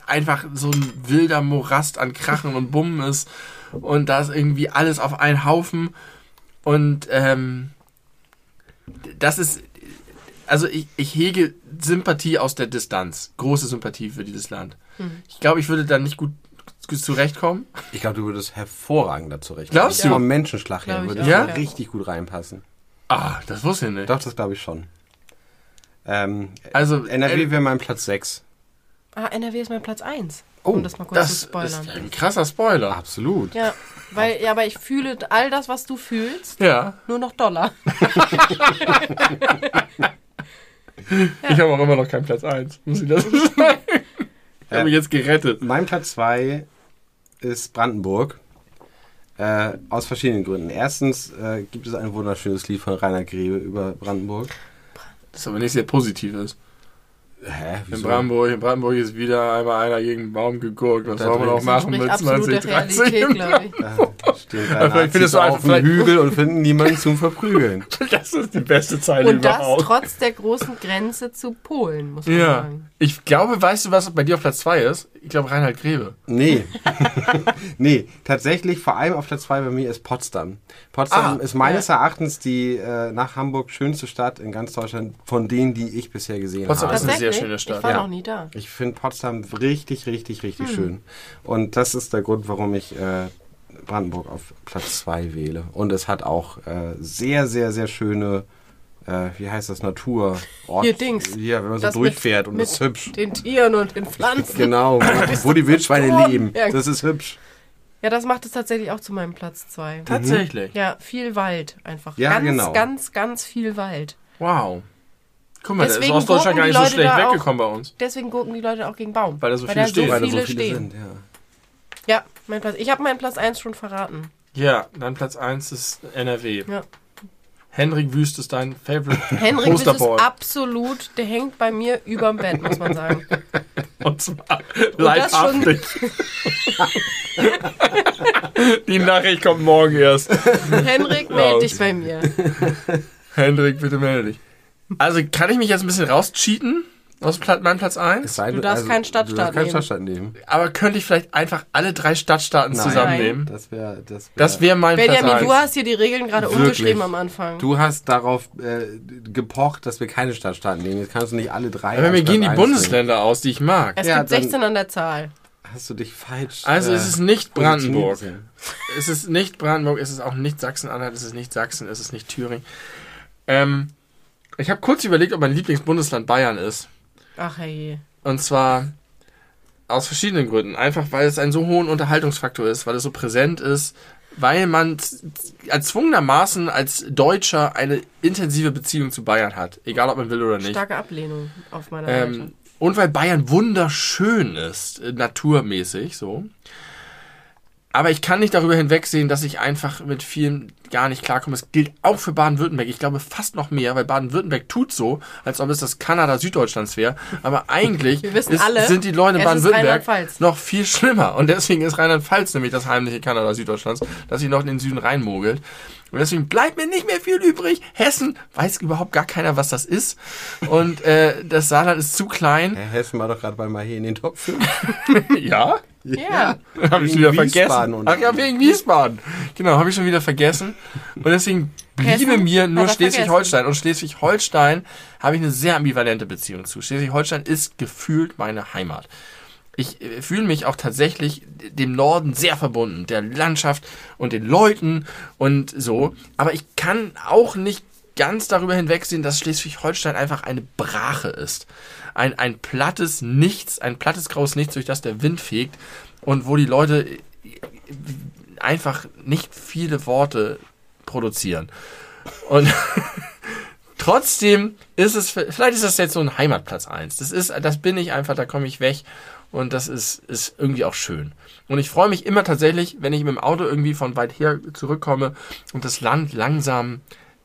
einfach so ein wilder Morast an Krachen und Bummen ist und da ist irgendwie alles auf einen Haufen und ähm, das ist also ich, ich hege Sympathie aus der Distanz, große Sympathie für dieses Land. Ich glaube, ich würde da nicht gut zurechtkommen. Ich glaube, du würdest hervorragend dazu recht. Glaubst du? Vom Menschenschlag her würde ja. da richtig gut reinpassen. Ah, das wusste ich nicht. Doch, das glaube ich schon. Ähm, Also NRW N- wäre mein Platz 6. Ah, NRW ist mein Platz 1. Oh, um das mal kurz Das zu spoilern. ist ein krasser Spoiler. Absolut. Ja, weil, ja, aber ich fühle all das, was du fühlst, Ja. nur noch Dollar. Ich habe auch immer noch keinen Platz 1. Muss ich das sagen? Ich habe mich jetzt gerettet. Mein Platz 2 ist Brandenburg. Äh, aus verschiedenen Gründen. Erstens äh, gibt es ein wunderschönes Lied von Rainer Grebe über Brandenburg. Das aber nicht sehr positiv ist. Hä? In? Brandenburg, in Brandenburg ist wieder einmal einer gegen einen Baum geguckt. Was soll man auch machen mit absolut der 20, Realität, 30? glaube ich. Äh, stehen drei Aber vielleicht findest du auf dem Hügel und finden niemanden zum Verprügeln. Das ist die beste Zeile Und das überhaupt. trotz der großen Grenze zu Polen, muss man Ja. sagen. Ich glaube, weißt du, was bei dir auf Platz 2 ist? Ich glaube, Reinhard Grebe. Nee. nee, tatsächlich, vor allem auf Platz 2 bei mir ist Potsdam. Potsdam Ah, ist meines Erachtens die äh, nach Hamburg schönste Stadt in ganz Deutschland, von denen, die ich bisher gesehen Potsdam habe. ist eine sehr Tatsächlich? schöne Stadt. Ich war Ja. noch nie da. Ich finde Potsdam richtig, richtig, richtig Hm. schön. Und das ist der Grund, warum ich äh, Brandenburg auf Platz 2 wähle. Und es hat auch äh, sehr, sehr, sehr schöne, äh, wie heißt das, Natur. Ort, Hier, Dings. Hier, wenn man so Das mit- durchfährt und das ist hübsch. Den Tieren und den Pflanzen. Genau, wo, die Wildschweine leben. Das ist hübsch. Ja, das macht es tatsächlich auch zu meinem Platz 2. Tatsächlich. Ja, viel Wald einfach. Ja, ganz, genau. ganz, ganz viel Wald. Wow. Guck mal, der ist Deswegen Ostdeutschland gar gucken nicht die so Leute schlecht da auch- weggekommen bei uns. Deswegen gucken die Leute auch gegen Baum. Weil da so viele da stehen. So Weil da so viele stehen. sind, ja. Ja, mein Platz. Ich habe meinen Platz 1 schon verraten. Ja, dein Platz 1 ist NRW. Ja. Henrik Wüst ist dein Favorite Henrik Wüst ist absolut, der hängt bei mir überm Bett, muss man sagen. Und zwar das leibhaftig. Die Nachricht kommt morgen erst. Henrik, meld Raus. dich bei mir. Henrik, bitte melde dich. Also kann ich mich jetzt ein bisschen rauscheaten aus meinem Platz 1? Es sei Du darfst keinen Stadtstaat du darfst keinen nehmen. Stadtstaat nehmen. Aber könnte ich vielleicht einfach alle drei Stadtstaaten Nein. zusammennehmen? Das wäre das wär, Das wäre mein Platz Benjamin, du 1. hast hier die Regeln gerade umgeschrieben am Anfang. Du hast darauf äh, gepocht, dass wir keine Stadtstaaten nehmen. Jetzt kannst du nicht alle drei. Aber mir gehen die Bundesländer aus, die ich mag. es Ja, gibt dann- 16 an der Zahl. nehmen. Hast du dich falsch. Also äh, es ist nicht Brandenburg. Es ist nicht Brandenburg, es ist auch nicht Sachsen-Anhalt, es ist nicht Sachsen, es ist nicht Thüringen. Ähm, ich habe kurz überlegt, ob mein Lieblingsbundesland Bayern ist. Ach hey. Und zwar aus verschiedenen Gründen. Einfach weil es einen so hohen Unterhaltungsfaktor ist, weil es so präsent ist, weil man erzwungenermaßen als Deutscher eine intensive Beziehung zu Bayern hat. Egal ob man will oder nicht. Starke Ablehnung auf meiner Seite. Ähm, und weil Bayern wunderschön ist, äh, naturmäßig so. Aber ich kann nicht darüber hinwegsehen, dass ich einfach mit vielen gar nicht klarkomme. Es gilt auch für Baden-Württemberg. Ich glaube fast noch mehr, weil Baden-Württemberg tut so, als ob es das Kanada Süddeutschlands wäre. Aber eigentlich ist, alle, sind die Leute in Baden-Württemberg noch viel schlimmer. Und deswegen ist Rheinland-Pfalz nämlich das heimliche Kanada Süddeutschlands, das sich noch in den Süden reinmogelt. Und deswegen bleibt mir nicht mehr viel übrig. Hessen weiß überhaupt gar keiner, was das ist. Und äh, das Saarland ist zu klein. Hä, Hessen war doch gerade mal hier in den Top 5. Ja? ja. Habe ich wieder Wiesbaden vergessen. und- Ach ja, wegen Wiesbaden. Genau, habe ich schon wieder vergessen. Und deswegen bliebe mir nur Schleswig-Holstein. Und Schleswig-Holstein habe ich eine sehr ambivalente Beziehung zu. Schleswig-Holstein ist gefühlt meine Heimat. Ich äh, fühle mich auch tatsächlich dem Norden sehr verbunden, der Landschaft und den Leuten und so. Aber ich kann auch nicht ganz darüber hinwegsehen, dass Schleswig-Holstein einfach eine Brache ist. Ein, ein plattes Nichts, ein plattes graues Nichts, durch das der Wind fegt und wo die Leute äh, einfach nicht viele Worte produzieren. Und trotzdem ist es, vielleicht ist das jetzt so ein Heimatplatz 1. Das ist, das bin ich einfach, da komme ich weg und das ist, ist irgendwie auch schön. Und ich freue mich immer tatsächlich, wenn ich mit dem Auto irgendwie von weit her zurückkomme und das Land langsam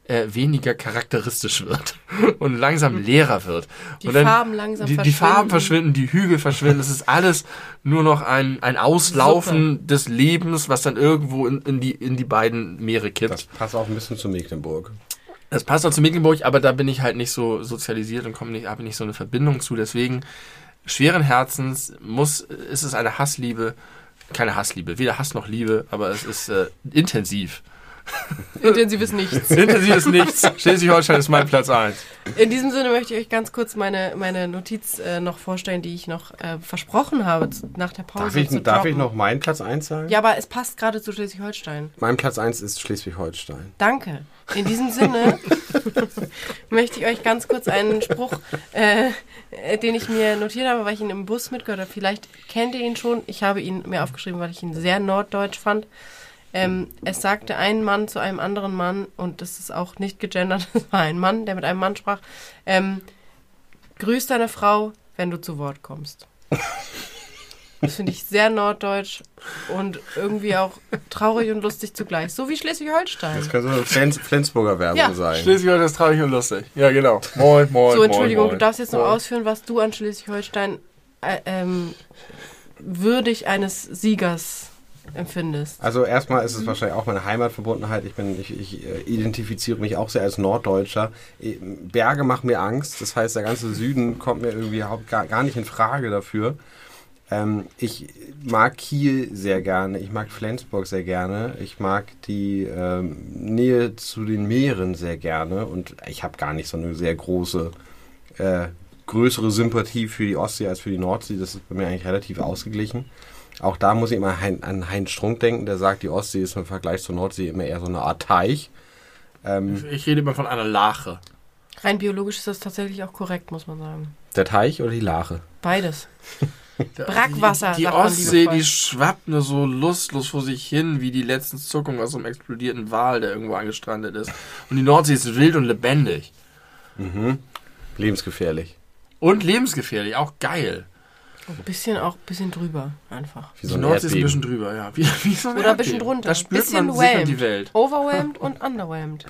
äh, weniger charakteristisch wird und langsam leerer wird. Die und dann Farben langsam die, die verschwinden. Farben verschwinden, die Hügel verschwinden. Es ist alles nur noch ein, ein Auslaufen des Lebens, was dann irgendwo in, in, die, in die beiden Meere kippt. Das passt auch ein bisschen zu Mecklenburg. Das passt auch zu Mecklenburg, aber da bin ich halt nicht so sozialisiert und komme nicht, habe nicht so eine Verbindung zu. Deswegen schweren Herzens muss, ist es eine Hassliebe, keine Hassliebe, weder Hass noch Liebe, aber es ist äh, intensiv. Intensives Nichts. Intensives Nichts. Schleswig-Holstein ist mein Platz 1. In diesem Sinne möchte ich euch ganz kurz meine, meine Notiz äh, noch vorstellen, die ich noch äh, versprochen habe, zu, nach der Pause Darf ich, zu darf ich noch meinen Platz 1 sagen? Ja, aber es passt gerade zu Schleswig-Holstein. Mein Platz 1 ist Schleswig-Holstein. Danke. In diesem Sinne möchte ich euch ganz kurz einen Spruch, äh, den ich mir notiert habe, weil ich ihn im Bus mitgehört habe. Vielleicht kennt ihr ihn schon. Ich habe ihn mir aufgeschrieben, weil ich ihn sehr norddeutsch fand. Ähm, es sagte ein Mann zu einem anderen Mann, und das ist auch nicht gegendert, es war ein Mann, der mit einem Mann sprach, ähm, grüß deine Frau, wenn du zu Wort kommst. Das finde ich sehr norddeutsch und irgendwie auch traurig und lustig zugleich. So wie Schleswig-Holstein. Das könnte so eine Flens Flensburger Werbung Ja. sein. Schleswig-Holstein ist traurig und lustig. Ja, genau. Moin, moin, So, Entschuldigung, moin, moin. du darfst jetzt noch Moin. ausführen, was du an Schleswig-Holstein äh, ähm, würdig eines Siegers empfindest. Also erstmal ist es wahrscheinlich auch meine Heimatverbundenheit. Ich bin, ich, ich äh, identifiziere mich auch sehr als Norddeutscher. Eh, Berge machen mir Angst. Das heißt, der ganze Süden kommt mir irgendwie überhaupt gar, gar nicht in Frage dafür. Ähm, ich mag Kiel sehr gerne. Ich mag Flensburg sehr gerne. Ich mag die ähm, Nähe zu den Meeren sehr gerne. Und ich habe gar nicht so eine sehr große, äh, größere Sympathie für die Ostsee als für die Nordsee. Das ist bei mir eigentlich relativ ausgeglichen. Auch da muss ich immer an Heinz Strunk denken, der sagt, die Ostsee ist im Vergleich zur Nordsee immer eher so eine Art Teich. Ähm, Ich rede immer von einer Lache. Rein biologisch ist das tatsächlich auch korrekt, muss man sagen. der Teich oder die Lache? Beides. Brackwasser, Die, die Ostsee, die schwappt nur so lustlos vor sich hin, wie die letzten Zuckungen aus so einem explodierten Wal, der irgendwo angestrandet ist. Und die Nordsee ist wild und lebendig. Lebensgefährlich. Und lebensgefährlich, auch geil. Ein bisschen auch ein bisschen drüber, einfach. Wie Die so ein Nordsee ist ein bisschen drüber, ja. Wie, wie so ein Oder ein bisschen drunter. Da spürt bisschen man whelmed. die Welt. Overwhelmed und underwhelmed.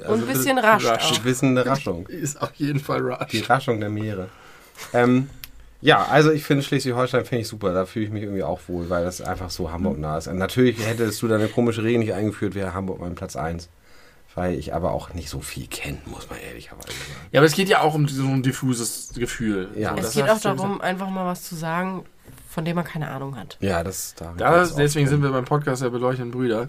Also und ein bisschen rasch rasch. Ein bisschen eine Raschung. Ist auf jeden Fall Die rush. Raschung der Meere. Ähm, ja, also ich finde Schleswig-Holstein finde ich super. Da fühle ich mich irgendwie auch wohl, weil das einfach so Hamburg nah ist. Und natürlich hättest du da eine komische Regel nicht eingeführt, wäre Hamburg mein Platz 1. Weil ich aber auch nicht so viel kenne, muss man ehrlicherweise sagen. Ja, aber es geht ja auch um so ein diffuses Gefühl. Ja. So, Es geht auch darum, einfach mal was zu sagen, von dem man keine Ahnung hat. Ja, das da. Da, deswegen sind wir beim Podcast der beleuchteten Brüder.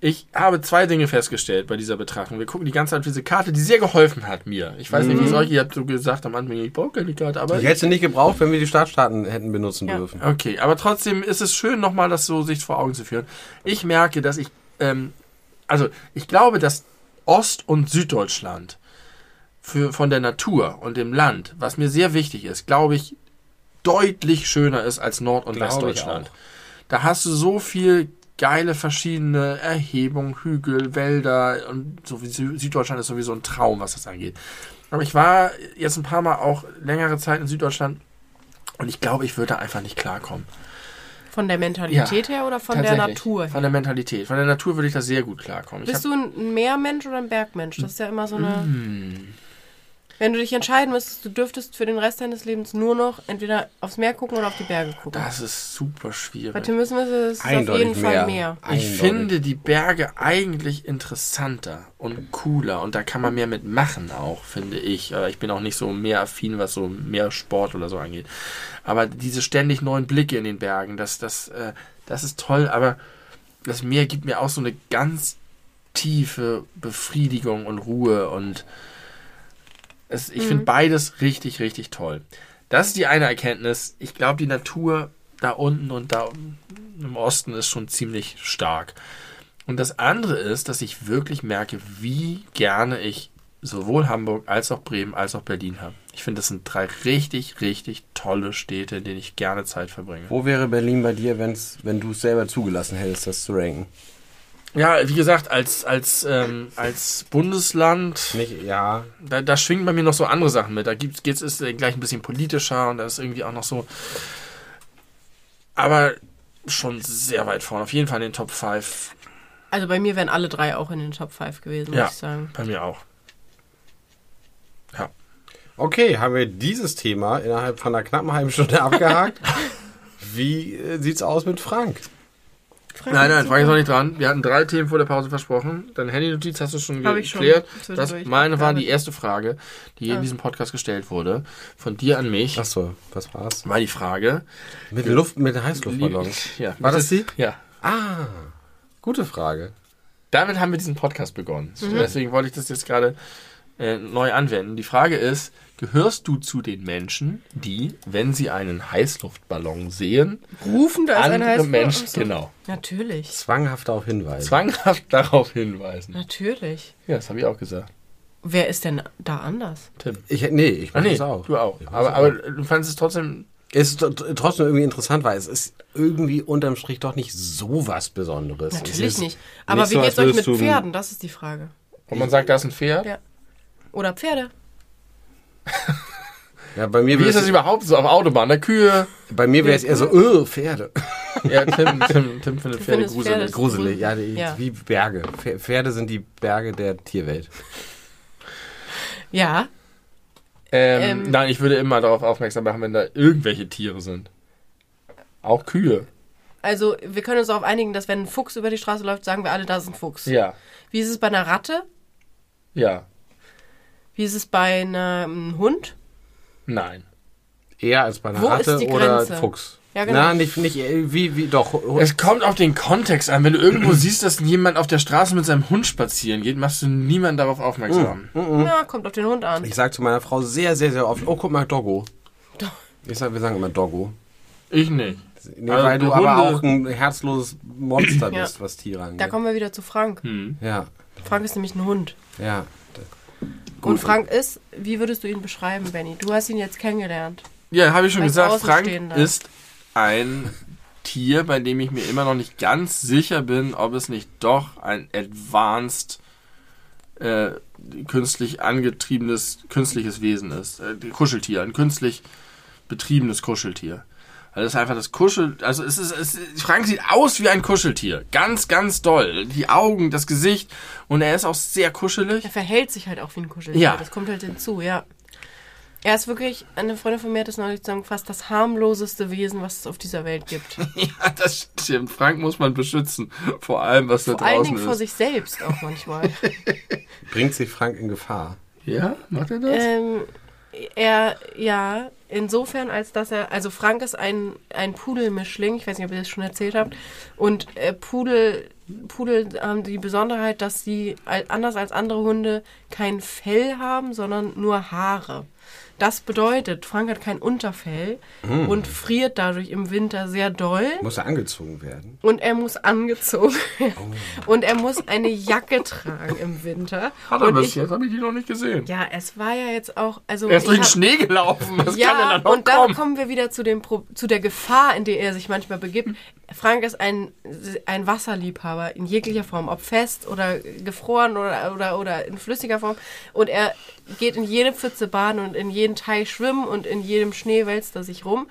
Ich habe zwei Dinge festgestellt bei dieser Betrachtung. Wir gucken die ganze Zeit auf diese Karte, die sehr geholfen hat mir. Ich weiß nicht, wie es euch, ihr habt so gesagt am Anfang, ich brauche keine Karte, aber Ich hätte sie nicht gebraucht, wenn wir die Startstaaten hätten benutzen Ja. dürfen. Okay, aber trotzdem ist es schön, nochmal das so sich vor Augen zu führen. Ich merke, dass ich, ähm, also ich glaube, dass Ost- und Süddeutschland für, von der Natur und dem Land, was mir sehr wichtig ist, glaube ich, deutlich schöner ist als Nord- und Glaube ich Westdeutschland. auch. Da hast du so viel geile verschiedene Erhebungen, Hügel, Wälder und so wie Sü- Süddeutschland ist sowieso ein Traum, was das angeht. Aber ich war jetzt ein paar Mal auch längere Zeit in Süddeutschland und ich glaube, ich würde da einfach nicht klarkommen. Von der Mentalität her oder von der. Natur her? Von der Mentalität. Von der Natur würde ich da sehr gut klarkommen. Bist du ein Meermensch oder ein Bergmensch? Das ist ja immer so eine. Hm. Wenn du dich entscheiden müsstest, du dürftest für den Rest deines Lebens nur noch entweder aufs Meer gucken oder auf die Berge gucken. Das ist super Bei schwierig. Tim müssen wir es ist auf Eindeutig jeden Fall mehr. mehr. Ich Eindeutig. finde die Berge eigentlich interessanter und cooler und da kann man mehr mitmachen auch, finde ich. Äh, Ich bin auch nicht so mehr affin, was so mehr Sport oder so angeht. Aber diese ständig neuen Blicke in den Bergen, das, das, äh, das ist toll, aber das Meer gibt mir auch so eine ganz tiefe Befriedigung und Ruhe und es, ich finde beides richtig, richtig toll. Das ist die eine Erkenntnis. Ich glaube, die Natur da unten und da im Osten ist schon ziemlich stark. Und das andere ist, dass ich wirklich merke, wie gerne ich sowohl Hamburg als auch Bremen als auch Berlin habe. Ich finde, das sind drei richtig, richtig tolle Städte, in denen ich gerne Zeit verbringe. Wo wäre Berlin bei dir, wenn's, wenn du es selber zugelassen hättest, das zu ranken? Ja, wie gesagt, als, als, ähm, als Bundesland, Nicht, ja, da, da schwingen bei mir noch so andere Sachen mit. Da gibt's, geht's, ist gleich ein bisschen politischer und da ist irgendwie auch noch so. Aber schon sehr weit vorne. Auf jeden Fall in den Top 5. Also bei mir wären alle drei auch in den Top 5 gewesen, Ja. muss ich sagen. Bei mir auch. Okay, haben wir dieses Thema innerhalb von einer knappen halben Stunde abgehakt. Wie äh, sieht's aus mit Frank? Nein, nein, Frank ist noch nicht dran. Wir hatten drei Themen vor der Pause versprochen. Deine Handy-Notiz hast du schon Hab ich schon. geklärt. Das, meine war die erste Frage, die in Ah. diesem Podcast gestellt wurde. Von dir an mich Achso, was war's? war die Frage. Mit Luft, mit Heißluftballon. Ja, War das die? Ja. Ah, gute Frage. damit haben wir diesen Podcast begonnen. Mhm. Deswegen wollte ich das jetzt gerade äh, neu anwenden. Die Frage ist, gehörst du zu den Menschen, die, wenn sie einen Heißluftballon sehen, Rufen, da andere Heißball. Menschen, so. genau, Natürlich. Zwanghaft darauf hinweisen. zwanghaft darauf hinweisen? Natürlich. Ja, das habe ich auch gesagt. Wer ist denn da anders? Tim. Ich, nee, ich Ah, mach nee, das auch. du auch. Aber, auch. aber du fandest es trotzdem. Es ist tr- trotzdem irgendwie interessant, weil es ist irgendwie unterm Strich doch nicht so was Besonderes. Es Natürlich nicht. Aber nicht wie so, geht's als euch mit Pferden? Das ist die Frage. Und man sagt, da ist ein Pferd. Ja. Oder Pferde. Ja, bei mir Wie ist das überhaupt so auf Autobahn? Der Kühe. bei mir wäre es eher so, öh, Pferde. Ja, Tim, Tim, Tim findet Pferde findest gruselig. Pferde- Gruselig, ja, die, Ja. wie Berge. Pfer- Pferde sind die Berge der Tierwelt. Ja. Ähm, Ähm. nein, ich würde immer darauf aufmerksam machen, wenn da irgendwelche Tiere sind. Auch Kühe. Also, wir können uns darauf einigen, dass wenn ein Fuchs über die Straße läuft, sagen wir alle, da ist ein Fuchs. Ja. Wie ist es bei einer Ratte? Ja. Wie ist es bei einem Hund? Nein. Eher als bei einer Wo Ratte oder? Fuchs. Ja, genau. Na, nicht, nicht, äh, wie, wie, doch. Es kommt auf den Kontext an. Wenn du irgendwo siehst, dass jemand auf der Straße mit seinem Hund spazieren geht, machst du niemanden darauf aufmerksam. Ja, kommt auf den Hund an. Ich sage zu meiner Frau sehr, sehr, sehr oft, oh, guck mal, Doggo. Do- Ich sag, wir sagen immer Doggo. Ich nicht. Nee, Also weil du aber Hunde- auch ein herzloses Monster Ja. bist, was Tiere angeht. Da kommen wir wieder zu Frank. Hm. ja, Frank ist nämlich ein Hund. ja. Und Frank ist, wie würdest du ihn beschreiben, Benny? Du hast ihn jetzt kennengelernt. Ja, habe ich schon Als gesagt, Frank ist ein Tier, bei dem ich mir immer noch nicht ganz sicher bin, ob es nicht doch ein advanced äh, künstlich angetriebenes künstliches Wesen ist. Äh, Kuscheltier, ein künstlich betriebenes Kuscheltier. Also das ist einfach das Kuschel, also es ist, es, ist- Frank sieht aus wie ein Kuscheltier. Ganz, ganz doll. Die Augen, das Gesicht und er ist auch sehr kuschelig. Er verhält sich halt auch wie ein Kuscheltier. Ja. Das kommt halt hinzu, ja. Er ist wirklich, eine Freundin von mir hat es neulich zusammengefasst, das harmloseste Wesen, was es auf dieser Welt gibt. Ja, das stimmt. Frank muss man beschützen. Vor allem, was da Vor allen draußen Dingen vor ist. sich selbst auch manchmal. Bringt sich Frank in Gefahr. Ja, macht er das? ähm, er, ja, insofern, als dass er, also Frank ist ein, ein Pudelmischling, ich weiß nicht, ob ihr das schon erzählt habt, und äh, Pudel, Pudel haben die Besonderheit, dass sie anders als andere Hunde kein Fell haben, sondern nur Haare. Das bedeutet, Frank hat kein Unterfell und friert dadurch im Winter sehr doll. Muss er angezogen werden. Und er muss angezogen werden. Und er muss eine Jacke tragen im Winter. Hat er und bis ich, jetzt, habe ich die noch nicht gesehen. ja, es war ja jetzt auch. Also Er ist durch den hab- Schnee gelaufen. Das kann er ja, dann noch und da kommen. kommen wir wieder zu, dem Pro zu der Gefahr, in der er sich manchmal begibt. Frank ist ein, ein Wasserliebhaber in jeglicher Form, ob fest oder gefroren oder, oder, oder in flüssiger Form. Und er geht in jede Pfütze baden und in jeden Teich schwimmen und in jedem Schnee wälzt er sich rum.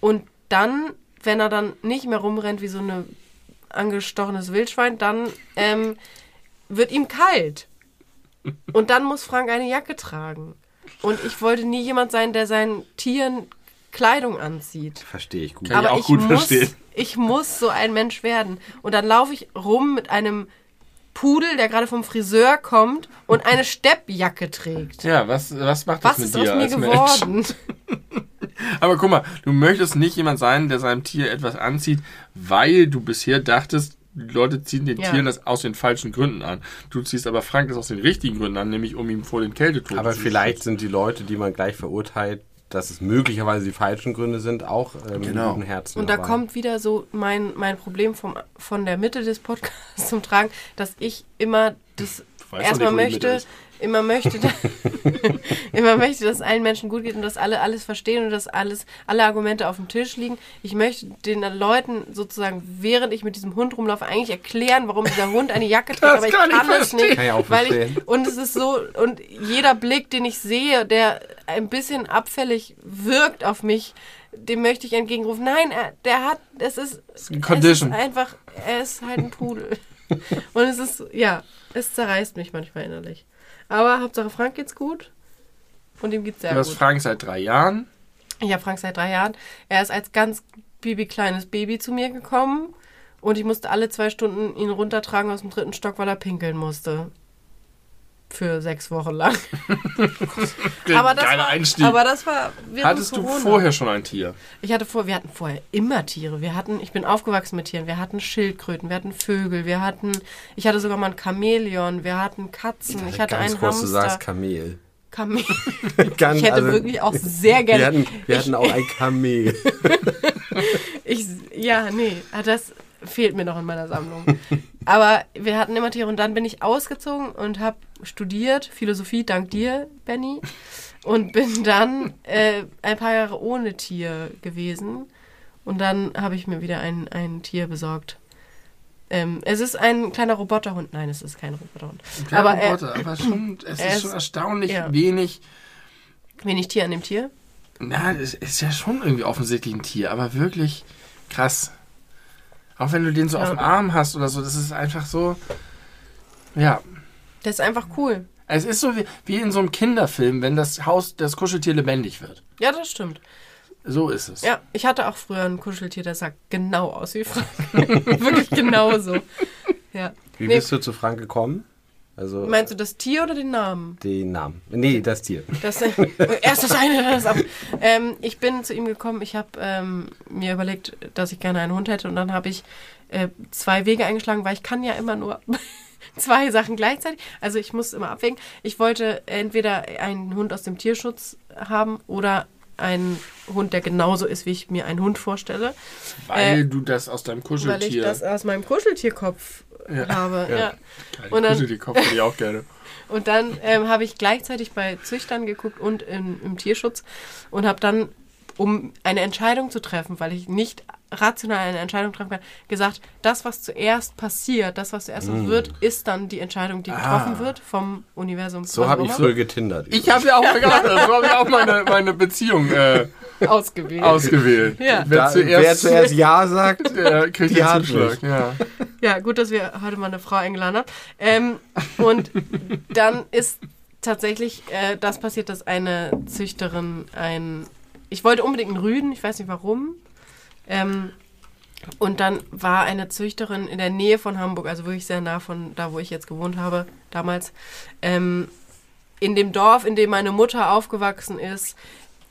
Und dann, wenn er dann nicht mehr rumrennt wie so ein angestochenes Wildschwein, dann ähm, wird ihm kalt. Und dann muss Frank eine Jacke tragen. Und ich wollte nie jemand sein, der seinen Tieren Kleidung anzieht. Verstehe ich gut. Kann ich Aber auch ich, gut muss, verstehen. Ich muss so ein Mensch werden. Und dann laufe ich rum mit einem Pudel, der gerade vom Friseur kommt und eine Steppjacke trägt. Ja, was, was macht das Was mit ist dir aus mir als Mensch? geworden? Aber guck mal, du möchtest nicht jemand sein, der seinem Tier etwas anzieht, weil du bisher dachtest, die Leute ziehen den Ja. Tieren das aus den falschen Gründen an. Du ziehst aber Frank das aus den richtigen Gründen an, nämlich um ihm vor den Kältetod Aber zu vielleicht sind die Leute, die man gleich verurteilt, dass es möglicherweise die falschen Gründe sind, auch ähm, Genau. mit guten Herzen. Und da dabei. kommt wieder so mein, mein Problem vom, von der Mitte des Podcasts zum Tragen, dass ich immer das erstmal möchte. Immer möchte, immer möchte, dass allen Menschen gut geht und dass alle alles verstehen und dass alles, alle Argumente auf dem Tisch liegen. Ich möchte den Leuten sozusagen, während ich mit diesem Hund rumlaufe, eigentlich erklären, warum dieser Hund eine Jacke trägt, aber ich kann kann es nicht, Kann ich weil ich, und es ist so, und jeder Blick, den ich sehe, der ein bisschen abfällig wirkt auf mich, dem möchte ich entgegenrufen, nein, er, der hat, es ist, es ist einfach, er ist halt ein Pudel. Und es ist, ja, es zerreißt mich manchmal innerlich. Aber Hauptsache Frank geht's gut. Und ihm geht's sehr Du hast gut. Frank seit drei Jahren. Ich habe Frank seit drei Jahren. Er ist als ganz baby kleines Baby zu mir gekommen. Und ich musste alle zwei Stunden ihn runtertragen aus dem dritten Stock, weil er pinkeln musste. Für sechs Wochen lang. aber, das Geiler war, Einstieg. aber das war Hattest du vorher schon ein Tier? Ich hatte vor, wir hatten vorher immer Tiere. Wir hatten, ich bin aufgewachsen mit Tieren. Wir hatten Schildkröten, wir hatten Vögel, wir hatten, ich hatte sogar mal ein Chamäleon, wir hatten Katzen, ich hatte Ganz einen kurz, du sagst Hamster. Kamel. Kamel. Ganz, Ich hätte also, wirklich auch sehr gerne. Wir hatten, wir hatten auch ein Kamel. Ich, ja, nee, das fehlt mir noch in meiner Sammlung. Aber wir hatten immer Tiere und dann bin ich ausgezogen und habe studiert, Philosophie, dank dir, Benny. Und bin dann äh, ein paar Jahre ohne Tier gewesen. Und dann habe ich mir wieder ein, ein Tier besorgt. Ähm, es ist ein kleiner Roboterhund. Nein, es ist kein Roboterhund. Aber, aber äh, Roboter, aber schon, es er ist ist- schon erstaunlich ja. wenig. wenig Tier an dem Tier. Na, es ist ja schon irgendwie offensichtlich ein Tier, aber wirklich krass. Auch wenn du den so Ja. auf dem Arm hast oder so, das ist einfach so. Ja. Das ist einfach cool. Es ist so wie, wie in so einem Kinderfilm, wenn das Haus, das Kuscheltier lebendig wird. Ja, das stimmt. So ist es. Ja, ich hatte auch früher ein Kuscheltier, das sah genau aus wie Frank. Wirklich genauso. Ja. Wie Nee. bist du zu Frank gekommen? Also Meinst du das Tier oder den Namen? den Namen. Nee, das Tier. Das, äh, erst das eine, dann das andere. Ähm, ich bin zu ihm gekommen, ich habe ähm, mir überlegt, dass ich gerne einen Hund hätte und dann habe ich äh, zwei Wege eingeschlagen, weil ich kann ja immer nur zwei Sachen gleichzeitig. Also ich muss immer abwägen. Ich wollte entweder einen Hund aus dem Tierschutz haben oder einen Hund, der genauso ist, wie ich mir einen Hund vorstelle. Weil Äh, du das aus deinem Weil ich Kuscheltier. das aus meinem Kuscheltierkopf Ja. habe. Ja. Ja. Und dann- Kuscheltierkopf hätte ich auch gerne. Und dann ähm, habe ich gleichzeitig bei Züchtern geguckt und im, im Tierschutz und habe dann, um eine Entscheidung zu treffen, weil ich nicht rational eine Entscheidung treffen kann, gesagt, das, was zuerst passiert, das, was zuerst Mm. wird, ist dann die Entscheidung, die getroffen Ah. wird vom Universum. So habe ich früher getindert. Ich habe ja auch, gedacht, so habe ich auch meine, meine Beziehung äh, ausgewählt. ausgewählt. Ja. Wer, da, zuerst, wer zuerst Ja sagt, der kriegt den Zuschlag. Ja. Ja, gut, dass wir heute mal eine Frau eingeladen haben. Ähm, und dann ist tatsächlich äh, das passiert, dass eine Züchterin ein. Ich wollte unbedingt einen Rüden, ich weiß nicht warum. Ähm, und dann war eine Züchterin in der Nähe von Hamburg, also wirklich sehr nah von da, wo ich jetzt gewohnt habe, damals. Ähm, in dem Dorf, in dem meine Mutter aufgewachsen ist,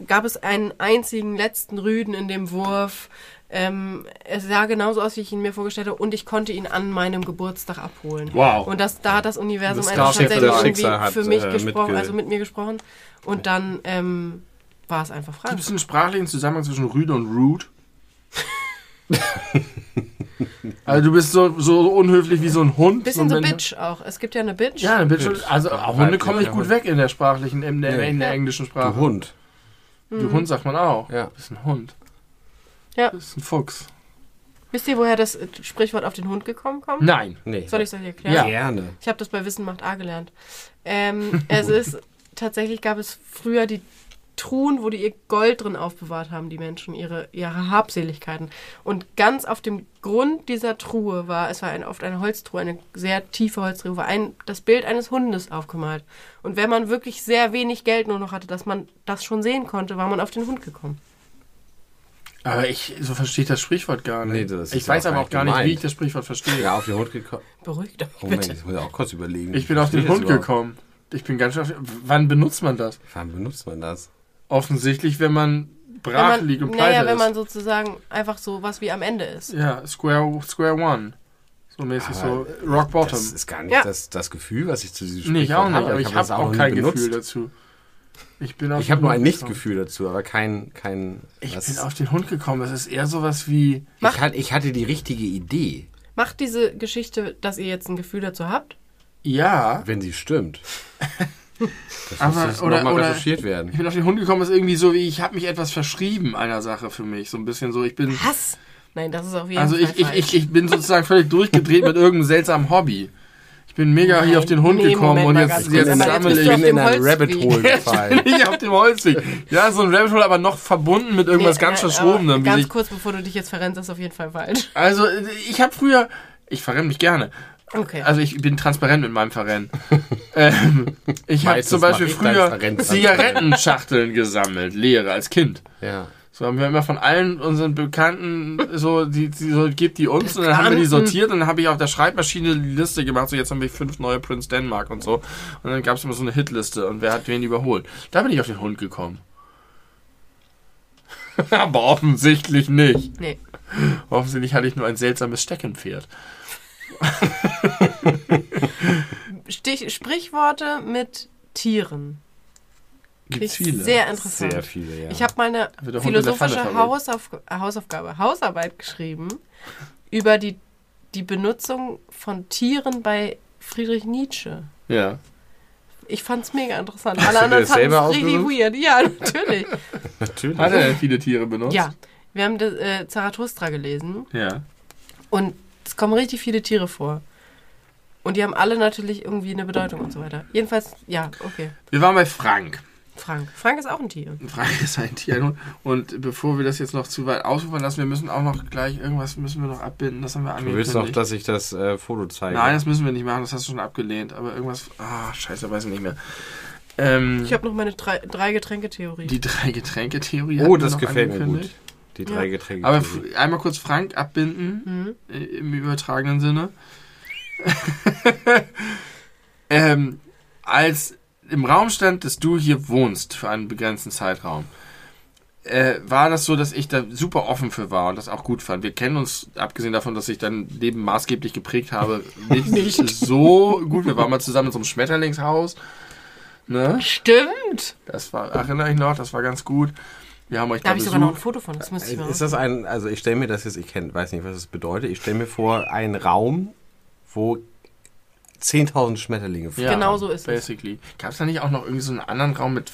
gab es einen einzigen letzten Rüden in dem Wurf. Ähm, es sah genauso aus, wie ich ihn mir vorgestellt habe, und ich konnte ihn an meinem Geburtstag abholen. Wow. Und das, da hat das Universum Das einfach tatsächlich das irgendwie hat, für mich äh, gesprochen, also mit mir gesprochen. Und dann ähm, war es einfach Frank. Gibt es einen sprachlichen Zusammenhang zwischen Rüde und Rude? also du bist so, so unhöflich wie so ein Hund. Bisschen so ein Bitch auch. Es gibt ja eine Bitch. Ja, eine Bitch. Bitch. Also auch Hunde kommen nicht gut Hund. weg in der sprachlichen, in der, Nee. in der Ja. englischen du Sprache. Hund. Du Hund sagt man auch. Ja. Du bist ein Hund. Ja. Du bist ein Fuchs. Wisst ihr, woher das Sprichwort auf den Hund gekommen kommt? Nein. Nee. Soll ich es euch erklären? Ja. Gerne. Ich habe das bei Wissen macht A gelernt. Ähm, es ist tatsächlich gab es früher die Truhen, wo die ihr Gold drin aufbewahrt haben, die Menschen, ihre, ihre Habseligkeiten. Und ganz auf dem Grund dieser Truhe war, es war eine, oft eine Holztruhe, eine sehr tiefe Holztruhe, war ein, das Bild eines Hundes aufgemalt. Und wenn man wirklich sehr wenig Geld nur noch hatte, dass man das schon sehen konnte, war man auf den Hund gekommen. Aber ich, so verstehe ich das Sprichwort gar nicht. Nee, ich weiß auch aber gar auch gar nicht nicht, wie gemeint. ich das Sprichwort verstehe. Ja, auf den Hund gekommen. Beruhigt euch Oh Moment, bitte. ich muss auch kurz überlegen. Ich bin auf den Hund gekommen. Ich bin ganz schön auf, Wann benutzt man das? Wann benutzt man das? Offensichtlich, wenn man Wenn brach man, liegt und pleite naja, wenn man sozusagen einfach so was wie am Ende ist. ja, Square, Square One. So mäßig Aber so Rock Bottom. Das ist gar nicht Ja. das, das Gefühl, was ich zu diesem Nee, ich auch nicht, habe. aber ich hab habe das auch kein benutzt. Gefühl dazu. Ich bin auf Ich habe nur ein. Nicht-Gefühl dazu, aber kein, kein. Ich was- bin auf den Hund gekommen. Das ist eher sowas wie. ich, hatte, ich hatte die richtige Idee, Macht diese Geschichte, dass ihr jetzt ein Gefühl dazu habt? Ja, wenn sie stimmt. Das Aber- muss oder- nochmal recherchiert ich werden. bin auf den Hund gekommen, ist irgendwie so wie, ich habe mich etwas verschrieben einer Sache für mich. So ein bisschen so, ich bin. Was? Nein, das ist auf jeden Also Fall ich, ich, ich, ich bin sozusagen völlig durchgedreht mit irgendeinem seltsamen Hobby. Ich bin mega Nein, hier auf den Hund nee, gekommen Moment und jetzt, jetzt, sammle jetzt ich. bin in ein. Rabbit Hole Jetzt gefallen. bin ich auf dem Holzweg. Ja, so ein Rabbit Hole, aber noch verbunden mit irgendwas Nee, ganz Verschrobenem. Ganz kurz, bevor du dich jetzt verrennst, ist auf jeden Fall falsch. Also, ich habe früher, ich verrenne mich gerne. Okay. Also ich bin transparent mit meinem Verrennen. ähm, ich habe zum Beispiel früher. Zigarettenschachteln gesammelt, leere als Kind. Ja. So haben wir immer von allen unseren Bekannten so, die, die so gibt die uns und dann haben wir die Bekannten. sortiert und dann habe ich auf der Schreibmaschine die Liste gemacht, so jetzt haben wir fünf neue Prince Denmark und so. Und dann gab es immer so eine Hitliste und wer hat wen überholt. Da bin ich auf den Hund gekommen. Aber offensichtlich nicht. Nee. Offensichtlich hatte ich nur ein seltsames Steckenpferd. Stich, Sprichworte mit Tieren. Finde ich Sehr interessant. Sehr viele, ja. Ich habe meine philosophische. Hausauf Hausaufgabe, Hausarbeit geschrieben über die, die Benutzung von Tieren bei Friedrich Nietzsche. Ja. Ich fand's mega interessant. Hast Alle du anderen fanden es richtig weird. Ja, natürlich. Natürlich. Hat er viele Tiere benutzt? ja, wir haben das, äh, Zarathustra gelesen Ja. und es kommen richtig viele Tiere vor. Und die haben alle natürlich irgendwie eine Bedeutung und so weiter. Jedenfalls, ja, okay. Wir waren bei Frank. Frank. Frank ist auch ein Tier. Frank ist ein Tier. Und bevor wir das jetzt noch zu weit ausufern lassen, wir müssen auch noch gleich irgendwas müssen wir noch abbinden. Das haben wir Du willst angekündigt. noch, dass ich das äh, Foto zeige? Nein, das müssen wir nicht machen. Das hast du schon abgelehnt. Aber irgendwas. Ah, scheiße, weiß ich nicht mehr. Ähm, Ich habe noch meine drei, drei Getränke-Theorie. die drei Getränke-Theorie. oh, hatten wir das noch gefällt mir gut. Die Ja. drei Getränke. Aber einmal kurz Frank abbinden. Mhm. äh, im übertragenen Sinne. ähm, als im Raum stand, dass du hier wohnst für einen begrenzten Zeitraum, äh, war das so, dass ich da super offen für war und das auch gut fand. Wir kennen uns, abgesehen davon, dass ich dein Leben maßgeblich geprägt habe, nicht, so gut. Wir waren mal zusammen in so einem Schmetterlingshaus. Ne? Stimmt. Das war, erinnere ich noch, das war ganz gut. Wir haben euch Da da habe ich sogar noch ein. Foto von. Das müsste ich mal ist das ein, also ich stelle mir das jetzt, ich kenn, weiß nicht, was das bedeutet, ich stelle mir vor, einen Raum, wo 10.000 Schmetterlinge fliegen. Genau so ist es. basically. Gab es da nicht auch noch irgendwie so einen anderen Raum mit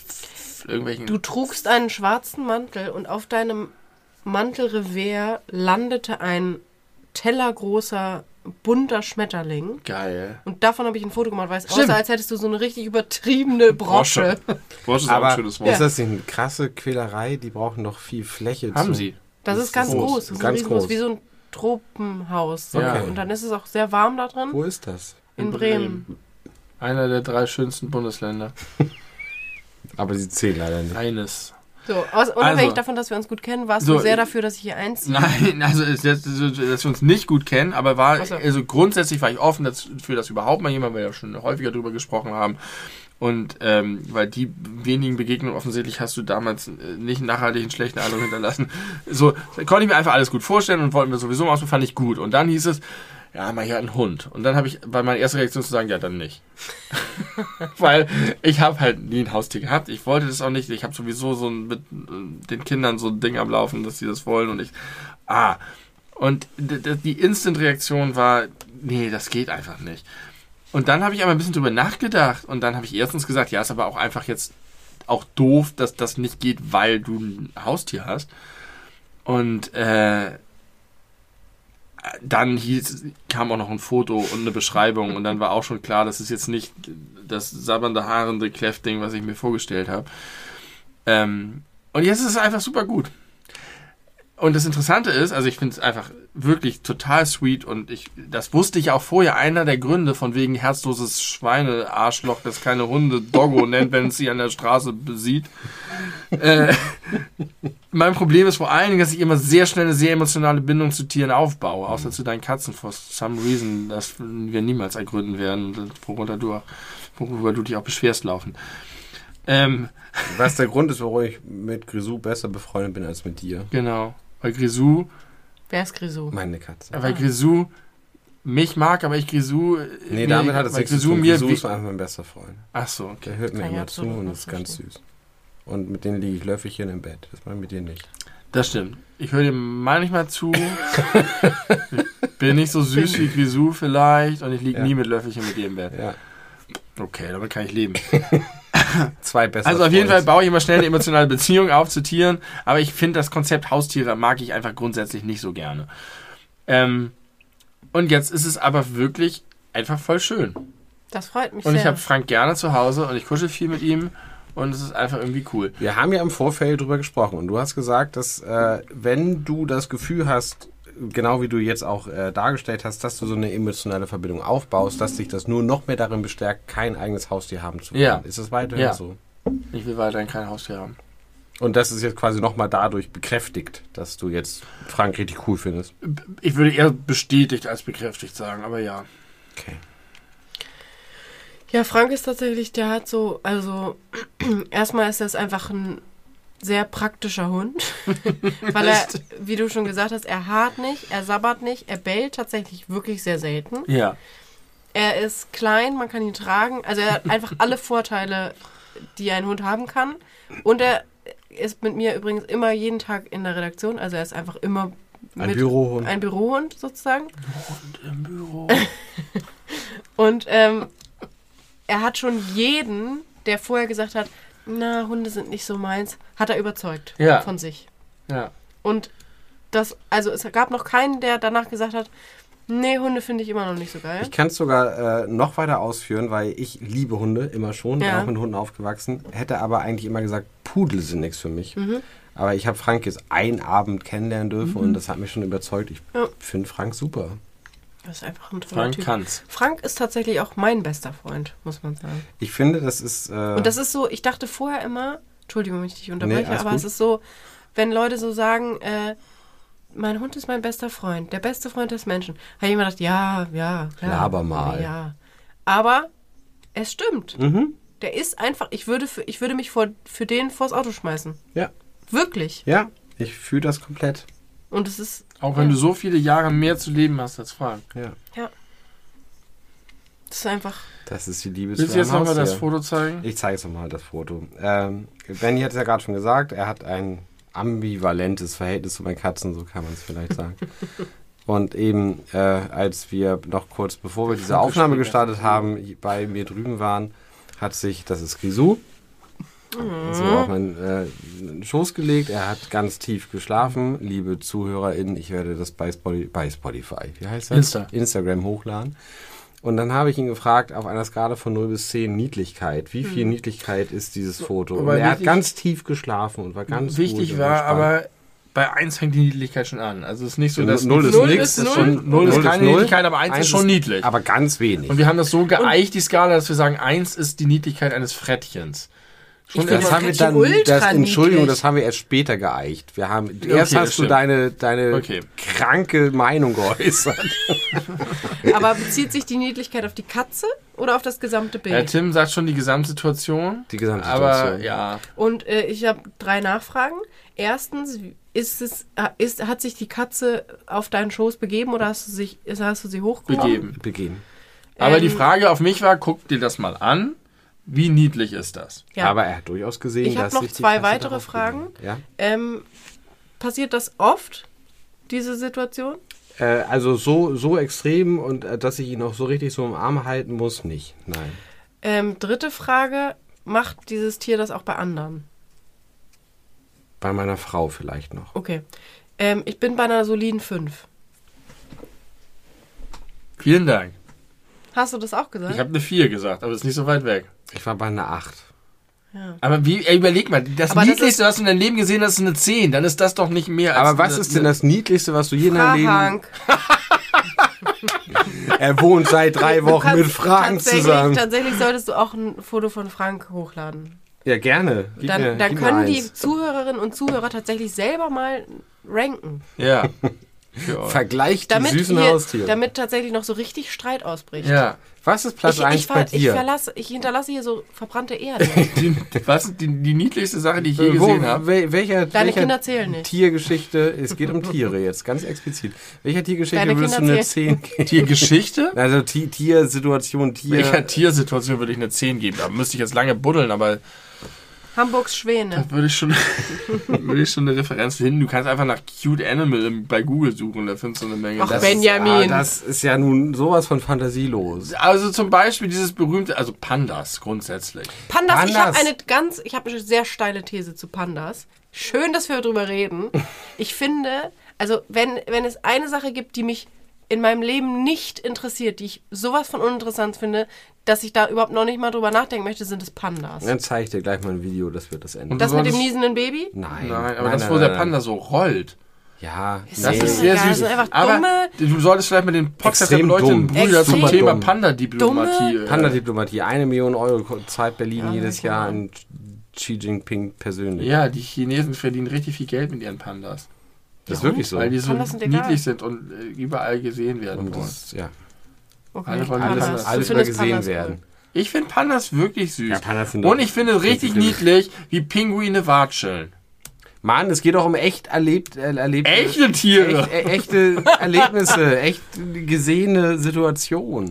irgendwelchen... Du trugst einen schwarzen Mantel und auf deinem Mantelrevers landete ein tellergroßer, bunter Schmetterling. Geil. Und davon habe ich ein Foto gemacht, weil es aussah, als hättest du so eine richtig übertriebene Brosche. Brosche ist auch ein Aber schönes Wort. ist das nicht eine krasse Quälerei? Die brauchen doch viel Fläche. Haben zum- sie. Das ist ganz groß, groß. Das ist ganz riesengroß, groß. wie so ein Tropenhaus. So. Ja. Und dann ist es auch sehr warm da drin. Wo ist das? In Bremen. Einer der drei schönsten Bundesländer. Aber sie zählen leider nicht. Eines. So, aus, unabhängig Also. davon, dass wir uns gut kennen, warst So, du sehr dafür, dass ich hier einziehe. Nein, also ist jetzt, dass wir uns nicht gut kennen, aber war so. also grundsätzlich war ich offen dafür, dass überhaupt mal jemand, weil wir ja schon häufiger drüber gesprochen haben. Und ähm, weil die wenigen Begegnungen offensichtlich hast du damals äh, nicht nachhaltig einen schlechten Eindruck hinterlassen. So konnte ich mir einfach alles gut vorstellen und wollten wir sowieso mal ausprobieren, fand ich gut. Und dann hieß es, ja, mal hier einen Hund. Und dann habe ich, war meine erste Reaktion zu sagen, ja, dann nicht. Weil ich habe halt nie ein Haustier gehabt. Ich wollte das auch nicht. Ich habe sowieso so ein, mit den Kindern so ein Ding am Laufen, dass sie das wollen. Und ich, ah. Und die Instant-Reaktion war, nee, das geht einfach nicht. Und dann habe ich aber ein bisschen drüber nachgedacht. Und dann habe ich erstens gesagt, ja, ist aber auch einfach jetzt auch doof, dass das nicht geht, weil du ein Haustier hast. Und äh, dann hieß, kam auch noch ein Foto und eine Beschreibung und dann war auch schon klar, das ist jetzt nicht das sabbernde, haarende Kläffding, was ich mir vorgestellt habe. Ähm, und jetzt ist es einfach super gut. Und das Interessante ist, also ich finde es einfach wirklich total sweet und ich, das wusste ich auch vorher, einer der Gründe von wegen herzloses Schweine-Arschloch, das keine Hunde Doggo nennt, wenn es sie an der Straße besieht. Äh, mein Problem ist vor allen Dingen, dass ich immer sehr schnell eine sehr emotionale Bindung zu Tieren aufbaue, außer zu deinen Katzen, for some reason, das wir niemals ergründen werden, worunter du worüber du dich auch beschwerst laufen. Ähm, Was der Grund ist, warum ich mit Grisou besser befreundet bin als mit dir. genau. Weil Grisou, Wer ist Grisou? Meine Katze. weil Grisou mich mag, aber ich Grisou. Nee, mir- damit hat es nichts zu Grisou tun. mir. Grisou ist einfach mein bester Freund. Ach so, okay. Der hört mir immer zu und ist ganz verstehen. süß. Und mit denen liege ich Löffelchen im Bett. Das mache ich mit dir nicht. Das stimmt. Ich höre dir manchmal zu. Bin nicht so süß wie Grisou vielleicht und ich liege Ja. nie mit Löffelchen mit dir im Bett. Ja. Okay, damit kann ich leben. Zwei besser. Also auf jeden Fall baue ich immer schnell eine emotionale Beziehung auf zu Tieren, aber ich finde das Konzept Haustiere mag ich einfach grundsätzlich nicht so gerne. Ähm, und jetzt ist es aber wirklich einfach voll schön. Das freut mich Und sehr. ich habe Frank gerne zu Hause und ich kuschel viel mit ihm und es ist einfach irgendwie cool. Wir haben ja im Vorfeld drüber gesprochen und du hast gesagt, dass äh, wenn du das Gefühl hast, genau wie du jetzt auch äh, dargestellt hast, dass du so eine emotionale Verbindung aufbaust, dass dich das nur noch mehr darin bestärkt, kein eigenes Haustier haben zu wollen. Ja. Ist das weiterhin Ja. so? Ich will weiterhin kein Haustier haben. Und das ist jetzt quasi nochmal dadurch bekräftigt, dass du jetzt Frank richtig cool findest. Ich würde eher bestätigt als bekräftigt sagen, aber ja. Okay. Ja, Frank ist tatsächlich, der hat so, also erstmal ist das einfach ein sehr praktischer Hund, weil er, wie du schon gesagt hast, er hart nicht, er sabbert nicht, er bellt tatsächlich wirklich sehr selten. Ja. Er ist klein, man kann ihn tragen, also er hat einfach alle Vorteile, die ein Hund haben kann. Und er ist mit mir übrigens immer jeden Tag in der Redaktion, also er ist einfach immer Ein mit- Bürohund. ein Bürohund sozusagen. Und im Büro. Und ähm, er hat schon jeden, der vorher gesagt hat, na, Hunde sind nicht so meins, hat er überzeugt Ja. von sich. Ja. Und das, also es gab noch keinen, der danach gesagt hat, nee, Hunde finde ich immer noch nicht so geil. Ich kann es sogar äh, noch weiter ausführen, weil ich liebe Hunde immer schon, bin Ja. auch mit Hunden aufgewachsen, hätte aber eigentlich immer gesagt, Pudel sind nichts für mich. Mhm. Aber ich habe Frank jetzt einen Abend kennenlernen dürfen und das hat mich schon überzeugt. Ich Ja. finde Frank super. Das ist einfach ein toller Frank Typ. kann's. Frank ist tatsächlich auch mein bester Freund, muss man sagen. Ich finde, das ist. Äh, Und das ist so, ich dachte vorher immer, Entschuldigung, wenn ich dich unterbreche, alles aber gut. es ist so, wenn Leute so sagen, äh, mein Hund ist mein bester Freund, der beste Freund des Menschen, habe ich immer gedacht, ja, ja, klar. Laber mal. Ja. Aber es stimmt. Mhm. Der ist einfach, ich würde, für, ich würde mich vor, für den vors Auto schmeißen. Ja. Wirklich. Ja, ich fühle das komplett. Und es ist, Auch wenn du so viele Jahre mehr zu leben hast als Frank. Ja. ja. Das ist einfach, Das ist die Liebe Willst du jetzt nochmal das. Foto zeigen? Ich zeige es nochmal, das Foto. Ähm, Benny hat es ja gerade schon gesagt, er hat ein ambivalentes Verhältnis zu meinen Katzen, so kann man es vielleicht sagen. Und eben, äh, als wir noch kurz bevor wir diese Aufnahme gestartet haben, bei mir drüben waren, hat sich, das ist Grisou, so auf meinen äh, Schoß gelegt. Er hat ganz tief geschlafen. Liebe ZuhörerInnen, ich werde das bei, Spotify, bei Spotify, wie heißt das? Insta. Instagram hochladen. Und dann habe ich ihn gefragt, auf einer Skala von 0 bis 10 Niedlichkeit, wie viel Niedlichkeit ist dieses Foto? Und Aber er hat ganz tief geschlafen und war ganz Wichtig und war entspannt. aber, bei 1 fängt die Niedlichkeit schon an. Also es ist nicht so, dass Null ist schon, 0 ist keine. Niedlichkeit, aber 1 ist schon niedlich. Aber ganz wenig. Und wir haben das so geeicht, die Skala, dass wir sagen, 1 ist die Niedlichkeit eines Frettchens. Schon Ich das haben wir dann, das, Entschuldigung, niedlich. das haben wir erst später geeicht. Wir haben, Okay, erst hast du deine, deine Okay. kranke Meinung geäußert. aber bezieht sich die Niedlichkeit auf die Katze oder auf das gesamte Bild? Ja, Tim sagt schon die Gesamtsituation. Die gesamte Aber ja, Und äh, ich habe drei Nachfragen. Erstens, ist es, äh, ist, hat sich die Katze auf deinen Schoß begeben oder hast du, sich, hast du sie hochgehoben? begeben. Begehen. Aber Ähm, die Frage auf mich war, guck dir das mal an. Wie niedlich ist das? Ja. Aber er hat durchaus gesehen, Ich dass noch sich die zwei weitere Fragen. Ja? ähm, passiert das oft, diese Situation? Äh, also so, so extrem und äh, dass ich ihn auch so richtig so im Arm halten muss, nicht. Nein. Ähm, dritte Frage, macht dieses Tier das auch bei anderen? Bei meiner Frau vielleicht noch. Okay. Ähm, ich bin bei einer soliden 5. Vielen Dank. Hast du das auch gesagt? Ich habe eine 4 gesagt, aber ist nicht so weit weg. Ich war bei einer 8. ja. Aber wie, ey, überleg mal, das Aber das Niedlichste, was du in deinem Leben gesehen hast, ist eine 10. Dann ist das doch nicht mehr als Aber was eine, ist denn das Niedlichste, was du je in deinem Leben... Frank, Er wohnt seit drei Wochen kannst mit Fragen tatsächlich, zusammen. Tatsächlich solltest du auch ein Foto von Frank hochladen. Ja, gerne. Gib Dann, mir, dann gib mir können eins. die Zuhörerinnen und Zuhörer tatsächlich selber mal ranken. Ja. ja. Vergleich die Damit, süßen hier, Haustiere. damit tatsächlich noch so richtig Streit ausbricht. ja. Was ist Platz Ich, 1 ich, bei ver, ich, dir? verlasse, ich hinterlasse hier so verbrannte Erde. Die, was die, die niedlichste Sache, die ich je Äh, gesehen habe? wel- welcher, Deine welcher Kinder zählen nicht. Tiergeschichte, es geht um Tiere jetzt, ganz explizit. Welcher Tiergeschichte Deine würdest du Kinder eine 10 geben? Tiergeschichte? Also Ti- Tiersituation, Tier... Welcher Tiersituation würde ich eine 10 geben? Da müsste ich jetzt lange buddeln, aber Hamburgs Schwäne. da würde ich schon, würde ich schon eine Referenz finden. Du kannst einfach nach Cute Animal im- bei Google suchen, da findest du eine Menge. Ach, Das- Benjamin. Ah, das ist ja nun sowas von fantasielos. Also zum Beispiel dieses berühmte, also Pandas grundsätzlich. Pandas, ich habe Pandas. eine ganz, ich habe eine sehr steile These zu Pandas. Schön, dass wir darüber reden. Ich finde, also wenn, wenn es eine Sache gibt, die mich in meinem Leben nicht interessiert, die ich sowas von uninteressant finde, dass ich da überhaupt noch nicht mal drüber nachdenken möchte, sind es Pandas. Dann zeige ich dir gleich mal ein Video, das wird das Ende. Und Das mit dem niesenden Baby? Nein, Nein, aber nein, das, wo nein, der nein. Panda so rollt. Ja, Das nee. ist sehr Ja, süß. einfach aber du solltest vielleicht mit den Podcast beleuchteten dumm. Brüder zum Thema. Panda-Diplomatie. Äh, Panda-Diplomatie, eine Million Euro zahlt Berlin Ja, jedes. Jahr an Xi Jinping persönlich. Ja, die Chinesen verdienen richtig viel Geld mit ihren Pandas. Das ist wirklich so. Weil die so niedlich sind und äh, überall gesehen werden Und wollen. das, ja, Okay. Alle wollen alles, alles findest gesehen Pandas werden. Ich finde Pandas wirklich süß. Ja, Pandas sind und ich finde richtig sind- niedlich, wie Pinguine watscheln. Mann, es geht doch um echt erlebt, äh, erlebte, Echte Tiere. echt, äh, echte Erlebnisse, echt gesehene Situationen.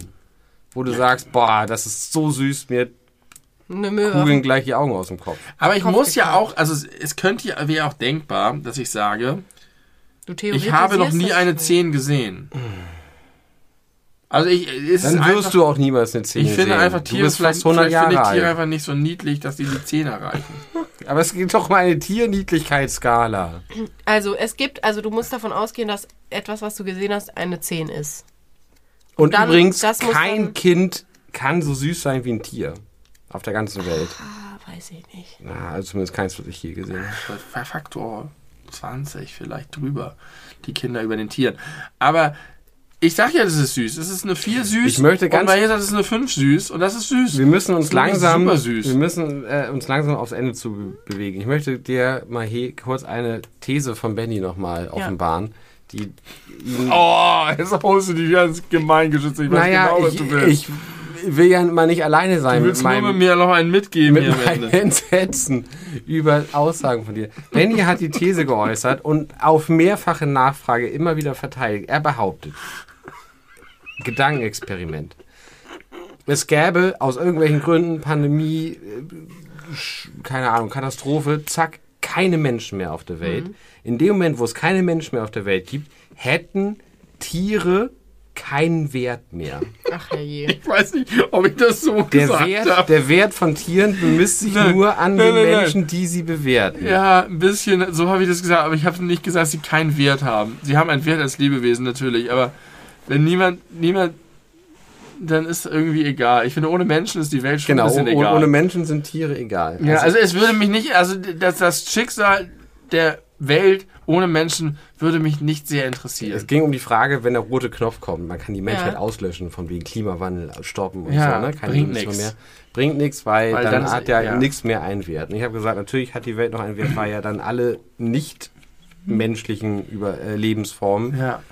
Wo du sagst, boah, das ist so süß, mir kugeln gleich die Augen aus dem Kopf. Aber ich Kopf muss ja auch, also es, es könnte ja, wäre auch denkbar, dass ich sage, Du ich habe noch nie eine das 10 gesehen. Also ich, es Dann wirst einfach, du auch niemals eine Szene ich finde sehen. einfach Tiere, vielleicht, fast 100 vielleicht Jahre finde ich Tiere einfach nicht so niedlich, dass die die 10 erreichen. Aber es gibt doch mal eine Tierniedlichkeitsskala. Also es gibt, also du musst davon ausgehen, dass etwas, was du gesehen hast, eine 10 ist. Und dann- übrigens, kein dann- Kind kann so süß sein wie ein Tier. Auf der ganzen Welt. Ah, weiß ich nicht. Na, also zumindest keins, was ich je gesehen habe. Faktor 20 vielleicht drüber. Die Kinder über den Tieren. Aber ich sag ja, das ist süß. Es ist eine 4 süß. Ich möchte ganz- Und Maria sagt, es ist eine 5 süß. Und das ist süß. Wir müssen uns langsam, super süß. wir müssen äh, uns langsam aufs Ende zu be bewegen. Ich möchte dir mal hier kurz eine These von Benny nochmal offenbaren, die Oh, jetzt holst du die ganz gemein geschützt. Ich weiß naja, genau, was ich, du willst. ich will ja mal nicht alleine sein du mit willst nur meinem, mit mir noch einen mitgeben mit Ende. Entsetzen über Aussagen von dir. Benny hat die These geäußert und auf mehrfache Nachfrage immer wieder verteidigt. Er behauptet, Gedankenexperiment. Es gäbe aus irgendwelchen Gründen, Pandemie, äh, keine Ahnung, Katastrophe, zack, keine Menschen mehr auf der Welt. In dem Moment, wo es keine Menschen mehr auf der Welt gibt, hätten Tiere keinen Wert mehr. Ach herrje. Ich weiß nicht, ob ich das so Der gesagt Wert, habe. der Wert von Tieren bemisst sich Nein, nur an nein, den nein, nein. Menschen, die sie bewerten. Ja, ein bisschen, so habe ich das gesagt, aber ich habe nicht gesagt, dass sie keinen Wert haben. Sie haben einen Wert als Lebewesen natürlich, aber wenn niemand, niemand, dann ist irgendwie egal. Ich finde, ohne Menschen ist die Welt schon Genau, ein bisschen oh- egal. ohne Menschen sind Tiere egal. ja, also es würde mich nicht, also das, das Schicksal der Welt ohne Menschen würde mich nicht sehr interessieren. es ging um die Frage, wenn der rote Knopf kommt, man kann die Menschheit Ja. auslöschen, von wegen Klimawandel, stoppen und Ja, so, ne? Keine bringt nix. mehr. Bringt nichts, weil, Weil dann, dann hat ja, ja. nichts mehr einen Wert. Und ich habe gesagt, natürlich hat die Welt noch einen Wert, weil ja dann alle nicht menschlichen Über äh, Lebensformen Ja.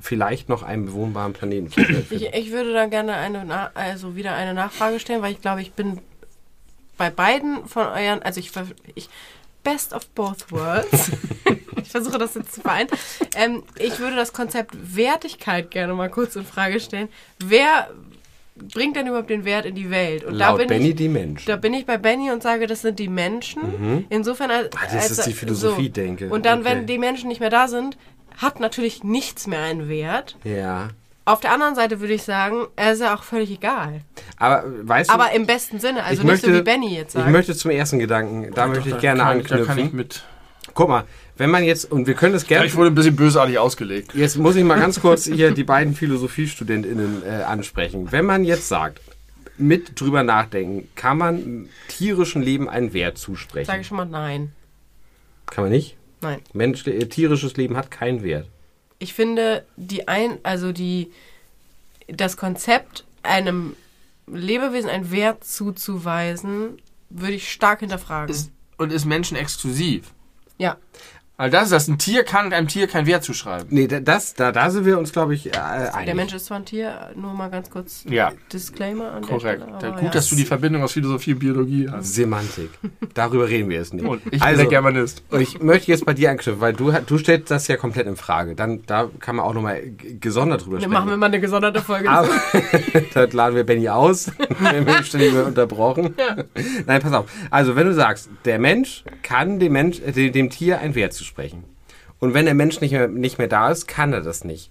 vielleicht noch einen bewohnbaren Planeten Ich, ich würde da gerne eine, Na- also wieder eine Nachfrage stellen, weil ich glaube, ich bin bei beiden von euren, also ich, ver- ich best of both worlds. ich versuche das jetzt zu vereinen. Ähm, ich würde das Konzept Wertigkeit gerne mal kurz in Frage stellen. Wer bringt denn überhaupt den Wert in die Welt? Und da Laut bin Benny ich, die Menschen. da bin ich bei Benny und sage, das sind die Menschen. Insofern als, Ah, das als ist die Philosophie, denke. Und dann, Okay. wenn die Menschen nicht mehr da sind, hat natürlich nichts mehr einen Wert. ja. Auf der anderen Seite würde ich sagen, er ist ja auch völlig egal. Aber weißt du, Aber im besten Sinne, also ich nicht so möchte- wie Benny jetzt ich sagt. möchte zum ersten Gedanken, da möchte ich Da gerne kann, Da kann anknüpfen. ich mit. Guck mal, wenn man jetzt, und wir können das gerne Ich wurde ein bisschen bösartig ausgelegt. Jetzt muss ich mal ganz kurz hier die beiden PhilosophiestudentInnen äh, ansprechen. Wenn man jetzt sagt, mit drüber nachdenken, kann man tierischen Leben einen Wert zusprechen? Sage ich schon mal nein. Kann man nicht? Nein. Mensch, äh, tierisches Leben hat keinen Wert. Ich finde, die ein, also die, das Konzept, einem Lebewesen einen Wert zuzuweisen, würde ich stark hinterfragen. Ist, und ist Menschen exklusiv. ja. Weil das ist das. Ein Tier kann einem Tier keinen Wert zuschreiben. Nee, da- das, da, da sind wir uns, glaube ich, äh, einig. Der Mensch ist zwar ein Tier, nur mal ganz kurz Ja. Disclaimer an Korrekt. der Stelle. gut, ja. dass du die Verbindung aus Philosophie und Biologie hast. Semantik. Darüber reden wir jetzt nicht. Und ich bin also, der Germanist. und ich möchte jetzt bei dir anknüpfen, weil du, du stellst das ja komplett in Frage. Dann, da kann man auch nochmal gesondert drüber Dann sprechen. machen wir mal eine gesonderte Folge. Aber dann laden wir Benny aus. Wir werden ständig unterbrochen. Nein, pass auf. Also, wenn du sagst, der Mensch kann dem, Mensch, äh, dem, dem Tier einen Wert zusprechen. Und wenn der Mensch nicht mehr, nicht mehr da ist, kann er das nicht.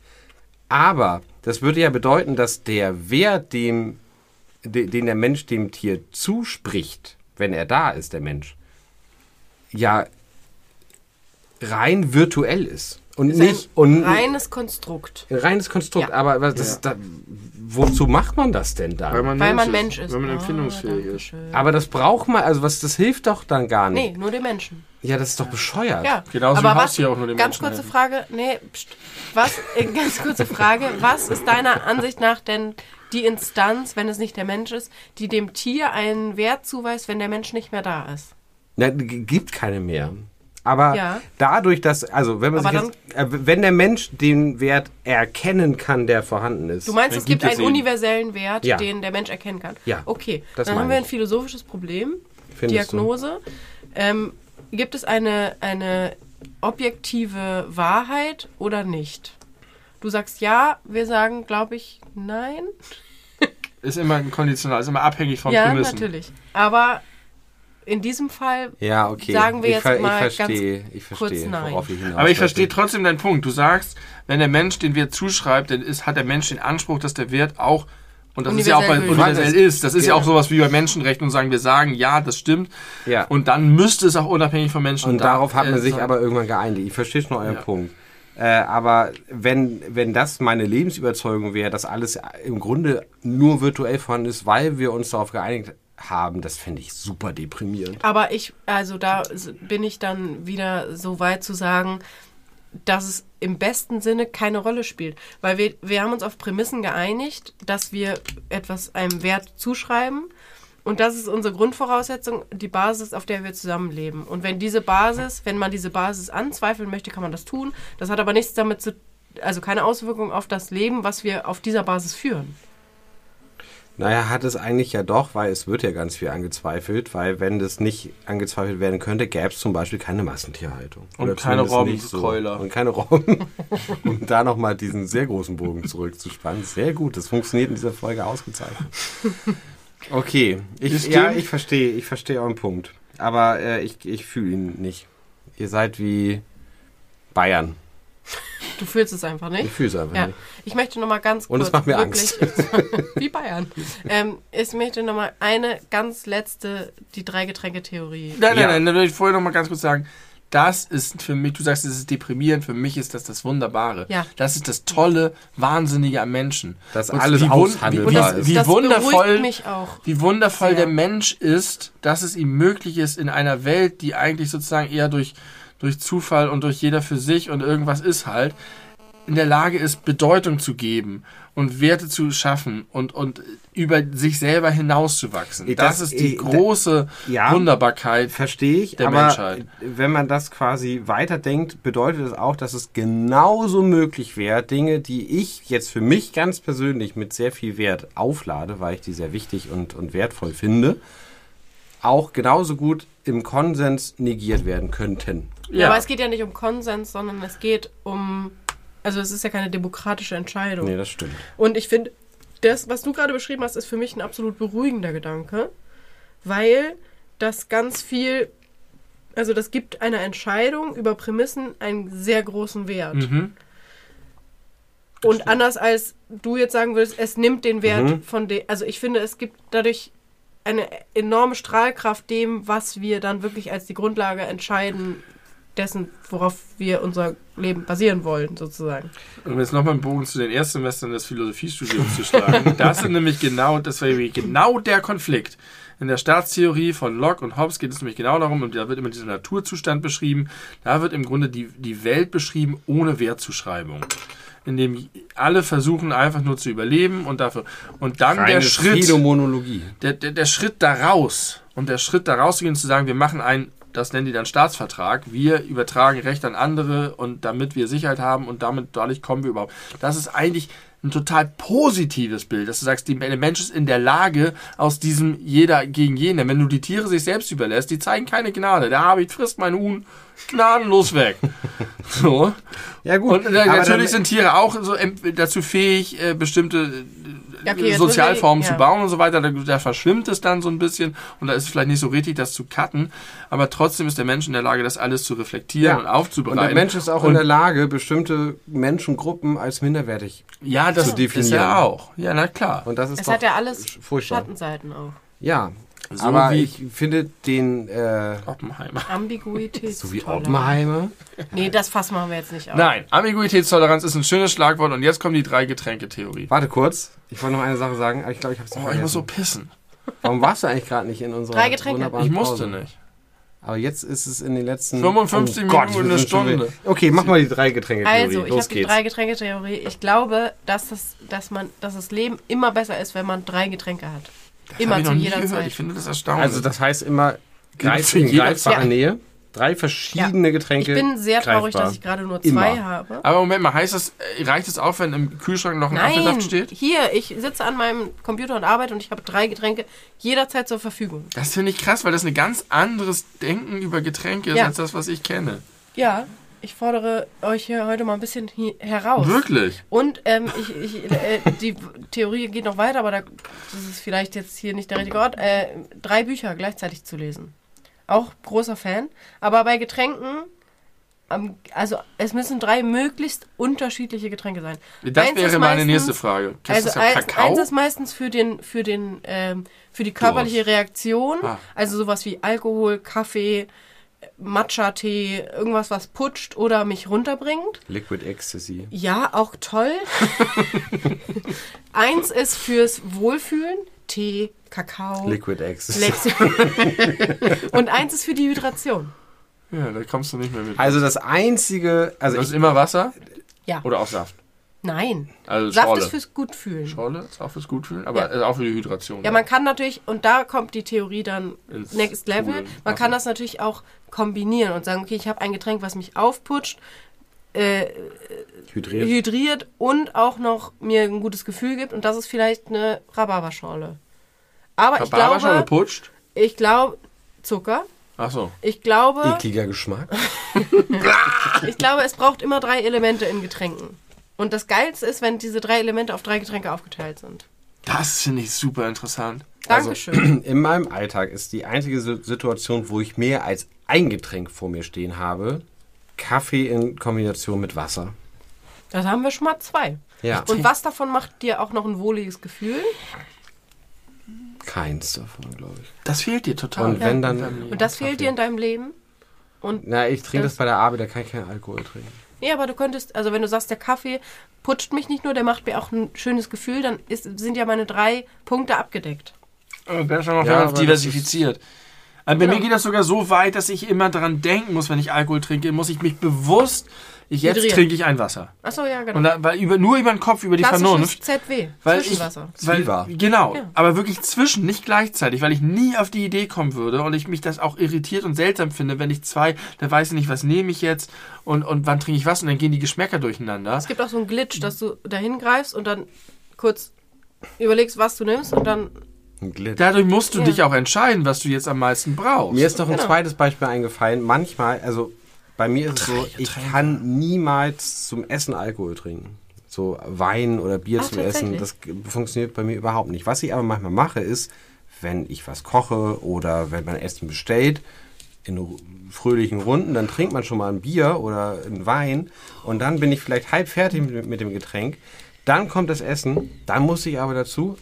Aber das würde ja bedeuten, dass der Wert, dem, de, den der Mensch dem Tier zuspricht, wenn er da ist, der Mensch, ja rein virtuell ist. Und ist nicht. ein Und, reines Konstrukt. ein reines Konstrukt, Ja. aber was, das, da, wozu macht man das denn dann? Weil man Mensch ist. Weil man Ah, empfindungsfähig ist. Aber das braucht man, also was, das hilft doch dann gar nicht. Nee, nur den Menschen. Ja, das ist doch bescheuert. Ja, Genauso wie aber was, Haustiere auch nur den ganz Menschen kurze. Frage, nee, pst, was, äh, ganz kurze Frage, was ist deiner Ansicht nach denn die Instanz, wenn es nicht der Mensch ist, die dem Tier einen Wert zuweist, wenn der Mensch nicht mehr da ist? Na, gibt keine mehr. Aber Ja. dadurch, dass, also wenn man jetzt, äh, wenn der Mensch den Wert erkennen kann, der vorhanden ist. Du meinst, es gibt gibt es einen universellen Wert, Ja. den der Mensch erkennen kann? Ja, Okay, das dann haben wir ich. ein philosophisches Problem. Findest? Diagnose. Ähm, gibt es eine, eine objektive Wahrheit oder nicht? Du sagst ja, wir sagen, glaube ich, nein. Ist immer ein konditional, ist immer abhängig von ja, Prämissen. natürlich. Aber in diesem Fall Ja, okay. Sagen wir ich, jetzt ver- mal ich verstehe, ich kurz verstehe, nein. worauf ich hinaus Aber ich verstehe trotzdem deinen Punkt. Du sagst, wenn der Mensch den Wert zuschreibt, dann ist, hat der Mensch den Anspruch, dass der Wert auch, und das ist ja auch bei Universell universell ist, das ist ja Genau. auch sowas wie bei Menschenrechten und sagen, wir sagen, ja, das stimmt. Ja. Und dann müsste es auch unabhängig von Menschen Und da- darauf hat man äh, sich aber irgendwann geeinigt. Ich verstehe schon euren Ja. Punkt. Äh, aber wenn, wenn das meine Lebensüberzeugung wäre, dass alles im Grunde nur virtuell vorhanden ist, weil wir uns darauf geeinigt haben, das fände ich super deprimierend. Aber ich, also da bin ich dann wieder so weit zu sagen, dass es im besten Sinne keine Rolle spielt. Weil wir, wir haben uns auf Prämissen geeinigt, dass wir etwas einem Wert zuschreiben. Und das ist unsere Grundvoraussetzung, die Basis, auf der wir zusammenleben. Und wenn diese Basis, wenn man diese Basis anzweifeln möchte, kann man das tun. Das hat aber nichts damit zu, also keine Auswirkung auf das Leben, was wir auf dieser Basis führen. Naja, hat es eigentlich ja doch, weil es wird ja ganz viel angezweifelt, weil wenn das nicht angezweifelt werden könnte, gäbe es zum Beispiel keine Massentierhaltung. Und Oder keine nicht Robbenkeuler. Und keine Robben. um da nochmal diesen sehr großen Bogen zurückzuspannen. Sehr gut, das funktioniert in dieser Folge ausgezeichnet. Okay, ich, ja, ich verstehe, ich verstehe euren Punkt. Aber äh, ich, ich fühle ihn nicht. Ihr seid wie Bayern. Du fühlst es einfach nicht. Ich fühle es einfach Ja, nicht. Ich möchte noch mal ganz kurz. Und es macht mir wirklich, Wie Bayern. Ähm, ich möchte noch mal eine ganz letzte, die Drei-Getränke-Theorie. Nein, nein, Ja. nein, da will ich vorher noch mal ganz kurz sagen, das ist für mich, du sagst, es ist deprimierend, für mich ist das das Wunderbare. Ja. Das ist das Tolle, Wahnsinnige am Menschen. Dass Und alles wie aushandelbar wie, das, ist. wie das wundervoll, beruhigt mich auch. wie wundervoll der Mensch ist, dass es ihm möglich ist, in einer Welt, die eigentlich sozusagen eher durch, durch Zufall und durch jeder für sich und irgendwas ist halt, in der Lage ist, Bedeutung zu geben und Werte zu schaffen und, und über sich selber hinauszuwachsen. Das- Das, ist die eh, da- große Ja. Wunderbarkeit. Verstehe ich, der aber Menschheit. wenn man das quasi weiterdenkt, bedeutet es auch, dass es genauso möglich wäre, Dinge, die ich jetzt für mich ganz persönlich mit sehr viel Wert auflade, weil ich die sehr wichtig und, und wertvoll finde, auch genauso gut im Konsens negiert werden könnten. Ja. Aber es geht ja nicht um Konsens, sondern es geht um. Also, es ist ja keine demokratische Entscheidung. Nee, das stimmt. Und ich finde, das, was du gerade beschrieben hast, ist für mich ein absolut beruhigender Gedanke, weil das ganz viel. Also, das gibt einer Entscheidung über Prämissen einen sehr großen Wert. Mhm. Und anders als du jetzt sagen würdest, es nimmt den Wert Mhm. von dem. Also ich finde, es gibt dadurch eine enorme Strahlkraft dem, was wir dann wirklich als die Grundlage entscheiden, dessen, worauf wir unser Leben basieren wollen, sozusagen. Um jetzt nochmal einen Bogen zu den Erstsemestern des Philosophiestudiums zu schlagen. Das sind nämlich genau, das wäre nämlich genau der Konflikt. In der Staatstheorie von Locke und Hobbes geht es nämlich genau darum, und da wird immer dieser Naturzustand beschrieben, da wird im Grunde die, die Welt beschrieben ohne Wertzuschreibung. In dem alle versuchen einfach nur zu überleben und dafür. Und dann der Reine Schritt Phänomenologie. der, der, der Schritt daraus und der Schritt daraus zu gehen, zu sagen, wir machen einen, das nennen die dann Staatsvertrag, wir übertragen Recht an andere und damit wir Sicherheit haben und damit dadurch kommen wir überhaupt. Das ist eigentlich ein total positives Bild, dass du sagst, die- der Mensch ist in der Lage, aus diesem jeder gegen jene, wenn du die Tiere sich selbst überlässt, die zeigen keine Gnade. Der Habit frisst mein Huhn gnadenlos weg. So. Ja gut, Und äh, natürlich dann- sind Tiere auch so em- dazu fähig, äh, bestimmte äh, okay, Sozialformen zu wir- ja. bauen und so weiter. Da, da verschwimmt es dann so ein bisschen und da ist es vielleicht nicht so richtig, das zu cutten. Aber trotzdem ist der Mensch in der Lage, das alles zu reflektieren Ja. und aufzubereiten. Und der Mensch ist auch Und- in der Lage, bestimmte Menschengruppen als minderwertig. ja, das zu definieren. ist er auch. Ja, na klar. Und das ist Es doch hat ja alles furchtbar. Schattenseiten auch. Ja, So aber wie- ich finde den äh, Oppenheimer. Ambiguität. so wie Oppenheimer. Nee, das Fass machen wir jetzt nicht auf. Nein, Ambiguitätstoleranz ist ein schönes Schlagwort und jetzt kommt die drei Getränke-Theorie. Warte kurz, ich wollte noch eine Sache sagen, aber ich glaube, ich habe es Oh, ich muss so pissen. Warum warst du eigentlich gerade nicht in unserer Drei Getränke. wunderbaren Ich musste Pause? nicht. Aber jetzt ist es in den letzten 55 Oh Gott, Minuten, eine Stunde. Okay, mach mal die drei Getränke Also, ich habe die drei Getränke-Theorie. Ich glaube, dass das, dass man, dass das Leben immer besser ist, wenn man drei Getränke hat. Das Immer ich zu noch nie jeder gehört. Zeit. Ich finde das erstaunlich. also das heißt immer Greif, in greifbarer Ja. Nähe. Drei verschiedene Ich Getränke. bin sehr traurig, greifbar. dass ich gerade nur zwei Immer. habe. Aber Moment mal, heißt das, äh, reicht es auch, wenn im Kühlschrank noch ein Nein, Apfelsaft steht? hier, ich sitze an meinem Computer und arbeite und ich habe drei Getränke jederzeit zur Verfügung. Das finde ich krass, weil das ein ganz anderes Denken über Getränke ist, Ja. als das, was ich kenne. Ja, ich fordere euch hier heute mal ein bisschen heraus. Wirklich? Und ähm, ich, ich, äh, die Theorie geht noch weiter, aber da, das ist vielleicht jetzt hier nicht der richtige Ort. Äh, drei Bücher gleichzeitig zu lesen. Auch großer Fan. Aber bei Getränken, ähm, also es müssen drei möglichst unterschiedliche Getränke sein. Das Eins wäre ist meine meistens- nächste Frage. Kennst Also das ja eins, Kakao? eins ist meistens für den, für den, ähm, für die körperliche Reaktion. Ah. Also sowas wie Alkohol, Kaffee, Matcha-Tee, irgendwas, was putscht oder mich runterbringt. Liquid Ecstasy. Ja, auch toll. Eins ist fürs Wohlfühlen, Tee, Kakao. Liquid Ecstasy. Und eins ist für die Hydration. ja, da kommst du nicht mehr mit. Also das einzige, also das ist immer Wasser Ja. oder auch Saft? Nein. Also Saft Schorle. ist fürs Gutfühlen. Schorle ist auch fürs Gutfühlen, aber Ja. ist auch für die Hydration. Ja, man kann natürlich, und da kommt die Theorie dann Ins next level, man Wasser. kann das natürlich auch kombinieren und sagen, okay, ich habe ein Getränk, was mich aufputscht, äh, hydriert. hydriert und auch noch mir ein gutes Gefühl gibt und das ist vielleicht eine Rhabarberschorle. Aber ich Rhabarberschorle glaube, putscht? ich glaube, Zucker, Ach so. ich glaube, Ekliger Geschmack. ich glaube, es braucht immer drei Elemente in Getränken. Und das Geilste ist, wenn diese drei Elemente auf drei Getränke aufgeteilt sind. Das finde ich super interessant. Dankeschön. Also, in meinem Alltag ist die einzige Si- Situation, wo ich mehr als ein Getränk vor mir stehen habe, Kaffee in Kombination mit Wasser. Das haben wir schon mal zwei. Ja, Und was davon macht dir auch noch ein wohliges Gefühl? keins davon, glaube ich. Das fehlt dir total. Und wenn dann- Und das fehlt dir in deinem Leben? Und Na, ich trinke das, Das- bei der Arbeit, da kann ich keinen Alkohol trinken. Nee, aber du könntest, also wenn du sagst, der Kaffee putscht mich nicht nur, der macht mir auch ein schönes Gefühl, dann ist, sind ja meine drei Punkte abgedeckt. Äh, Besser noch Ja, ja, diversifiziert. Also bei Genau. mir geht das sogar so weit, dass ich immer daran denken muss, wenn ich Alkohol trinke, muss ich mich bewusst, ich, jetzt Hydrieren. trinke ich ein Wasser. Achso, ja, genau. Und da, weil über, nur über den Kopf, über die Vernunft. ZW, Weil ich, Zwischenwasser. weil, Zwieber. genau, Ja. aber wirklich zwischen, nicht gleichzeitig, weil ich nie auf die Idee kommen würde und ich mich das auch irritiert und seltsam finde, wenn ich zwei, da weiß ich nicht, was nehme ich jetzt und, und wann trinke ich was und dann gehen die Geschmäcker durcheinander. Es gibt auch so einen Glitch, dass du dahin greifst und dann kurz überlegst, was du nimmst und dann. Dadurch musst du Ja. dich auch entscheiden, was du jetzt am meisten brauchst. Mir ist noch ein Genau. zweites Beispiel eingefallen. Manchmal, also bei mir ist es so, ich kann niemals zum Essen Alkohol trinken. So Wein oder Bier Ach, zum Essen, das funktioniert bei mir überhaupt nicht. Was ich aber manchmal mache, ist, wenn ich was koche oder wenn man Essen bestellt, in fröhlichen Runden, dann trinkt man schon mal ein Bier oder ein Wein und dann bin ich vielleicht halb fertig mit, mit dem Getränk. Dann kommt das Essen, dann muss ich aber dazu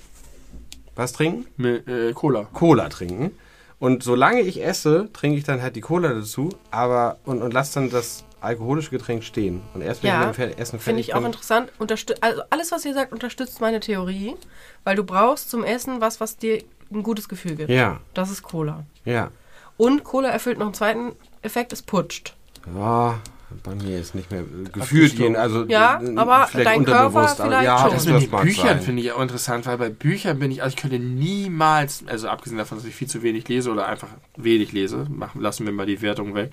was trinken? Mit, äh, Cola. Cola trinken. Und solange ich esse, trinke ich dann halt die Cola dazu, aber und, und lasse dann das alkoholische Getränk stehen. Und erst wenn Ja, ich mit dem Essen Finde ich auch interessant. Unterstü also alles, was ihr sagt, unterstützt meine Theorie, weil du brauchst zum Essen was, was dir ein gutes Gefühl gibt. Ja, Das ist Cola. ja. Und Cola erfüllt noch einen zweiten Effekt, es putscht. Ja, bei mir ist nicht mehr äh, gefühlt gehen, also Ja, äh, aber vielleicht dein unterbewusst, Körper aber vielleicht ja, schon. Das mit den Büchern finde ich auch interessant, weil bei Büchern bin ich, also ich könnte niemals, also abgesehen davon, dass ich viel zu wenig lese oder einfach wenig lese, machen, lassen wir mal die Wertung weg.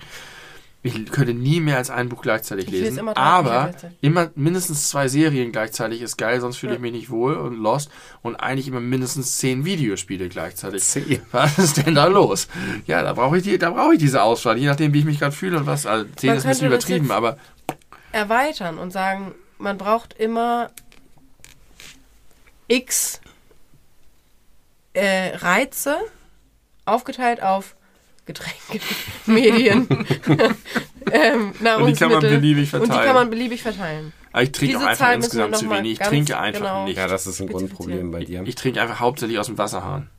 Ich könnte nie mehr als ein Buch gleichzeitig Ich lese lesen. immer aber gleichzeitig. immer mindestens zwei Serien gleichzeitig ist geil, sonst fühle ich Ja. mich nicht wohl und lost. Und eigentlich immer mindestens zehn Videospiele gleichzeitig. Zehn. Was ist denn da los? Ja, da brauche ich die, da brauche ich diese Auswahl, je nachdem, wie ich mich gerade fühle und was. Also zehn Man ist ein bisschen übertrieben, aber Erweitern und sagen, man braucht immer x äh, Reize aufgeteilt auf Getränke, Medien, ähm, Nahrungsmittel. Und die kann man beliebig Und die verteilen. kann man beliebig verteilen. aber ich trinke auch Diese einfach Zahl müssen wir insgesamt noch zu mal wenig. Ich trinke einfach genau- nicht. Ja, das ist ein. Grundproblem bei dir. Ich trinke einfach hauptsächlich aus dem Wasserhahn.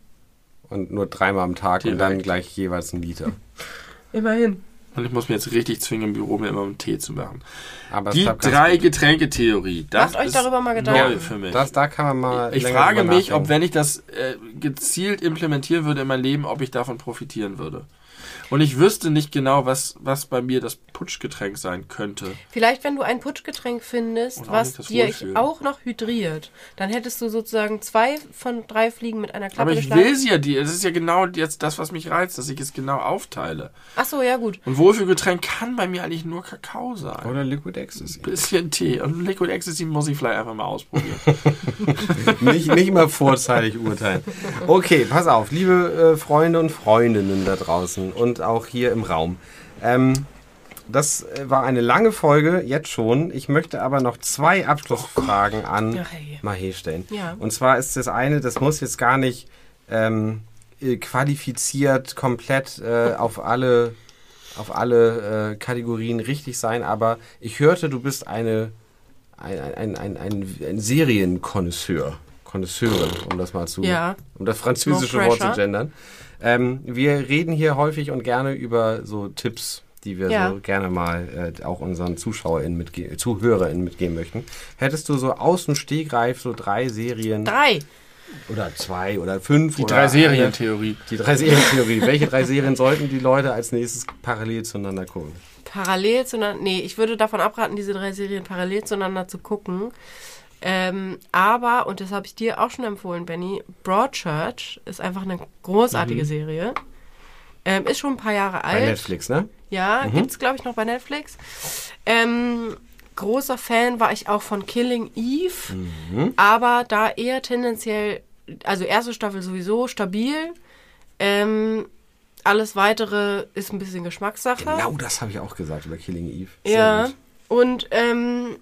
Und nur dreimal am Tag und Direkt. dann gleich jeweils einen Liter. Immerhin. Und ich muss mir jetzt richtig zwingen, im Büro mir immer einen Tee zu machen. Aber es Die drei. Getränketheorie. Das Macht euch darüber mal neu Gedanken. für mich. Das, da kann man mal. ich länger frage mich, ob wenn ich das äh, gezielt implementieren würde in mein Leben, ob ich davon profitieren würde. Und ich wüsste nicht genau, was, was bei mir das Putschgetränk sein könnte. Vielleicht, wenn du ein Putschgetränk findest, was dir Wohlfühlen. auch noch hydriert, dann hättest du sozusagen zwei von drei Fliegen mit einer Klappe Aber ich geschlagen. will sie ja, die, das ist ja genau jetzt das, was mich reizt, dass ich es genau aufteile. Ach so, ja gut. Und Wohlfühlgetränk kann bei mir eigentlich nur Kakao sein. Oder Liquid Ecstasy. Bisschen Tee. Und Liquid Ecstasy muss ich vielleicht einfach mal ausprobieren. nicht, nicht immer vorzeitig urteilen. Okay, pass auf, liebe äh, Freunde und Freundinnen da draußen und auch hier im Raum. Ähm, das äh, war eine lange Folge, jetzt schon. Ich möchte aber noch zwei Abschlussfragen an. Mahé stellen. Ja. Und zwar ist das eine, das muss jetzt gar nicht ähm, äh, qualifiziert komplett äh, auf alle, auf alle äh, Kategorien richtig sein, aber ich hörte, du bist eine, ein, ein, ein, ein, ein Serienkonnoisseur. Konnoisseurin, um das mal zu, Ja. um das französische No Wort zu gendern. Ähm, wir reden hier häufig und gerne über so Tipps, die wir Ja. so gerne mal äh, auch unseren ZuschauerInnen mitge ZuhörerInnen mitgeben möchten. Hättest du so aus dem Stegreif so drei Serien Drei. oder zwei oder fünf Die oder drei Serientheorie. Die drei Serientheorie. Welche drei Serien sollten die Leute als nächstes parallel zueinander gucken? Parallel zueinander. Nee, ich würde davon abraten, diese drei Serien parallel zueinander zu gucken. Ähm, aber, und das habe ich dir auch schon empfohlen, Benny, Broadchurch ist einfach eine großartige Serie. Ähm, ist schon ein paar Jahre Bei alt. Netflix, ne? Ja, gibt's glaube ich noch bei Netflix. Ähm, großer Fan war ich auch von Killing Eve, aber da eher tendenziell, also erste Staffel sowieso stabil. Ähm, alles weitere ist ein bisschen Geschmackssache. Genau das habe ich auch gesagt über Killing Eve. Sehr Ja. gut. Und ähm,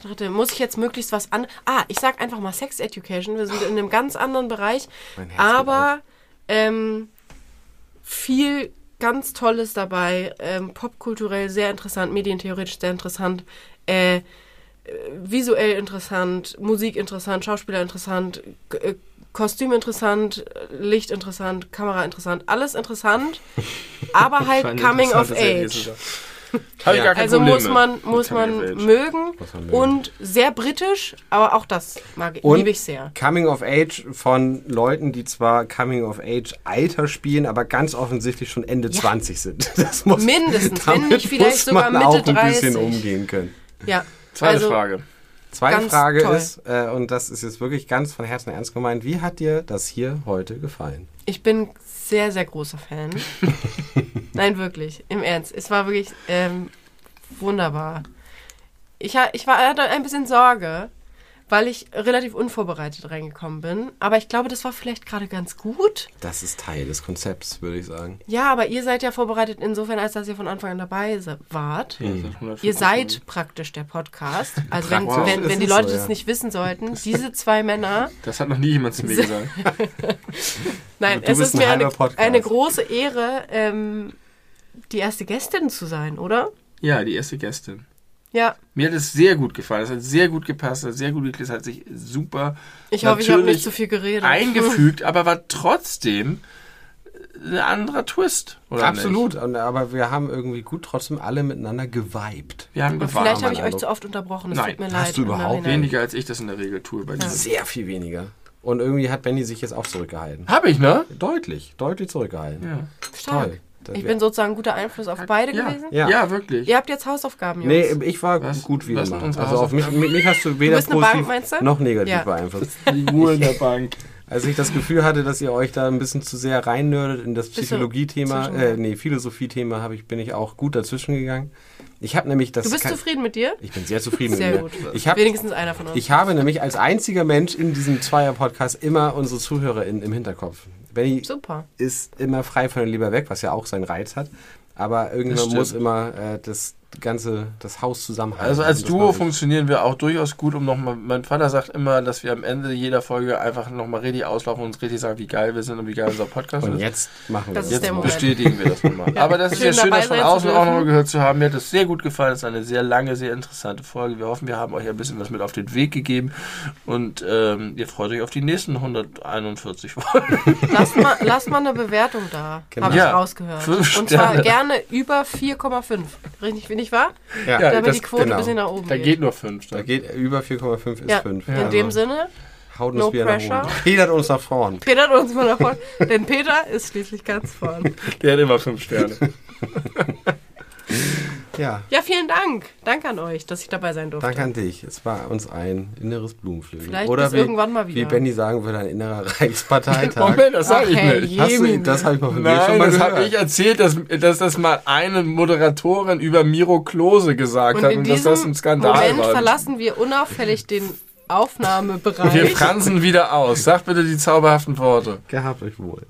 dritte, muss ich jetzt möglichst was an. Ah, ich sag einfach mal Sex Education. Wir sind in einem ganz anderen Bereich. Aber ähm, viel ganz Tolles dabei. Ähm, popkulturell sehr interessant, medientheoretisch sehr interessant. Äh, äh, visuell interessant, Musik interessant, Schauspieler interessant, äh, Kostüm interessant, Licht interessant, Kamera interessant, alles interessant, aber halt Coming of interessante Serie Ja. Also Problem muss man, muss man mögen Muss man mögen. und sehr britisch, aber auch das mag ich, Und liebe ich sehr. Coming of Age von Leuten, die zwar Coming of Age Alter spielen, aber ganz offensichtlich schon Ende 20 sind. Das muss, Mindestens, wenn nicht vielleicht sogar man auch Mitte ein bisschen 30. umgehen können. Ja. Zweite also, Frage. Zweite Ganz Frage toll. ist, äh, und das ist jetzt wirklich ganz von Herzen ernst gemeint, wie hat dir das hier heute gefallen? Ich bin sehr, sehr großer Fan. Nein, wirklich, im Ernst. Es war wirklich ähm, wunderbar. Ich, ich war, hatte ein bisschen Sorge, weil ich relativ unvorbereitet reingekommen bin. Aber ich glaube, das war vielleicht gerade ganz gut. Das ist Teil des Konzepts, würde ich sagen. Ja, aber ihr seid ja vorbereitet insofern, als dass ihr von Anfang an dabei wart. Ihr seid praktisch der Podcast. Also wenn, Praktisch wenn, wenn die Leute so, das ja. nicht wissen sollten, diese zwei Männer, Das hat noch nie jemand zu mir gesagt. nein, Du es bist ist ein mir eine, eine große Ehre, ähm, die erste Gästin zu sein, oder? Ja, die erste Gästin. Ja, Mir hat es sehr gut gefallen. Es hat sehr gut gepasst, hat sehr gut geklappt, es hat sich super ich hoffe, ich habe natürlich nicht zu viel geredet. eingefügt, aber war trotzdem ein anderer Twist. Oder Absolut, und, aber wir haben irgendwie gut trotzdem alle miteinander geweibt. Nicht? Wir haben gewarnt. vielleicht habe ich euch zu oft unterbrochen. Es Nein. tut mir Hast leid. du im überhaupt. Weniger als ich das in der Regel tue bei dir. Sehr viel weniger. Und irgendwie hat Benny sich jetzt auch zurückgehalten. Habe ich, ne? Deutlich, deutlich zurückgehalten. Ja. Stark. Toll. Ich bin sozusagen ein guter Einfluss auf beide Ja. gewesen. Ja. Ja. wirklich. Ihr habt jetzt Hausaufgaben, Jungs. Nee, ich war Was? gut wie immer. Also auf mich, mich hast du weder eine positiv Bank, meinst du? noch negativ Ja. beeinflusst. Die Uhr in der Bank. Als ich das Gefühl hatte, dass ihr euch da ein bisschen zu sehr reinnördet in das du Psychologie-Thema, äh, nee, Philosophie-Thema, habe ich, bin ich auch gut dazwischen gegangen. Ich habe nämlich das. du bist kann- zufrieden mit dir? Ich bin sehr zufrieden Sehr mit gut. mir. Ich habe Wenigstens einer von uns. ich habe nämlich als einziger Mensch in diesem Zweier-Podcast immer unsere ZuhörerInnen im Hinterkopf. Benny Super. ist immer frei von der Leber weg, was ja auch seinen Reiz hat. Aber stimmt. muss immer äh, das ganze, das Haus zusammenhalten. Also als Und Duo funktionieren wir auch durchaus gut, um nochmal, mein Vater sagt immer, dass wir am Ende jeder Folge einfach nochmal richtig auslaufen und uns richtig sagen, wie geil wir sind und wie geil unser Podcast Und ist. jetzt machen wir Das das. ist Jetzt der Moment. bestätigen wir das nochmal. Ja. Aber das ist Schön ja schön, das von außen auch nochmal gehört zu haben. Mir hat das sehr gut gefallen. Es ist eine sehr lange, sehr interessante Folge. Wir hoffen, wir haben euch ein bisschen was mit auf den Weg gegeben und ähm, ihr freut euch auf die nächsten 141 Folgen. Lasst mal, lasst mal eine Bewertung da. Genau. Habe ich Ja. rausgehört. Und zwar gerne über 4,5. Richtig, nicht wahr? Ja, Damit das- die Quote genau. ein bisschen nach oben Da geht. geht nur 5. da geht über 4,5 ist ja, 5. in Ja, dem also- Sinne, Haut uns No wieder pressure. nach oben. Federt uns nach vorn. Peter hat uns mal davon. Denn Peter ist schließlich ganz vorn. Der hat immer fünf Sterne. Ja, Ja, vielen Dank. Danke an euch, dass ich dabei sein durfte. danke an dich. Es war uns ein inneres Blumenpflücken. Vielleicht Oder bis wie, irgendwann mal wie wieder. Benny sagen würde, ein innerer Reichsparteitag. Moment, das sage ich hey, nicht. Hast du, das habe ich mal von dir schon Nein, mal das habe ich erzählt, dass, dass das mal eine Moderatorin über Miro Klose gesagt Und hat und dass das ein Skandal Moment war. verlassen wir unauffällig den Aufnahmebereich. Wir fransen wieder aus. Sag bitte die zauberhaften Worte. Gehabt euch wohl.